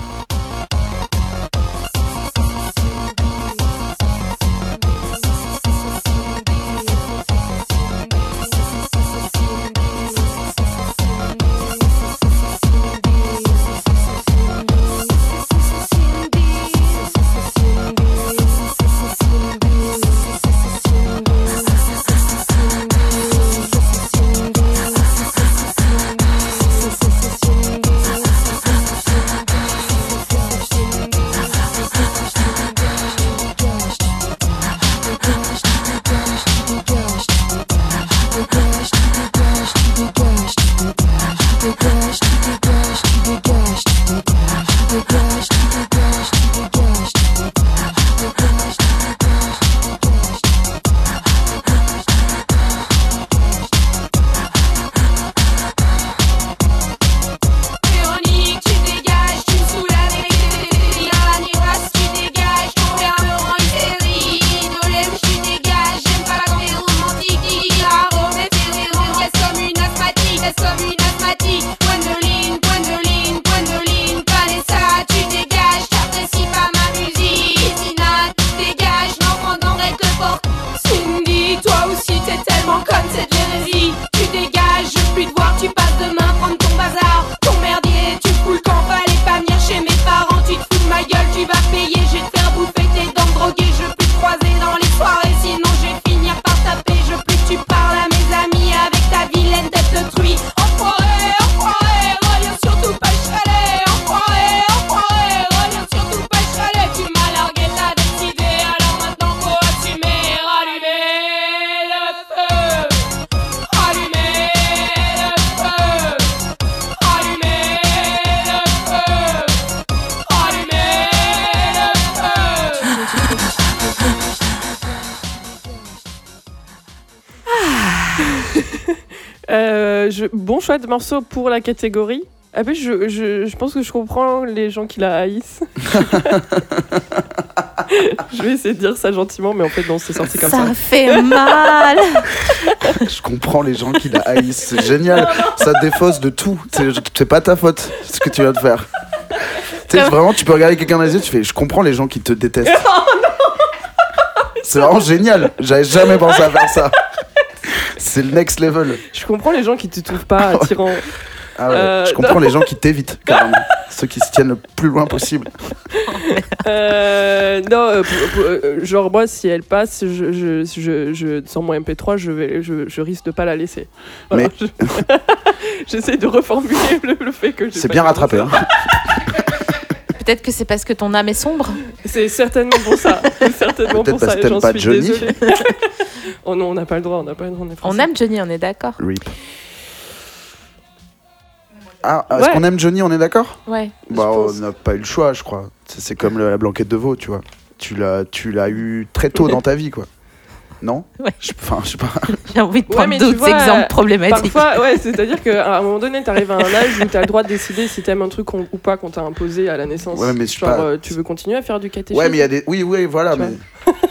Euh, je- bon choix de morceau pour la catégorie. Après, je, je, je pense que je comprends les gens qui la haïssent. je vais essayer de dire ça gentiment, mais en fait, non, c'est sorti comme ça. Ça fait mal. Je comprends les gens qui la haïssent. C'est génial. Ça défausse de tout. C'est pas ta faute, ce que tu viens de faire. Tu sais, vraiment, tu peux regarder quelqu'un dans les yeux, tu fais Je comprends les gens qui te détestent. C'est vraiment génial. J'avais jamais pensé à faire ça. C'est le next level. Je comprends les gens qui te trouvent pas attirant. Ah ouais, Euh, je comprends les gens qui t'évitent, carrément. Ceux qui se tiennent le plus loin possible. Euh, non, euh, euh, genre moi, si elle passe, je, je, je, je- sur mon MP3, je, vais, je, je risque de pas la laisser. Voilà, je- J'essaie de reformuler le, le fait que C'est bien rattrapé. Hein. Peut-être que c'est parce que ton âme est sombre. C'est certainement pour ça. C'est certainement Peut-être pour ça. parce t'aimes J'en pas suis Johnny. désolée. oh non, on n'a pas le droit. On n'a pas le droit. On, est On aime Johnny, on est d'accord. Rip. Ah, est-ce Ouais. qu'on aime Johnny, on est d'accord? Ouais. Bah, on n'a pas eu le choix, je crois. C'est comme la blanquette de veau, tu vois. Tu l'as, tu l'as eu très tôt dans ta vie, quoi. Non Ouais. Je- Enfin, je sais pas. J'ai envie de Ouais, prendre tu d'autres vois, exemples euh, problématiques. Parfois, ouais, c'est-à-dire qu'à un moment donné, t'arrives à un âge où t'as le droit de décider si t'aimes un truc ou pas qu'on t'a imposé à la naissance. Ouais, mais Genre, pas. euh, tu veux continuer à faire du catéchisme Ouais, mais il y a des. Oui, oui, voilà. Tu Mais...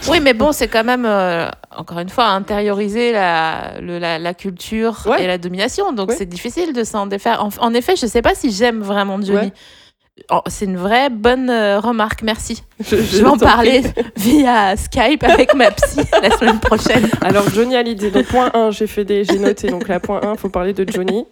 Oui, mais bon, c'est quand même, euh, encore une fois, intérioriser la, le- la, la culture Ouais. et la domination. Donc, Ouais. c'est difficile de s'en défaire. En, en effet, je sais pas si j'aime vraiment Johnny. Oh, c'est une vraie bonne euh, remarque, merci. Je, Je vais en parler via Skype avec ma psy la semaine prochaine. Alors, Johnny Hallyday, donc point 1, j'ai fait des, j'ai noté, donc là, point 1, faut parler de Johnny.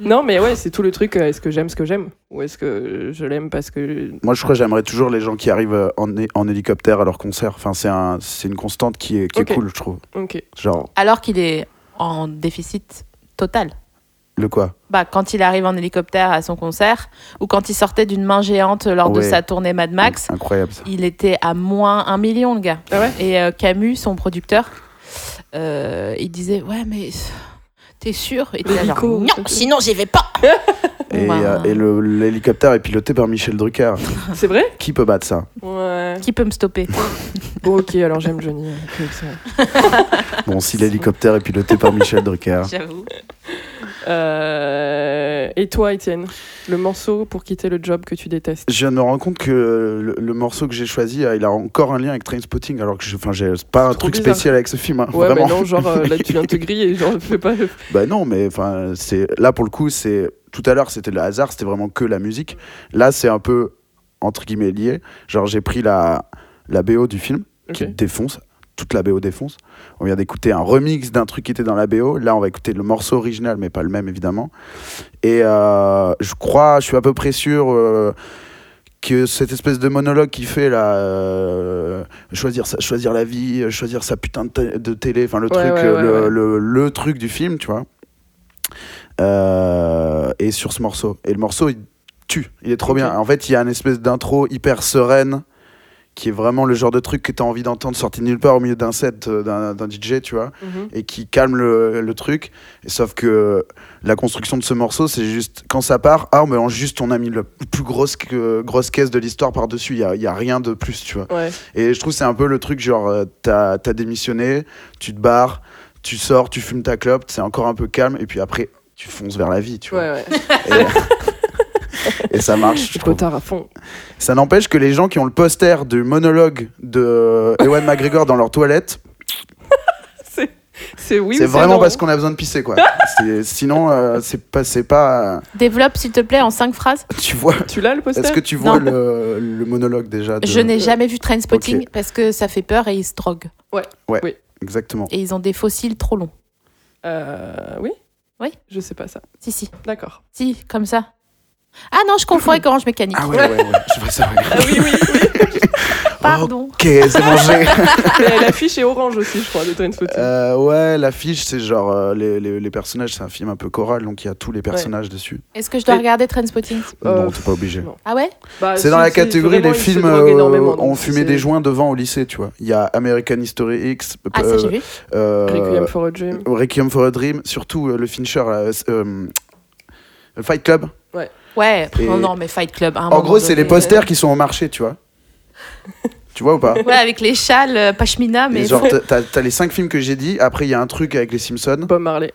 non, mais ouais, c'est tout le truc, euh, est-ce que j'aime ce que j'aime Ou est-ce que je l'aime parce que. Moi, je crois que j'aimerais toujours les gens qui arrivent euh, en, en hélicoptère à leur concert. Enfin, c'est un, c'est une constante qui est, qui est cool, je trouve. Ok. Genre, Alors qu'il est en déficit total. Le quoi Bah, quand il arrive en hélicoptère à son concert, ou quand il sortait d'une main géante lors de sa tournée Mad Max, Incroyable ça. il était à moins un million, le gars. Ah ouais Et euh, Camus, son producteur, euh, il disait Ouais, mais t'es sûr? Et t'es là, genre, Non, sinon j'y vais pas Et, Bah. euh, et le- l'hélicoptère est piloté par Michel Drucker. C'est vrai qui peut battre ça? Ouais. Qui peut me stopper? Bon, ok, alors j'aime Johnny. excellent. Bon, si l'hélicoptère est piloté par Michel Drucker. J'avoue. Euh, Et toi, Étienne Le morceau pour quitter le job que tu détestes Je viens de me rendre compte que le, le morceau que j'ai choisi, euh, il a encore un lien avec Trainspotting, alors que je, enfin, j'ai pas un truc bizarre. spécial avec ce film. hein, Ouais, vraiment. non, genre euh, là tu viens de te griller, genre fais pas. Bah non, mais enfin, c'est là pour le coup, c'est tout à l'heure c'était le hasard, c'était vraiment que la musique. Là, c'est un peu entre guillemets lié. Genre, j'ai pris la la BO du film qui défonce. Toute la BO défonce. On vient d'écouter un remix d'un truc qui était dans la BO. Là, on va écouter le morceau original, mais pas le même évidemment. Et euh, je crois, je suis à peu près sûr euh, que cette espèce de monologue qu'il fait là, euh, choisir, sa- choisir la vie, choisir sa putain de, té- de télé, enfin le Ouais, truc, ouais, ouais, le, ouais. Le, le truc du film, tu vois. Euh, et sur ce morceau. Et le morceau, il tue. Il est trop bien. En fait, il y a une espèce d'intro hyper sereine qui est vraiment le genre de truc que tu as envie d'entendre sorti de nulle part au milieu d'un set euh, d'un DJ, tu vois, Mhm. et qui calme le, le truc. Et sauf que la construction de ce morceau, c'est juste quand ça part, ah, on mélange juste, on a mis la plus grosse, grosse caisse de l'histoire par-dessus, il n'y a, il y a rien de plus, tu vois. Ouais. Et je trouve que c'est un peu le truc genre, euh, t'as as démissionné, tu te barres, tu sors, tu fumes ta clope, c'est encore un peu calme, et puis après, tu fonces vers la vie, tu vois. Ouais, ouais. Et, et ça marche, je à fond. Ça n'empêche que les gens qui ont le poster du monologue de Ewan McGregor dans leur toilette, C'est oui. vraiment non parce qu'on a besoin de pisser, quoi. Sinon, euh, c'est pas, c'est pas. Développe, s'il te plaît, en cinq phrases. Tu vois. Tu l'as le poster Est-ce que tu vois le, le monologue déjà de- Je n'ai jamais vu Trainspotting Ok. parce que ça fait peur et ils se droguent. Exactement. Et ils ont des fossiles trop longs. Euh, oui. Oui. Je sais pas ça. Si, si. D'accord. Si, comme ça. Ah non, je confonds avec Orange Mécanique. Ah ouais, ouais, ouais. Je vois ça. Ah oui, oui, oui. Pardon. Ok, c'est mangé. L'affiche est orange aussi, je crois, de Trainspotting. Euh, ouais, l'affiche, c'est genre euh, les, les, les personnages, c'est un film un peu choral, donc il y a tous les personnages dessus. Est-ce que je dois Et- regarder Trainspotting Euh, non, t'es pas obligé. non. Ah ouais Bah, C'est dans la catégorie les se films euh, énormément, on fumait des joints devant au lycée, tu vois. Il y a American History X, Ah, ça, euh, j'ai vu. euh, Requiem for a Dream. Requiem for a Dream, surtout euh, le Fincher, euh, Fight Club. Ouais, Et- non, non, mais Fight Club. à un En moment gros, c'est les posters qui sont au marché, tu vois. tu vois ou pas? Ouais, avec les châles euh, pashmina, Et mais. genre, t'as- t'as t'as les cinq films que j'ai dit. Après, il y a un truc avec les Simpsons. Bob Marley.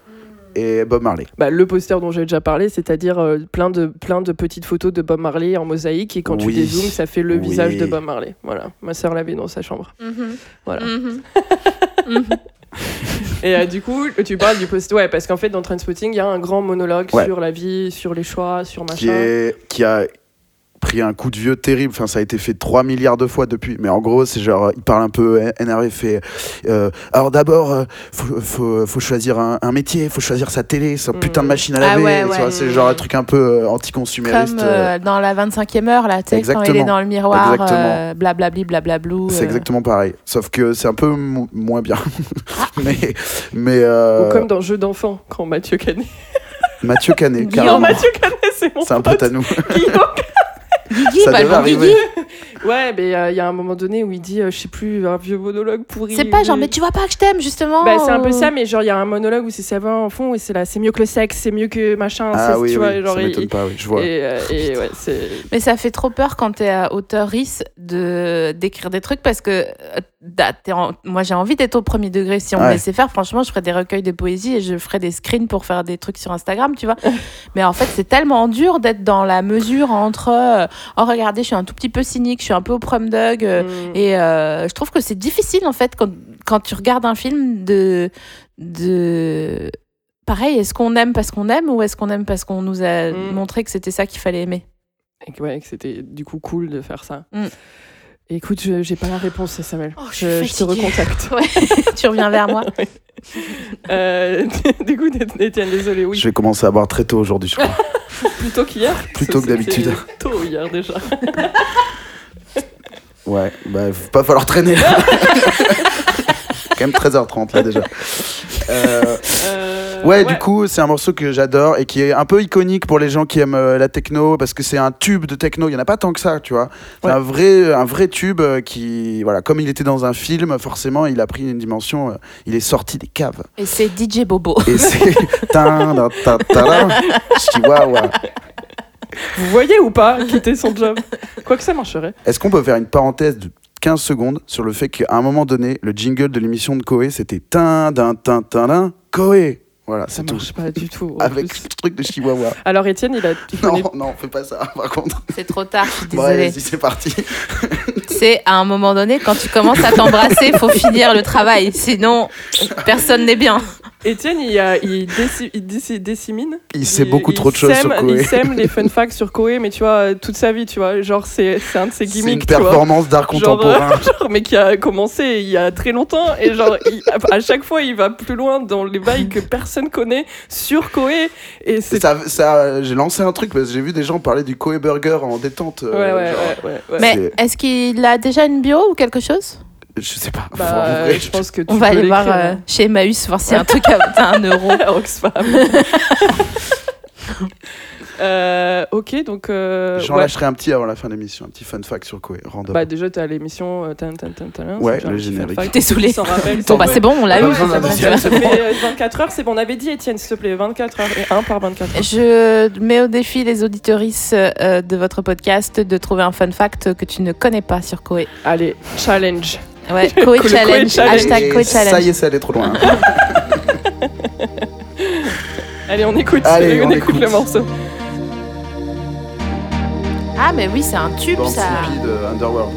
et Bob Marley. Bah, le poster dont j'ai déjà parlé, c'est-à-dire euh, plein, de, plein de petites photos de Bob Marley en mosaïque et quand tu Oui. dézoomes, ça fait le Oui. visage de Bob Marley. Voilà, ma sœur l'avait dans sa chambre. Mhm. Voilà. Mhm. Et euh, du coup, tu parles du poster, ouais, parce qu'en fait, dans Trainspotting, il y a un grand monologue Ouais. sur la vie, sur les choix, sur machin. qui, est, qui a pris un coup de vieux terrible. Enfin, ça a été fait 3 milliards de fois depuis. Mais en gros, c'est genre, il parle un peu énervé. Fait, euh, alors d'abord, euh, faut, faut, faut choisir un, un métier, faut choisir sa télé, sa Mm. putain de machine à Ah laver. ouais, ouais. C'est genre un truc un peu euh, anticonsumériste. Comme euh, dans la 25e heure, là, tu sais, quand il est dans le miroir, euh, blablabli, blablablou. C'est euh. exactement pareil. Sauf que c'est un peu mo- moins bien. Ah. mais mais euh, Ou comme dans Jeux d'enfants, quand Mathieu Canet. Mathieu Canet, Guillaume. Mathieu Canet, c'est mon C'est un pote. pote à nous. Guillaume. Guigui, Ça bah, devait bon arriver. Guigui. Ouais, mais euh, il y a un moment donné où il dit, euh, je sais plus, un vieux monologue pourri. C'est pas genre, mais- mais tu vois pas que je t'aime, justement. Bah, c'est un peu ça, mais genre, il y a un monologue où c'est ça va en fond et c'est là, c'est mieux que le sexe, c'est mieux que machin. Ah oui, tu oui, vois, genre, ça m'étonne pas, oui, je vois. Et, euh, et ouais, c'est. Mais ça fait trop peur quand t'es euh, auteurice de d'écrire des trucs parce que en- moi j'ai envie d'être au premier degré. Si on me laissait faire, franchement, je ferais des recueils de poésie et je ferais des screens pour faire des trucs sur Instagram, tu vois. Mais en fait, c'est tellement dur d'être dans la mesure entre oh regardez, je suis un tout petit peu cynique, je suis un peu au prom dog euh, Mm. et euh, je trouve que c'est difficile en fait quand, quand tu regardes un film de de pareil, est-ce qu'on aime parce qu'on aime ou est-ce qu'on aime parce qu'on nous a Mm. montré que c'était ça qu'il fallait aimer? Et que, ouais, que c'était du coup cool de faire ça. Mm. Écoute, je- j'ai pas la réponse, Samuel. Oh, je suis je, je te recontacte. Ouais, tu reviens vers moi. Euh, du coup, Étienne, désolé, oui. Je vais commencer à boire très tôt aujourd'hui, je crois. Plutôt qu'hier. Plus Ça, tôt que d'habitude. Tôt hier déjà. Ouais, bah, faut pas falloir traîner. Quand même 13h30 là déjà. Euh, Euh, ouais, du coup, c'est un morceau que j'adore et qui est un peu iconique pour les gens qui aiment euh, la techno parce que c'est un tube de techno. Il y en a pas tant que ça, tu vois. C'est Ouais. un vrai, un vrai tube qui, voilà, comme il était dans un film, forcément, il a pris une dimension. euh, il est sorti des caves. Et c'est DJ Bobo. Et c'est. Tin, Vous voyez ou pas quitter son job Quoi que ça marcherait. Est-ce qu'on peut faire une parenthèse de 15 secondes sur le fait qu'à un moment donné, le jingle de l'émission de Koé, c'était tin, tin, tin, tin, Koé. Voilà, Ça c'est tout. marche pas du tout. Avec plus. ce truc de Chihuahua. Alors, Étienne, il a. il connaît- Non, non, fais pas ça, par contre. C'est trop tard, je suis Bon, désolée. allez, c'est parti. c'est à un moment donné, quand tu commences à t'embrasser, faut finir le travail. Sinon, personne n'est bien. Étienne, il, a, il, déci- il déci- dissémine. Il sait beaucoup trop de choses sur Koé. Il sème les fun facts sur Koé, mais tu vois, euh, toute sa vie, tu vois. Genre, c'est c'est un de ses C'est une gimmicks, tu vois. performance d'art contemporain. genre, mais qui a commencé il y a très longtemps et genre il- à chaque fois il va plus loin dans les bails que personne connaît sur Koé et c'est Ça, ça, j'ai lancé un truc parce que j'ai vu des gens parler du Koé Burger en détente. euh, ouais ouais, genre, ouais ouais ouais. Mais est-ce qu'il a déjà une bio ou quelque chose? Je sais pas. Bah, vrai, je pense que tu On va aller voir euh, chez Emmaüs, voir s'il y a un truc à un euro. hein. Oxfam. Euh, ok donc euh, J'en ouais. lâcherai un petit avant la fin de l'émission, un petit fun fact sur Koé. Random. bah déjà t'as l'émission euh, Ouais, le générique. rappelle, Bon, bah c'est bon, on l'a Ah eu. ouais, besoin d'un c'est bon, deuxième, ça fait euh, 24 heures, c'est bon. On avait dit, Étienne, s'il te plaît, 24 heures et 1 par 24 heures. Je mets au défi les auditorices euh, de votre podcast de trouver un fun fact que tu ne connais pas sur Koé. Allez, challenge. Ouais, Koé Challenge, Challenge. hashtag Koé Ça y Challenge. est, c'est allé trop loin. Allez, on écoute, Allez, on, on écoute, écoute. le morceau. Ah, mais oui, c'est un tube Born ça. De Underworld.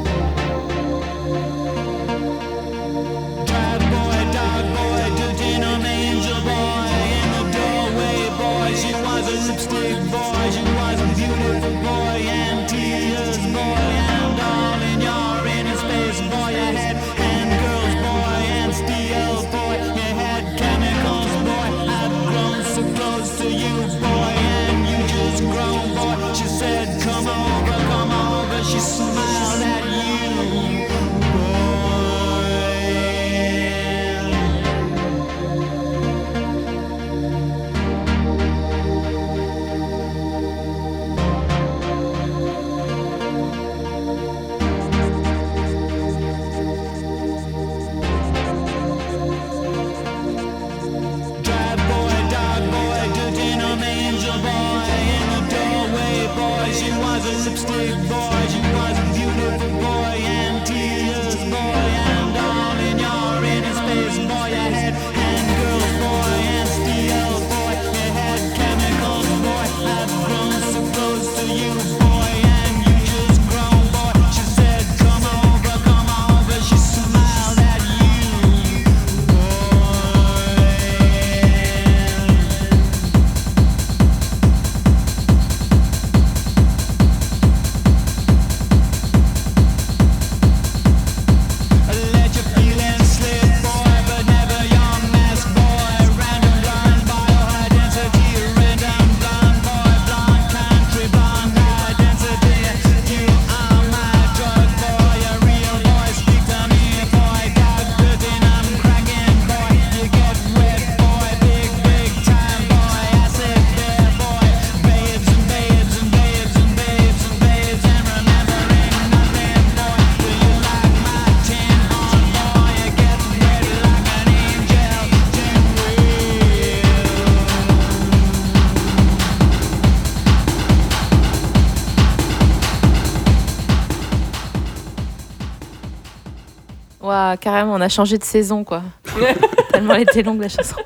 On a changé de saison, quoi. Tellement elle était longue, la chanson.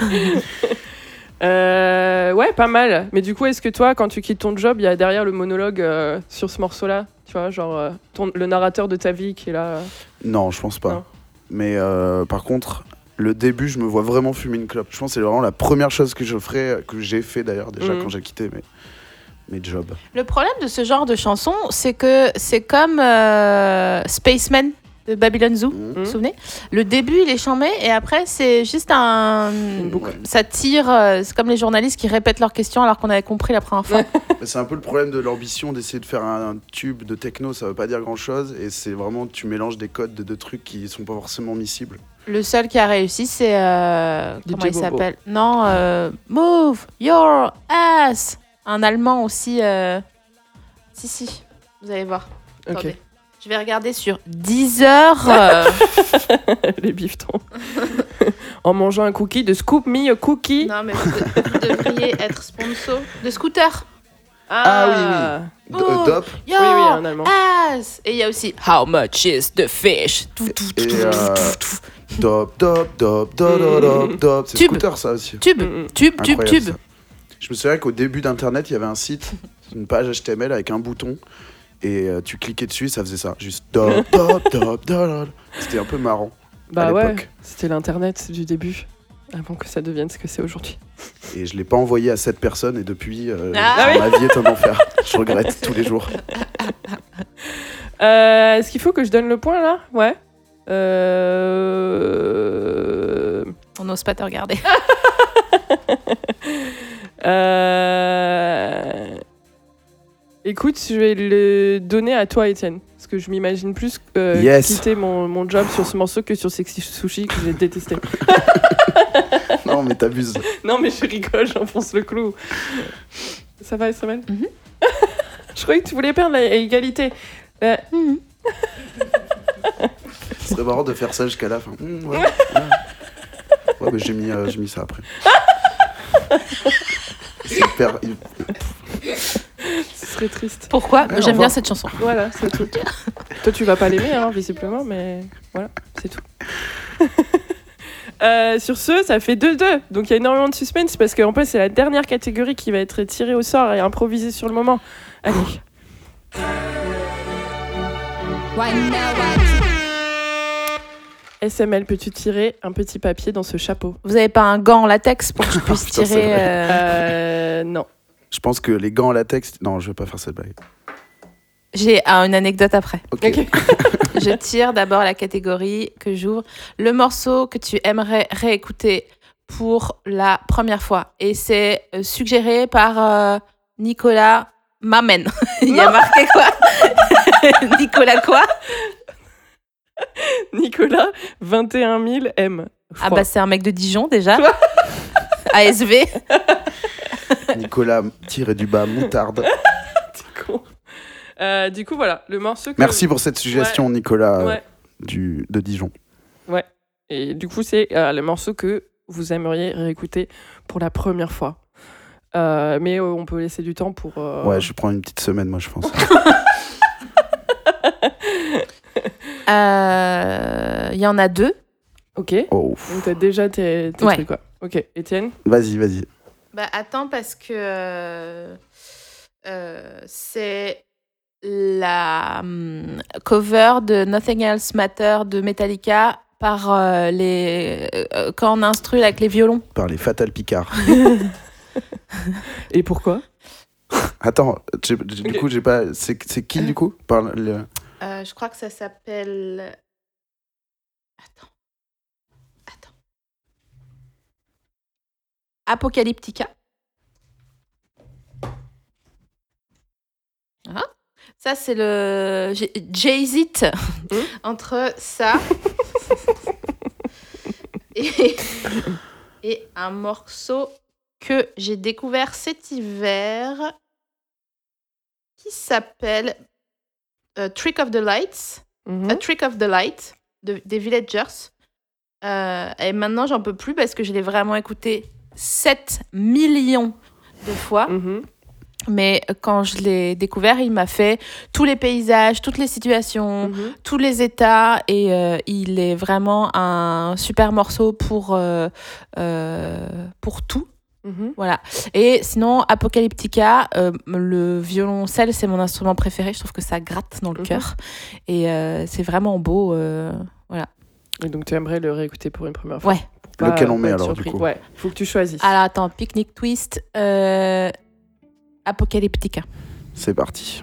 Euh, ouais, pas mal. Mais du coup, est-ce que toi, quand tu quittes ton job, il y a derrière le monologue euh, sur ce morceau-là Tu vois, genre euh, ton- le narrateur de ta vie qui est là. euh. Non, je pense pas. Non. Mais euh, par contre, le début, je me vois vraiment fumer une clope. Je pense que c'est vraiment la première chose que je ferais, que j'ai fait d'ailleurs déjà Mhm. quand j'ai quitté mes, mes jobs. Le problème de ce genre de chanson, c'est que c'est comme euh, Spaceman de Babylon Zoo. Mhm. Vous vous souvenez? Le début, il est chambé et après, c'est juste un. boucle. Ça tire. euh, C'est comme les journalistes qui répètent leurs questions alors qu'on avait compris la première fois. Mais C'est un peu le problème de l'ambition d'essayer de faire un, un tube de techno, ça veut pas dire grand chose. Et c'est vraiment, tu mélanges des codes de deux trucs qui sont pas forcément miscibles. Le seul qui a réussi, c'est. euh, comment il s'appelle? Non, euh, Move Your Ass Un Allemand aussi. euh, Si, si, vous allez voir. Ok. Attendez. Je vais regarder sur 10 heures. euh, Les bifetons. en mangeant un cookie de Scoop Me a Cookie. Non, mais vous, vous devriez être sponsor de scooter. Ah D- Oh. Dop. Yo, Oui, oui, un allemand. ass Et il y a aussi How much is the fish Tout, tout, tout, Et tout, euh, tout, tout. Dop, dop, dop, dop, dop, dop, dop. C'est Tube. scooter ça aussi. Tube, Mm, mm. tube, tube, Incroyable, tube. ça. Je me souviens qu'au début d'Internet, il y avait un site, une page HTML avec un bouton. Et euh, tu cliquais dessus, ça faisait ça. Juste dop, dop, dop, dop, dop. C'était un peu marrant. Bah à ouais, c'était l'internet du début. Avant que ça devienne ce que c'est aujourd'hui. Et je l'ai pas envoyé à cette personne. Et depuis, euh, Ah oui. ma vie est un enfer. Je regrette tous les jours. Euh, Est-ce qu'il faut que je donne le point là? Ouais. Euh... On n'ose pas te regarder. Euh... Écoute, je vais le donner à toi, Étienne. Parce que je m'imagine plus euh, Yes. quitter mon, mon job sur ce morceau que sur Sexy Sushi que j'ai détesté. Non, mais t'abuses. non, mais je rigole, j'enfonce le clou. Ça va, Isabelle Mhm. Je croyais que tu voulais perdre la à égalité. Euh, Ce serait marrant de faire ça jusqu'à la fin. Mmh, ouais, ouais. Ouais, mais j'ai mis, euh, j'ai mis ça après. C'est hyper. Triste. Pourquoi Ouais, J'aime bien cette chanson. Voilà, c'est tout. Toi, tu vas pas l'aimer, hein, visiblement, mais voilà, c'est tout. Euh, sur ce, ça fait 2-2. Donc il y a énormément de suspense parce qu'en plus, c'est la dernière catégorie qui va être tirée au sort et improvisée sur le moment. Allez. SML, peux-tu tirer un petit papier dans ce chapeau? Vous avez pas un gant en latex pour que je puisse tirer euh, Euh. Non. Je pense que les gants en latex. Non, je vais pas faire cette blague. J'ai ah, une anecdote après. Ok. Ok. Je tire d'abord la catégorie que j'ouvre. Le morceau que tu aimerais réécouter pour la première fois. Et c'est euh, suggéré par euh, Nicolas Mamen. Il y a marqué quoi? Nicolas quoi? Nicolas, 21 000 M. Ah bah c'est un mec de Dijon déjà. ASV. Nicolas, tiré du bas, moutarde. C'est con. Euh, du coup, voilà, le morceau que... Merci pour cette suggestion, Nicolas euh, Ouais. du, de Dijon. Et du coup, c'est euh, le morceau que vous aimeriez réécouter pour la première fois. Euh, mais euh, on peut laisser du temps pour. euh, Ouais, je prends une petite semaine, moi, je pense. Euh, Il y en a deux. Ok. Oh. Donc t'as déjà tes, tes Ouais. trucs, quoi. Ok. Étienne? Vas-y, vas-y. Bah attends parce que euh, euh, c'est la hum, cover de Nothing Else Matter de Metallica par euh, les euh, quand on instrue avec les violons. Par les Fatal Picard. Et pourquoi? Attends, j'ai- du coup, j'ai pas. C'est c'est qui du coup? Par le... Euh, je crois que ça s'appelle. Attends. Apocalyptica. Ah. Ça, c'est le J- Jay-Z entre ça et, et un morceau que j'ai découvert cet hiver qui s'appelle euh, Trick of the Lights. Mhm. A Trick of the Light de, des Villagers. Euh, et maintenant, j'en peux plus parce que je l'ai vraiment écouté 7 millions de fois. Mhm. Mais quand je l'ai découvert, il m'a fait tous les paysages, toutes les situations, Mhm. tous les états. Et euh, il est vraiment un super morceau pour, euh, euh, pour tout. Mhm. Voilà. Et sinon, Apocalyptica, le violoncelle, c'est mon instrument préféré. Je trouve que ça gratte dans le cœur. Et c'est vraiment beau. euh, Et donc, tu aimerais le réécouter pour une première fois? Ouais. Pas- Lequel on met alors, du coup Ouais, faut que tu choisisses. Alors attends, Picnic Twist, euh, Apocalyptica. C'est parti.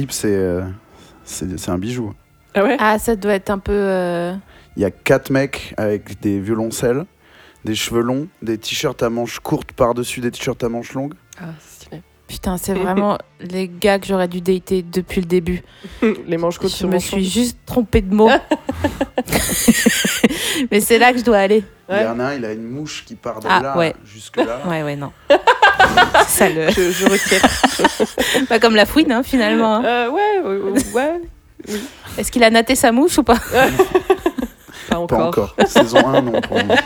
Clip, c'est euh, c'est c'est un bijou. Ah ouais? Ah, ça doit être un peu. euh, Il y a quatre mecs avec des violoncelles, des cheveux longs, des t-shirts à manches courtes par-dessus des t-shirts à manches longues. Ah. Putain, c'est vraiment les gars que j'aurais dû dater depuis le début. Les manches côtes Je me suis juste trompée de mots. Mais c'est là que je dois aller. Il y en a un, il a une mouche qui part de Ah, là ouais. jusque là. Ouais, ouais, non. ça le. Je, je retire. Pas comme la fouine, hein, finalement. hein. Euh, ouais, ouais, ouais. Est-ce qu'il a naté sa mouche ou pas? Pas encore. Pas encore. Saison 1, non. Pour moi.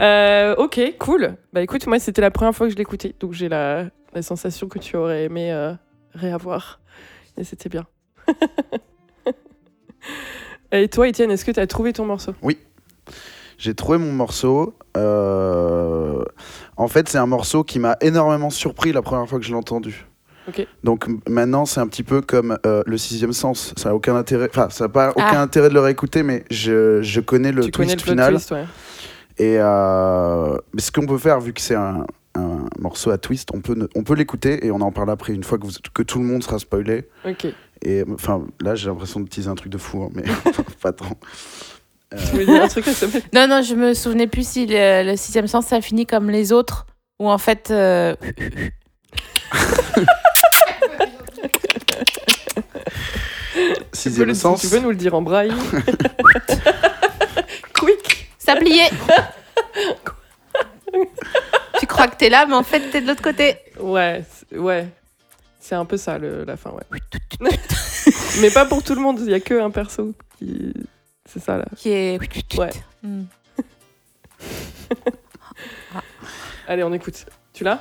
Euh, ok, cool. Bah écoute, moi c'était la première fois que je l'écoutais, donc j'ai la, la sensation que tu aurais aimé euh, réavoir. Et c'était bien. Et toi, Étienne, est-ce que tu as trouvé ton morceau? J'ai trouvé mon morceau. euh, En fait, c'est un morceau qui m'a énormément surpris la première fois que je l'ai entendu. Donc maintenant, c'est un petit peu comme euh, le sixième sens. Ça n'a aucun intérêt. Enfin, ça n'a pas Ah. aucun intérêt de le réécouter, mais je, je connais le Tu twist connais le plot final. twist, ouais. Et euh, mais ce qu'on peut faire, vu que c'est un, un morceau à twist, on peut, ne- on peut l'écouter et on en parle après, une fois que, vous- que tout le monde sera spoilé. Ok. Et enfin, là, j'ai l'impression de teaser un truc de fou, hein, mais pas tant. Euh, Tu voulais dire un truc à ce Non, non, je me souvenais plus si le, le sixième sens, ça finit comme les autres. Ou en fait. euh, Tu peux, sixième le- sens. tu peux nous le dire en braille Tu crois que t'es là, mais en fait, t'es de l'autre côté. Ouais, ouais. C'est un peu ça le, la fin, ouais. Mais pas pour tout le monde, il y a que un perso qui. C'est ça là. Qui est. Ouais. Hmm. Allez, on écoute. Tu l'as?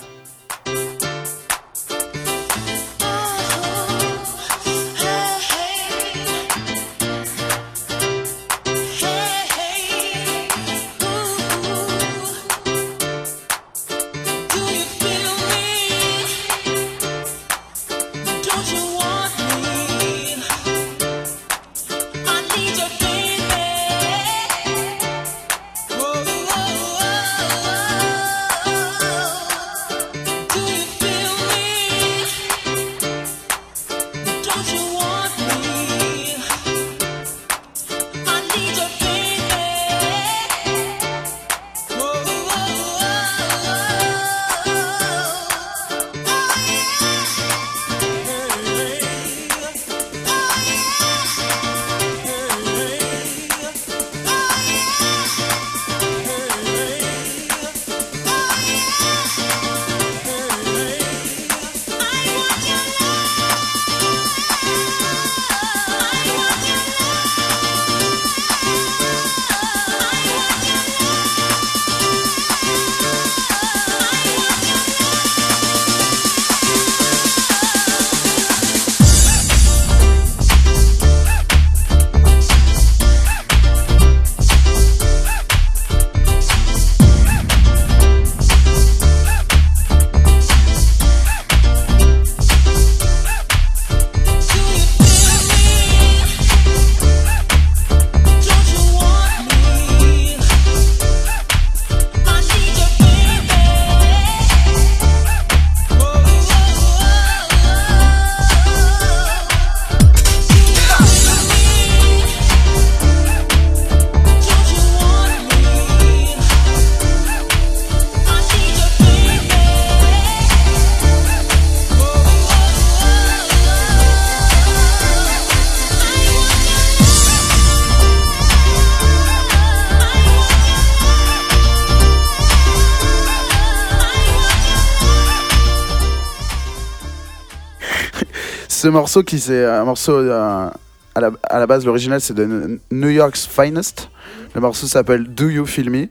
Morceau qui c'est un morceau euh, à, la, à la base l'original c'est de New York's Finest. Le morceau s'appelle Do You Feel Me?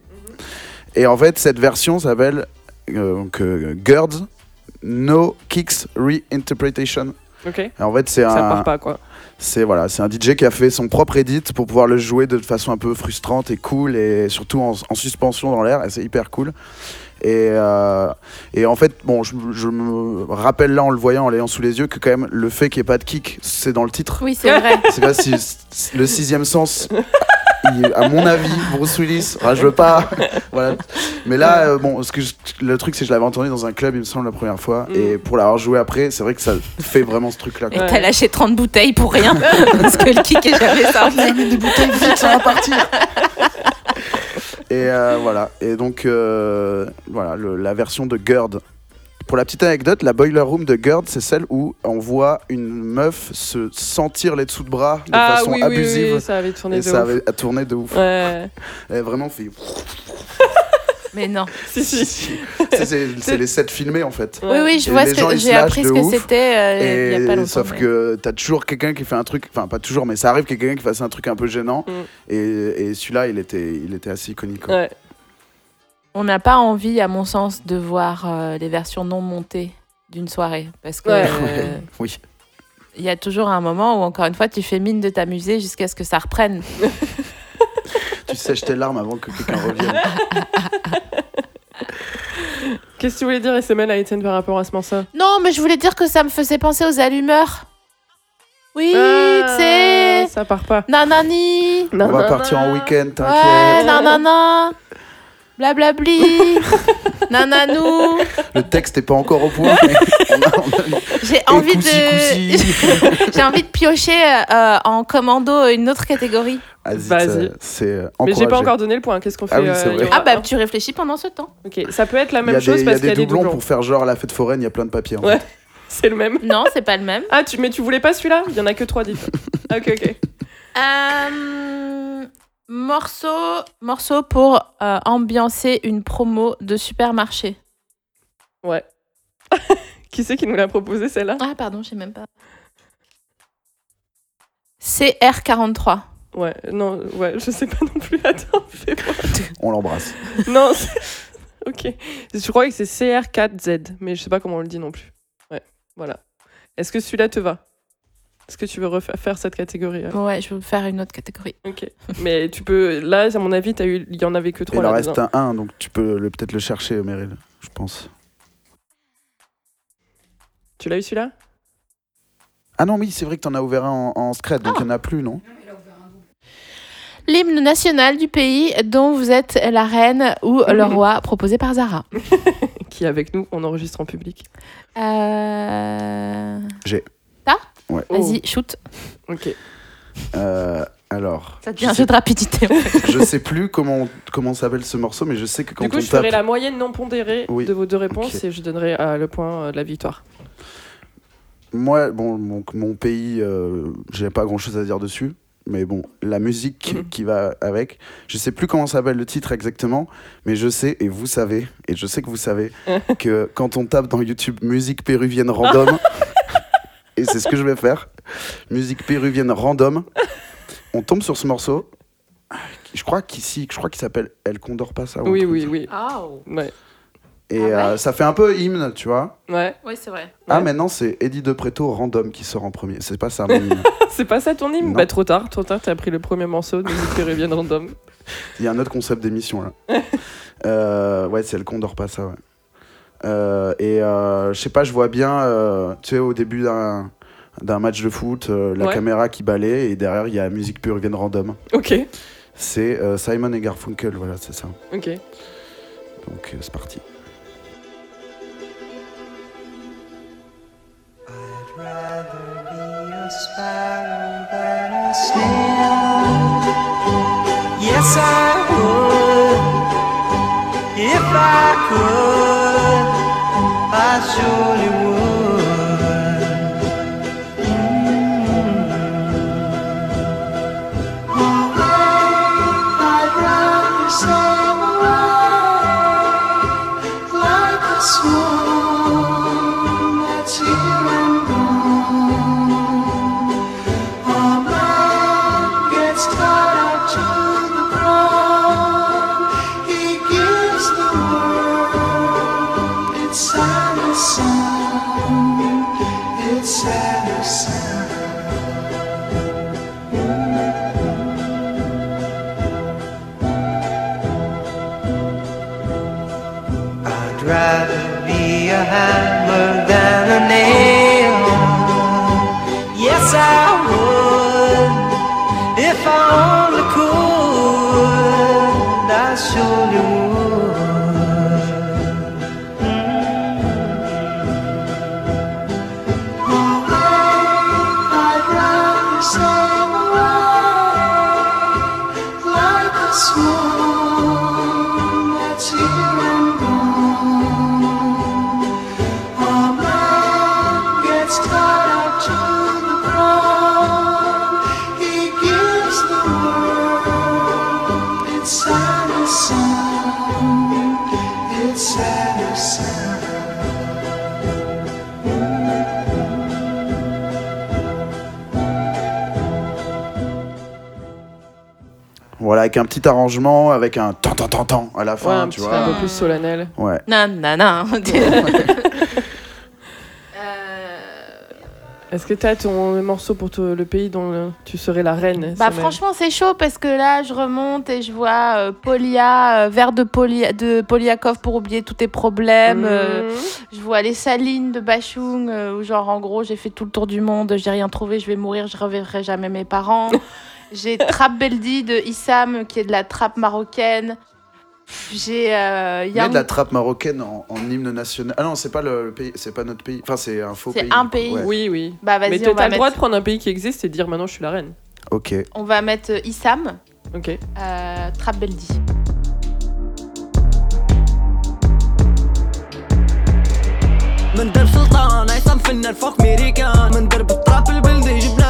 Et en fait cette version s'appelle euh, euh, Girds No Kicks Reinterpretation. Ok. Et en fait c'est Ça un part pas quoi. c'est voilà, c'est un DJ qui a fait son propre edit pour pouvoir le jouer de façon un peu frustrante et cool et surtout en, en suspension dans l'air et c'est hyper cool. Et, euh, et en fait, bon, je, je me rappelle là en le voyant, en l'ayant sous les yeux, que quand même le fait qu'il n'y ait pas de kick, c'est dans le titre. Oui, c'est vrai. C'est pas si le sixième sens. il- à mon avis, Bruce Willis, enfin, je veux pas, voilà. Mais là, euh, bon, ce que je- le truc, c'est que je l'avais entendu dans un club, il me semble, la première fois, Mm. et pour l'avoir joué après, c'est vrai que ça fait vraiment ce truc-là. Et t'as lâché 30 bouteilles pour rien. parce que le kick est jamais sorti. des bouteilles vite, ça va partir. Et euh, voilà. Et donc, euh, voilà, le- la version de Gerd. Pour la petite anecdote, la boiler room de Gerd, c'est celle où on voit une meuf se sentir les dessous de bras de Ah façon oui, abusive. oui, ça avait tourné et de ça ouf. avait tourné de ouf. Ouais. Elle vraiment fait. Mais non. Si, si. C'est- les sets filmés en fait. Oui, oui, je Et vois les ce gens, que j'ai lâchent appris de ce que ouf. c'était euh, il y a pas longtemps. sauf mais- que t'as toujours quelqu'un qui fait un truc, enfin pas toujours, mais ça arrive qu'il y ait quelqu'un qui fasse un truc un peu gênant. Mm. Et, et celui-là, il était, il était assez iconique. quoi. Ouais. On n'a pas envie, à mon sens, de voir euh, les versions non montées d'une soirée. Parce que Ouais. euh, Oui. il y a toujours un moment où, encore une fois, tu fais mine de t'amuser jusqu'à ce que ça reprenne. Tu sèches tes larmes avant que quelqu'un revienne. Qu'est-ce que tu voulais dire, SML à Étienne par rapport à ce morceau? Non, mais je voulais dire que ça me faisait penser aux allumeurs. Oui, Ah, tu sais. Ça part pas. Nanani. On va partir en week-end, Ouais, t'inquiète. nanana. Blablabli. Nananou. Le texte est pas encore au point. J'ai envie de. J'ai envie de piocher euh, en commando une autre catégorie. Vas-y, euh, Mais j'ai pas encore donné le point. Qu'est-ce qu'on fait Ah oui, euh, Ah bah tu réfléchis pendant ce temps. Ok, ça peut être la même des, chose il y a parce qu'il y des a des doublons doublons. pour faire genre la fête foraine, il y a plein de papiers. en Ouais. fait. C'est le même. Non, c'est pas le même. Ah, tu, mais tu voulais pas celui-là? Il y en a que trois, Ah, Ok, ok. Euh, morceau, morceau pour euh, ambiancer une promo de supermarché. Ouais. qui c'est qui nous l'a proposé celle-là? Ah, pardon, je sais même pas. CR43. Ouais, non, ouais, je sais pas non plus. Attends, fais-moi. On l'embrasse. Non, ok. Je crois que c'est CR4Z, mais je sais pas comment on le dit non plus. Ouais, voilà. Est-ce que celui-là te va? Est-ce que tu veux refaire faire cette catégorie alors? Ouais, je vous faire une autre catégorie. Ok. Mais tu peux. Là, à mon avis, t'as eu... il y en avait que Il trois en là. reste un, un, donc tu peux le- peut-être le chercher, Meryl, je pense. Tu l'as eu celui-là? Ah non, oui, c'est vrai que t'en as ouvert un en, en scred, donc il y en a plus, non? L'hymne national du pays dont vous êtes la reine ou le roi, proposé par Zara. Qui est avec nous, on enregistre en public. Euh... J'ai. Ouais. Vas-y, shoot. Ok. Euh, alors, Ça devient un jeu de rapidité. en fait. je sais plus comment, comment s'appelle ce morceau, mais je sais que quand du coup, on je tape... ferai la moyenne non pondérée Oui. de vos deux réponses Ok. et je donnerai euh, le point euh, de la victoire. Moi, bon, mon, mon pays, euh, j'ai pas grand chose à dire dessus. Mais bon, la musique Mhm. qui va avec, je sais plus comment s'appelle le titre exactement, mais je sais, et vous savez, et je sais que vous savez, que quand on tape dans YouTube musique péruvienne random, et c'est ce que je vais faire, musique péruvienne random, on tombe sur ce morceau. Je crois qu'ici, je crois qu'il s'appelle El Condor ou un Oui, truc oui, oui. Oh. Ouais. Et Ah ouais euh, ça fait un peu hymne, tu vois. Ouais. Oui, c'est vrai. Ah, Ouais. maintenant c'est Eddie De Preto random qui sort en premier. C'est pas ça mon hymne. C'est pas ça ton hymne? Non. Bah, trop tard, trop tard, t'as pris le premier morceau de musique péruvienne random. Il y a un autre concept d'émission là. Euh, ouais, c'est le Condor pas ça, ouais. Euh, et euh, je sais pas, je vois bien, euh, tu sais, au début d'un d'un match de foot, euh, la Ouais. caméra qui balaye et derrière il y a musique péruvienne random. Ok, C'est euh, Simon et Garfunkel, voilà, c'est ça. ok. Donc euh, c'est parti. Yes, I would. If I could, I surely avec un petit arrangement, avec un tan tan tan tan à la Ouais, fin, un, tu petit- vois. un peu plus solennel. Ouais. Non, non, non. Est-ce que t'as ton morceau pour te- le pays dont euh, tu serais la reine Bah franchement c'est chaud parce que là je remonte et je vois euh, Polia, euh, verre de, Polia, de Poliakov pour oublier tous tes problèmes. euh, Mhm. je vois les salines de Bachung euh, où genre en gros j'ai fait tout le tour du monde, j'ai rien trouvé, je vais mourir, je reverrai jamais mes parents. j'ai Trap Beldi de Issam qui est de la trappe marocaine. J'ai euh, Il y a Young- de la trappe marocaine en, en hymne national. Ah non, c'est pas le, le pays, c'est pas notre pays. Enfin, c'est un faux C'est pays. un du coup, pays. ouais. Oui, oui. Bah Mais vas-y t'as on va le droit de mettre, prendre un pays qui existe et de dire maintenant je suis la reine. Ok. on va mettre euh, Issam, Ok. euh, Trap Beldi. من درب سلطان عصام فنان فوق ميريكان من درب الطراب البلدي جبنا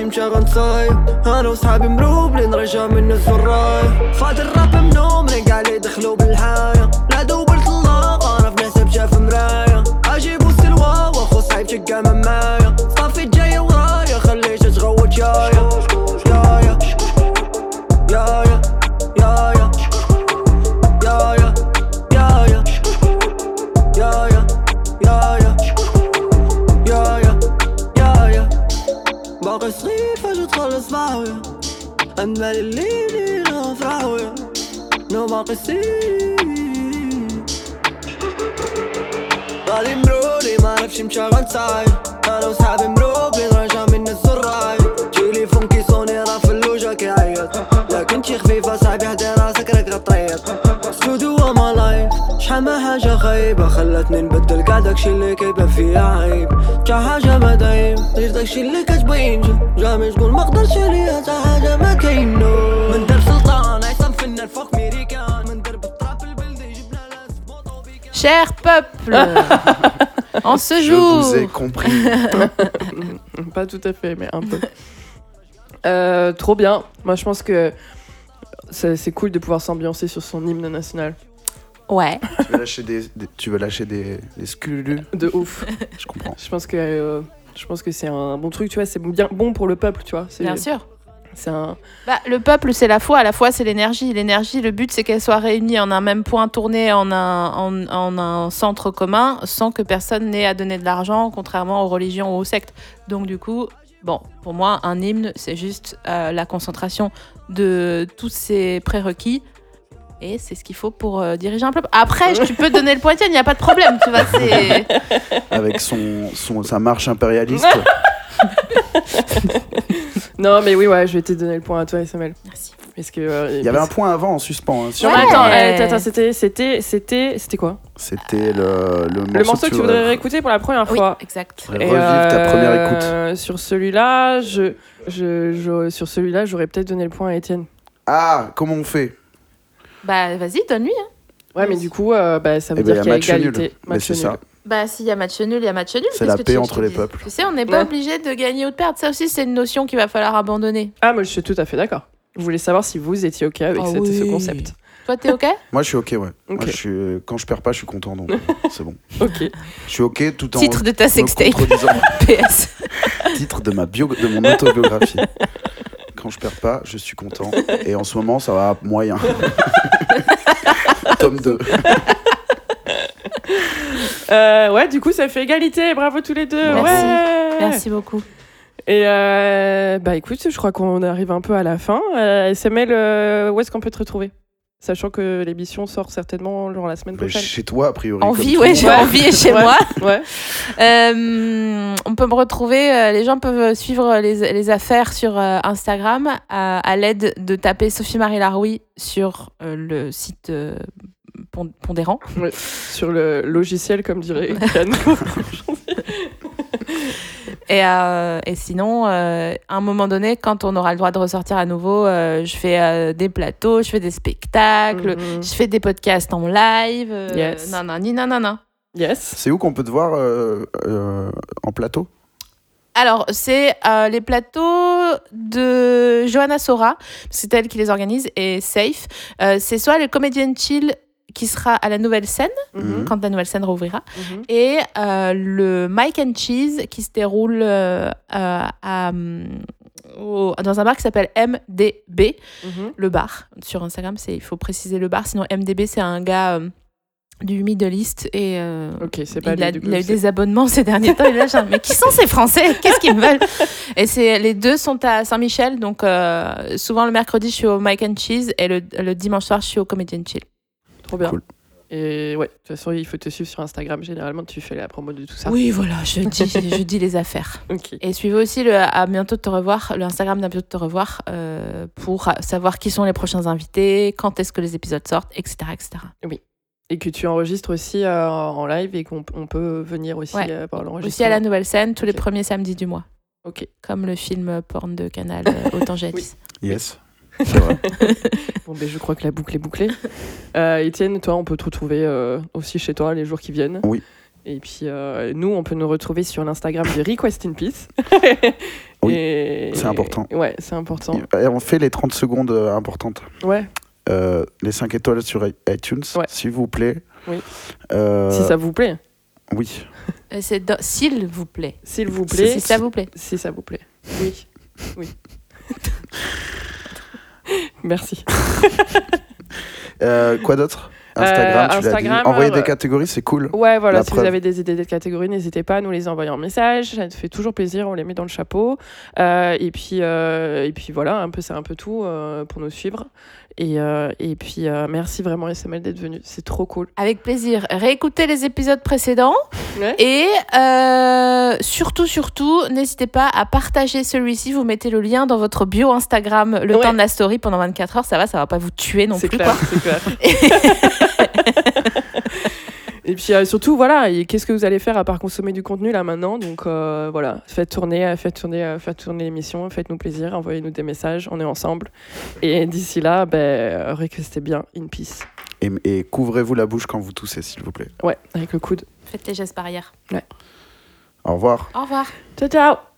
ماشي مشغل صاير أنا وصحابي مروبلين راجع من الزراير فاد الراب منوم حاجة ما دايم غير داكشي اللي كتبين جامي تقول ما قدرتش عليا تا حاجة ما كاينو من درب سلطان عصام فنان فوق ميريكان من درب الطراب البلدي جبنا ناس موطو بيكان Cher peuple, on se Je vous ai joue. compris. Pas tout à fait, mais un peu. Euh, trop bien. Moi, je pense que c'est c'est cool de pouvoir s'ambiancer sur son hymne national. Ouais. tu veux lâcher des, des- tu veux lâcher des, des sculus? De ouf. Je comprends. Je pense que euh, je pense que c'est un bon truc, tu vois. C'est bien bon pour le peuple, tu vois. C'est- Bien sûr. C'est un. Bah, le peuple, c'est la foi. La foi, c'est l'énergie. L'énergie, le but, c'est qu'elle soit réunie en un même point tourné, en un, en, en un centre commun, sans que personne n'ait à donner de l'argent, contrairement aux religions ou aux sectes. Donc, du coup, bon, pour moi, un hymne, c'est juste euh, la concentration de tous ces prérequis. Et c'est ce qu'il faut pour euh, diriger un peuple. Après, tu peux donner le pointier, il n'y a pas de problème, tu vois. C'est... Avec son, son, sa marche impérialiste. Non, mais oui, ouais, je vais te donner le point à toi, Samuel. Merci. Parce que. euh, Il y avait un point avant en suspens. hein, Ouais. attends, euh, attends, c'était, c'était, c'était, c'était quoi? C'était le, le morceau, Le morceau que tu voudrais réécouter pour la première Oui, fois. exact. voudrais revivre ta première écoute. Sur celui-là, je, je, je- sur celui-là, j'aurais peut-être donné le point à Étienne. Ah, comment on fait? Bah, vas-y, donne-lui. hein. Ouais, mais du coup, euh, bah, ça veut Eh ben, dire qu'il y a match nul. égalité. Mais Match c'est nul. ça. Bah, s'il y a match nul, il y a match nul. C'est la que paix tu entre les peuples. Tu sais, on n'est pas Ouais. obligé de gagner ou de perdre. Ça aussi, c'est une notion qu'il va falloir abandonner. Ah, moi, je suis tout à fait d'accord. Je voulais savoir si vous étiez OK avec Ah cette- ce concept. Toi, t'es OK? Moi, je suis ok, ouais. Moi, Ok. je suis, quand je perds pas, je suis content, donc euh, c'est bon. Ok. Je suis ok tout en Titre de ta sextape. PS. Titre de ma bio, de mon autobiographie. Quand je perds pas, je suis content. Et en ce moment, ça va moyen. Tome 2. Euh, ouais, du coup, ça fait égalité. Bravo tous les deux. Merci. Ouais. Merci beaucoup. Et euh, bah écoute, je crois qu'on arrive un peu à la fin. Euh, SML, euh, où est-ce qu'on peut te retrouver? Sachant que l'émission sort certainement genre la semaine Mais prochaine. Chez toi, a priori. En vie, ouais, j'ai envie et chez Ouais. moi. Ouais. Euh, on peut me retrouver, euh, les gens peuvent suivre les, les affaires sur euh, Instagram à, à l'aide de taper Sophie-Marie Laroui sur euh, le site euh, Pond- Pondérant. Ouais. Sur le logiciel, comme dirait Yann. Et, euh, et sinon, euh, à un moment donné, quand on aura le droit de ressortir à nouveau, euh, je fais euh, des plateaux, je fais des spectacles, Mhm. je fais des podcasts en live. Euh, Yes. Non, non, ni non, non, non. Yes. C'est où qu'on peut te voir euh, euh, en plateau? Alors, c'est euh, les plateaux de Johanna Sora, c'est elle qui les organise, et Safe. Euh, c'est soit le Comedian Chill qui sera à la nouvelle scène, Mhm. quand la nouvelle scène rouvrira, Mhm. et euh, le Mike and Cheese qui se déroule euh, à, au- dans un bar qui s'appelle MDB, Mhm. le bar. Sur Instagram, il faut préciser le bar, sinon MDB, c'est un gars euh, du Middle East, et euh, Ok, c'est pas il, a, lui, du coup, il a eu des abonnements ces derniers temps. Il est là, genre, mais qui sont ces Français? Qu'est-ce qu'ils me veulent? Et c'est les deux sont à Saint-Michel, donc euh, souvent le mercredi je suis au Mike and Cheese et le, le dimanche soir je suis au Comedian Chill. Trop bien. Cool. Et ouais, de toute façon, il faut te suivre sur Instagram. Généralement, tu fais la promo de tout ça. Oui, voilà, je dis, je dis les affaires. Ok. Et suivez aussi le à bientôt de te revoir, le Instagram d'à bientôt de te revoir euh, pour savoir qui sont les prochains invités, quand est-ce que les épisodes sortent, etc. etc. Et que tu enregistres aussi euh, en live et qu'on on peut venir aussi Ouais. euh, pour Aussi l'enregistrement. à la nouvelle scène, tous les premiers samedis du mois. Ok. Comme le film porn de Canal euh, Autant Oui. Yes. Vrai. Bon, ben, je crois que la boucle est bouclée. Euh, Étienne, toi, on peut te retrouver euh, aussi chez toi les jours qui viennent. Oui. Et puis, euh, nous, on peut nous retrouver sur l'Instagram de Request in Peace. Oui, Et- c'est important. Ouais, c'est important. Et on fait les 30 secondes euh, importantes. Ouais, Euh, les 5 étoiles sur iTunes, Ouais. s'il vous plaît. Oui. Euh, si ça vous plaît. Oui. C'est dans- s'il vous plaît. S'il vous Si, plaît. si ça vous plaît. Si ça vous plaît. Oui. Oui. Merci. Euh, quoi d'autre? Instagram, tu l'as dit. Instagram, Envoyer euh, des catégories, c'est cool. Ouais, voilà, La si preuve. vous avez des idées de catégories, n'hésitez pas à nous les envoyer en message. Ça te fait toujours plaisir, on les met dans le chapeau. Euh, et, puis, euh, et puis voilà, un peu, c'est un peu tout euh, pour nous suivre. Et, euh, et puis euh, merci vraiment SML d'être venu, c'est trop cool. Avec plaisir. Réécoutez les épisodes précédents. Ouais. Et euh, surtout, surtout, n'hésitez pas à partager celui-ci. Vous mettez le lien dans votre bio Instagram le Ouais. temps de la story pendant 24 heures. Ça va, ça va pas vous tuer non C'est plus. clair, quoi. Et puis euh, surtout, voilà, et qu'est-ce que vous allez faire à part consommer du contenu là maintenant? Donc euh, voilà, faites tourner, euh, faites tourner, faites tourner l'émission, faites-nous plaisir, envoyez-nous des messages, on est ensemble. Et d'ici là, ben, restez bien in peace. Et, et couvrez-vous la bouche quand vous toussez, s'il vous plaît. Ouais, avec le coude. Faites tes gestes barrières. Au revoir. Au revoir. Ciao, ciao